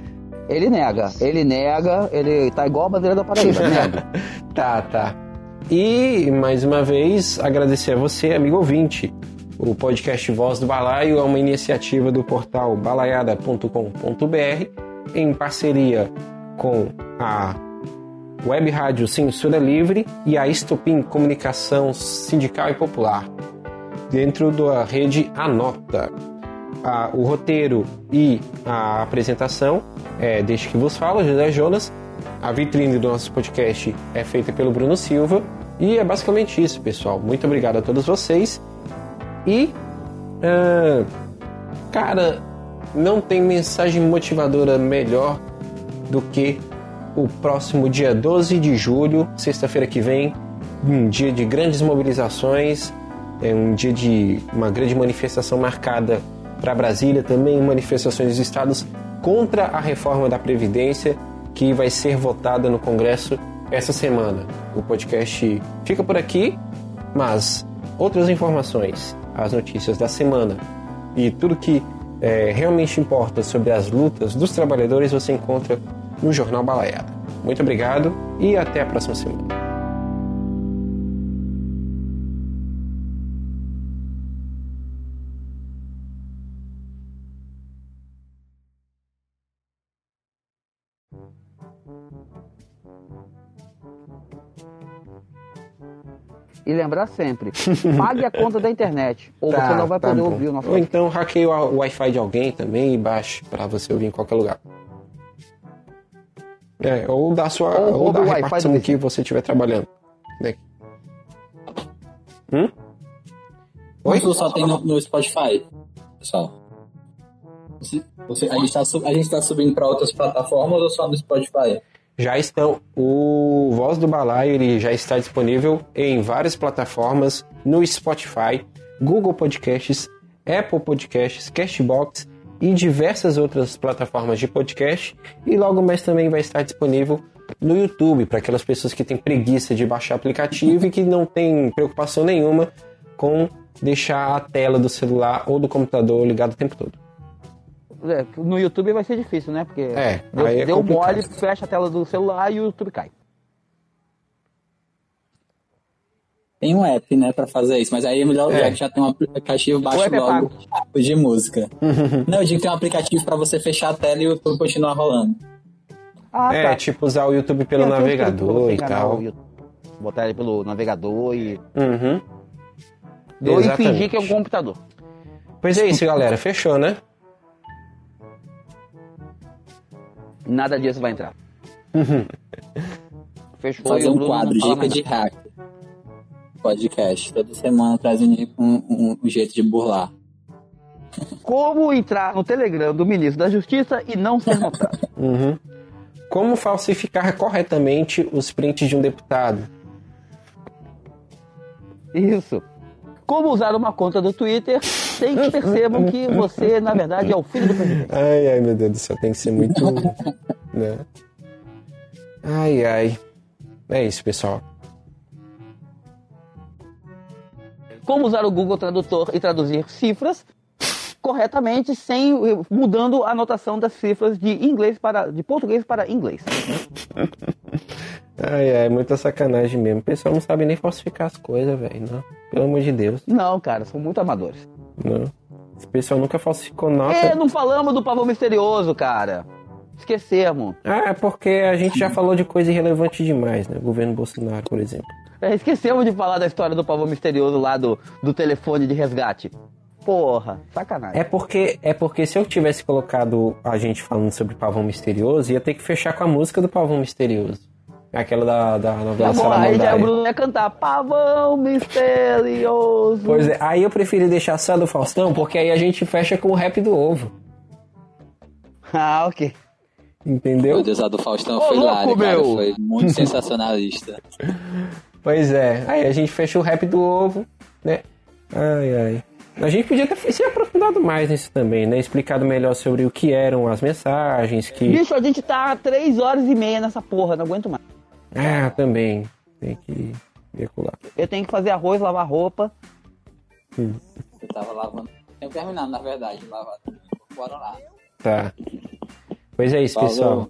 Ele nega, ele nega, ele tá igual a bandeira da Paraíba, nega. tá, tá. E, mais uma vez, agradecer a você, amigo ouvinte. O podcast Voz do Balaio é uma iniciativa do portal balaiada.com.br em parceria com a Web Rádio Censura Livre e a Estopim Comunicação Sindical e Popular, dentro da rede Anota. Ah, o roteiro e a apresentação é Deixe que vos falo, José Jonas. A vitrine do nosso podcast é feita pelo Bruno Silva e é basicamente isso, pessoal. Muito obrigado a todos vocês. E, uh, cara, não tem mensagem motivadora melhor do que o próximo dia 12 de julho, sexta-feira que vem, um dia de grandes mobilizações, é um dia de uma grande manifestação marcada para Brasília, também manifestações dos estados contra a reforma da Previdência que vai ser votada no Congresso essa semana. O podcast fica por aqui, mas outras informações, as notícias da semana e tudo que é, realmente importa sobre as lutas dos trabalhadores você encontra no Jornal Balaiada. Muito obrigado e até a próxima semana. E lembrar sempre, pague a conta da internet, ou tá, você não vai tá poder bom. ouvir o nosso Ou então hackeie o Wi-Fi de alguém também e baixe para você ouvir em qualquer lugar. É, ou da sua ou, ou da repartição que você estiver trabalhando. Hum? Oi? Você só tem no, no Spotify, pessoal. Você, a gente está tá subindo para outras plataformas ou só no Spotify? já estão. O Voz do Balaio ele já está disponível em várias plataformas, no Spotify, Google Podcasts, Apple Podcasts, Castbox e diversas outras plataformas de podcast. E logo mais também vai estar disponível no YouTube para aquelas pessoas que têm preguiça de baixar aplicativo e que não têm preocupação nenhuma com deixar a tela do celular ou do computador ligado o tempo todo. É, no YouTube vai ser difícil, né? Porque é, deu, é deu mole, fecha a tela do celular e o YouTube cai. Tem um app, né, pra fazer isso, mas aí é melhor é. já que já tem um aplicativo, baixa é logo é de música. Não, eu digo que tem um aplicativo pra você fechar a tela e o YouTube continuar rolando. Ah, é, tá. tipo usar o YouTube pelo navegador e tal. Botar ele pelo navegador e. Uhum. e fingir que é um computador. Pois é isso, galera. Fechou, né? Nada disso vai entrar. Fechou. Fazer um quadro, dica de hack. Podcast. Toda semana trazendo um, um, um jeito de burlar. Como entrar no Telegram do ministro da Justiça e não ser notado. Uhum. Como falsificar corretamente os prints de um deputado? Isso. Como usar uma conta do Twitter sem que percebam que você, na verdade, é o filho do presidente. Ai, ai, meu Deus do céu, tem que ser muito. né? Ai, ai. É isso, pessoal. Como usar o Google Tradutor e traduzir cifras corretamente sem mudando a anotação das cifras de inglês para de português para inglês. Ai, ai, muita sacanagem mesmo. O pessoal não sabe nem falsificar as coisas, velho, não. Pelo amor de Deus. Não, cara, são muito amadores. Não. Esse pessoal nunca falsificou nota. É, não falamos do pavão misterioso, cara. Esquecemos. Ah, é porque a gente já falou de coisa irrelevante demais, né? O governo Bolsonaro, por exemplo. É, esquecemos de falar da história do pavão misterioso lá do, do telefone de resgate. Porra, sacanagem. É porque, é porque se eu tivesse colocado a gente falando sobre pavão misterioso, ia ter que fechar com a música do pavão misterioso. Aquela da, da novela aí já o Bruno ia cantar Pavão Misterioso. Pois é, aí eu preferi deixar só do Faustão, porque aí a gente fecha com o rap do ovo. Ah, ok. Entendeu? Meu Deus, a do Faustão Ô, foi louco, hilário, cara. meu. Foi muito sensacionalista. Pois é, aí a gente fecha o rap do ovo, né? Ai, ai. A gente podia ter se aprofundado mais nisso também, né? Explicado melhor sobre o que eram as mensagens, que... Bicho, a gente tá três horas e meia nessa porra, não aguento mais. Ah, também. Tem que circular. Eu tenho que fazer arroz, lavar roupa. Eu tava lavando. Tenho terminado, na verdade, de lavar. Bora lá. Tá. Pois é isso, Falou. pessoal.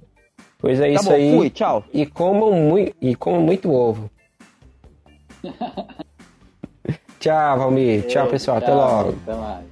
Pois é Tá isso bom, aí. fui, tchau. E comam, mui... e comam muito ovo. Tchau, Valmir. Tchau, pessoal. Até Tchau, logo. Até mais.